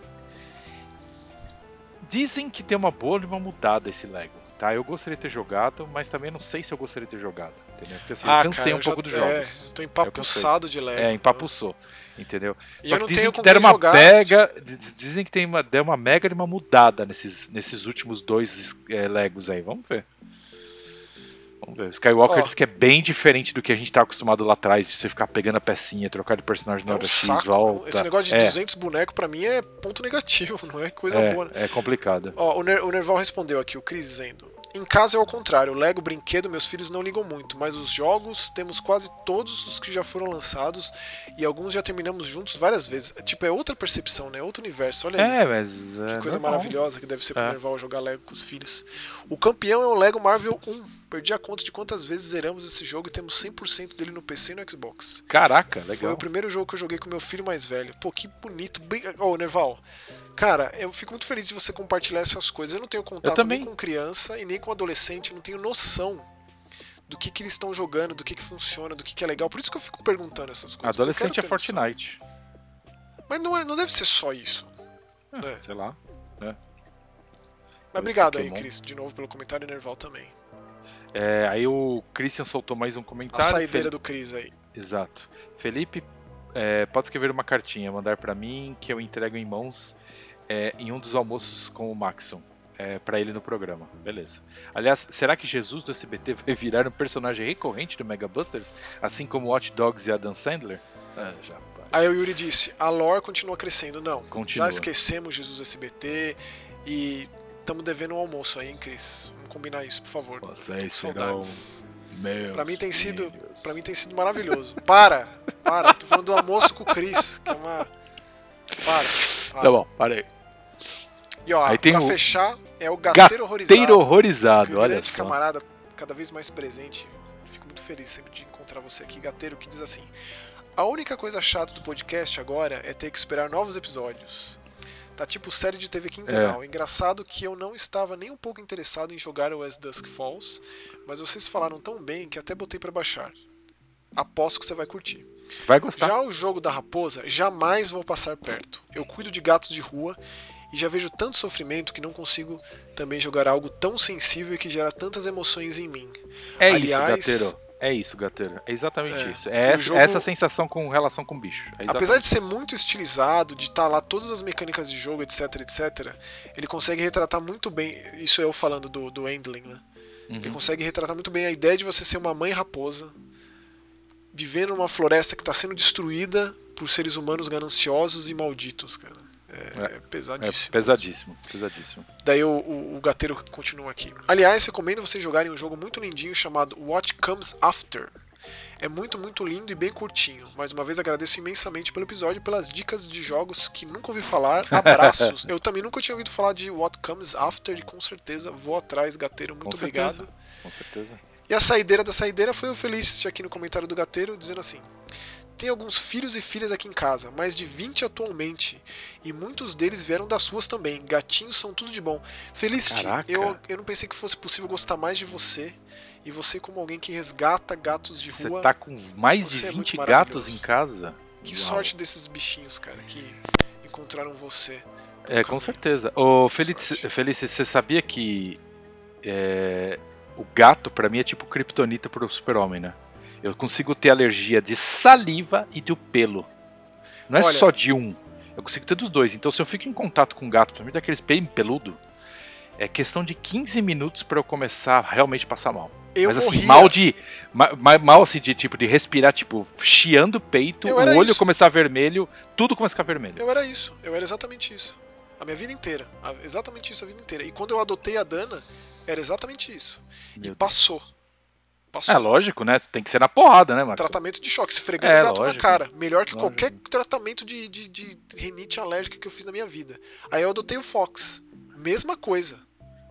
Dizem que tem uma boa e uma mudada esse Lego. tá? Eu gostaria de ter jogado, mas também não sei se eu gostaria de ter jogado, entendeu? Porque assim, Ah, eu cansei cara, um eu pouco já- dos é, jogos. tô empapuçado de leve. É, empapuçou, entendeu? E Só que não dizem que deram uma pega, diz- dizem que tem uma, deu uma mega de uma mudada nesses, nesses últimos dois é, Legos aí. Vamos ver. Vamos ver. O Skywalker Ó. diz que é bem diferente do que a gente tá acostumado lá atrás, de você ficar pegando a pecinha, trocar de personagem na É hora um X, saco. volta. Esse negócio de é, 200 bonecos pra mim é ponto negativo, não é coisa é, boa. né? é complicado. Ó, o, Ner o Nerval respondeu aqui, o Cris dizendo. Em casa é ao contrário, o Lego brinquedo meus filhos não ligam muito, mas os jogos temos quase todos os que já foram lançados e alguns já terminamos juntos várias vezes. Tipo, é outra percepção, né? Outro universo, olha aí. É, mas. Que é coisa maravilhosa que deve ser pro É. Nerval jogar Lego com os filhos. O campeão é o Lego Marvel 1. Perdi a conta de quantas vezes zeramos esse jogo e temos 100% dele no PC e no Xbox. Caraca, Foi legal. o primeiro jogo que eu joguei com meu filho mais velho. Pô, que bonito. Brin- Ô, Nerval, cara, eu fico muito feliz de você compartilhar essas coisas. Eu não tenho contato nem com criança e nem com adolescente, não tenho noção do que, que eles estão jogando, do que, que funciona, do que, que é legal. Por isso que eu fico perguntando essas coisas. Adolescente é ter noção. Fortnite. Mas não, é, não deve ser só isso. É. Sei lá. Mas obrigado aí, Pokémon. Cris, de novo pelo comentário e Nerval também. É, aí o Christian soltou mais um A comentário. saideira Fel- do Cris aí. Exato. Felipe, é, pode escrever uma cartinha, mandar pra mim que eu entrego em mãos é, em um dos almoços com o Maxon. É, para ele no programa, beleza. Aliás, será que Jesus do SBT vai virar um personagem recorrente do Mega Busters, assim como Hot Dogs e Adam Sandler? Ah, já. Aí o Yuri disse: a lore continua crescendo. Não, Continua. já esquecemos Jesus SBT e estamos devendo um almoço aí, hein, Cris? Vamos combinar isso, por favor. Vocês saudades. meus Pra mim tem sido, para mim tem sido maravilhoso. Para, para. Tô falando do almoço com o Cris, que é uma. Para. para. Tá bom, parei. E ó, Aí tem pra o fechar, é o Gateiro Horrorizado. Teiro horrorizado, olha só. camarada, cada vez mais presente. Fico muito feliz sempre de encontrar você aqui, Gateiro, que diz assim: A única coisa chata do podcast agora é ter que esperar novos episódios. Tá tipo série de TV quinzenal. Engraçado que eu não estava nem um pouco interessado em jogar o As Dusk Falls, mas vocês falaram tão bem que até botei pra baixar. Aposto que você vai curtir. Vai gostar. Já o jogo da raposa, jamais vou passar perto. Eu cuido de gatos de rua e já vejo tanto sofrimento que não consigo também jogar algo tão sensível e que gera tantas emoções em mim. É Aliás- isso, Gateiro. É isso, Gateiro. É exatamente É. isso. É essa, jogo- essa sensação com relação com o bicho. É Apesar de ser muito estilizado, de estar lá todas as mecânicas de jogo, etc, etc, ele consegue retratar muito bem, isso eu falando do, do Endling, né? Ele Uhum. consegue retratar muito bem a ideia de você ser uma mãe raposa, vivendo numa floresta que está sendo destruída por seres humanos gananciosos e malditos, cara. É, é É pesadíssimo. pesadíssimo, pesadíssimo. Daí o, o, o gateiro continua aqui. Aliás, recomendo vocês jogarem um jogo muito lindinho chamado What Comes After. É muito, muito lindo e bem curtinho. Mais uma vez agradeço imensamente pelo episódio e pelas dicas de jogos que nunca ouvi falar. Abraços. Eu também nunca tinha ouvido falar de What Comes After e com certeza vou atrás, gateiro. Muito Com obrigado. certeza. Com certeza. E a saideira da saideira foi o Felicity aqui no comentário do gateiro dizendo assim: Tem alguns filhos e filhas aqui em casa, mais de 20 atualmente, e muitos deles vieram das suas também. Gatinhos são tudo de bom. Felicity, Caraca. eu, eu não pensei que fosse possível gostar mais de você, e você como alguém que resgata gatos de Você rua. tá com mais de Você é muito 20 gatos em casa? Que Uau. sorte desses bichinhos, cara, que encontraram você. É, com certeza. Ô, Felice, Felice, você sabia que é, o gato, pra mim, é tipo kryptonita pro super-homem, né? Eu consigo ter alergia de saliva e do pelo. Não é Olha- só de um. Eu consigo ter dos dois. Então, se eu fico em contato com um gato, principalmente daqueles bem peludo, é questão de 15 minutos pra eu começar a realmente passar mal. Eu Mas assim, morria. mal de. ma- ma- Mal assim, de tipo, de respirar, tipo, chiando o peito, o olho isso. começar vermelho, tudo começa a ficar vermelho. Eu era isso, eu era exatamente isso. A minha vida inteira. Exatamente isso a vida inteira. E quando eu adotei a Dana, era exatamente isso. Meu e Deus. passou. Passou. É lógico, né? Tem que ser na porrada, né, Max? Tratamento de choque, esfregando É, o gato lógico. na cara. Melhor que Lógico. qualquer tratamento de, de, de rinite alérgica que eu fiz na minha vida. Aí eu adotei o Fox. Mesma coisa.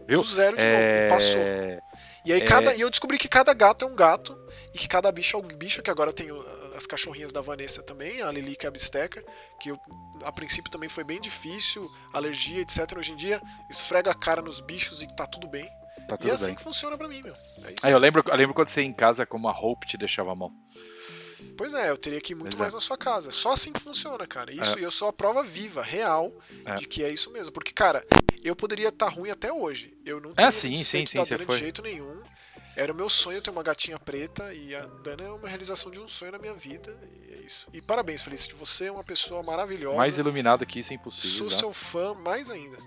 Viu? Do zero de novo. É... E passou. E aí É. cada. E eu descobri que cada gato é um gato. E que cada bicho é um bicho, que agora tenho as cachorrinhas da Vanessa também, a Lili que é a bisteca, que eu, a princípio também foi bem difícil, alergia, etc. Hoje em dia, esfrega a cara nos bichos e tá tudo bem. Tá e tudo é assim bem. que funciona pra mim, meu. É eu lembro, eu lembro quando você ia em casa como a Hope te deixava mal. Pois é, eu teria que ir muito mais é. na sua casa. Só assim que funciona, cara. Isso, e eu sou a prova viva, real, É. de que é isso mesmo. Porque, cara, eu poderia estar tá ruim até hoje. Eu não teria é, sim, sim, sim, da Dana de jeito nenhum. Era o meu sonho ter uma gatinha preta e a Dana é uma realização de um sonho na minha vida. E é isso. E parabéns, Felicity. Você é uma pessoa maravilhosa. Mais iluminado que isso é impossível. Sou seu fã mais ainda.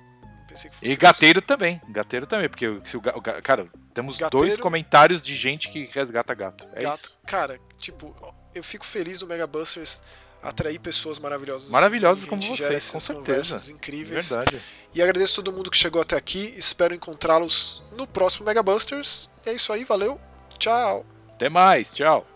E gateiro você. também. Gateiro também, porque se o, o cara, temos gateiro, dois comentários de gente que resgata gato. É gato. Isso. Cara, tipo, eu fico feliz do Mega Busters atrair pessoas maravilhosas. Maravilhosas como vocês, com certeza. incríveis. Verdade. E agradeço todo mundo que chegou até aqui. Espero encontrá-los no próximo Mega Busters. É isso aí, valeu. Tchau. Até mais, tchau.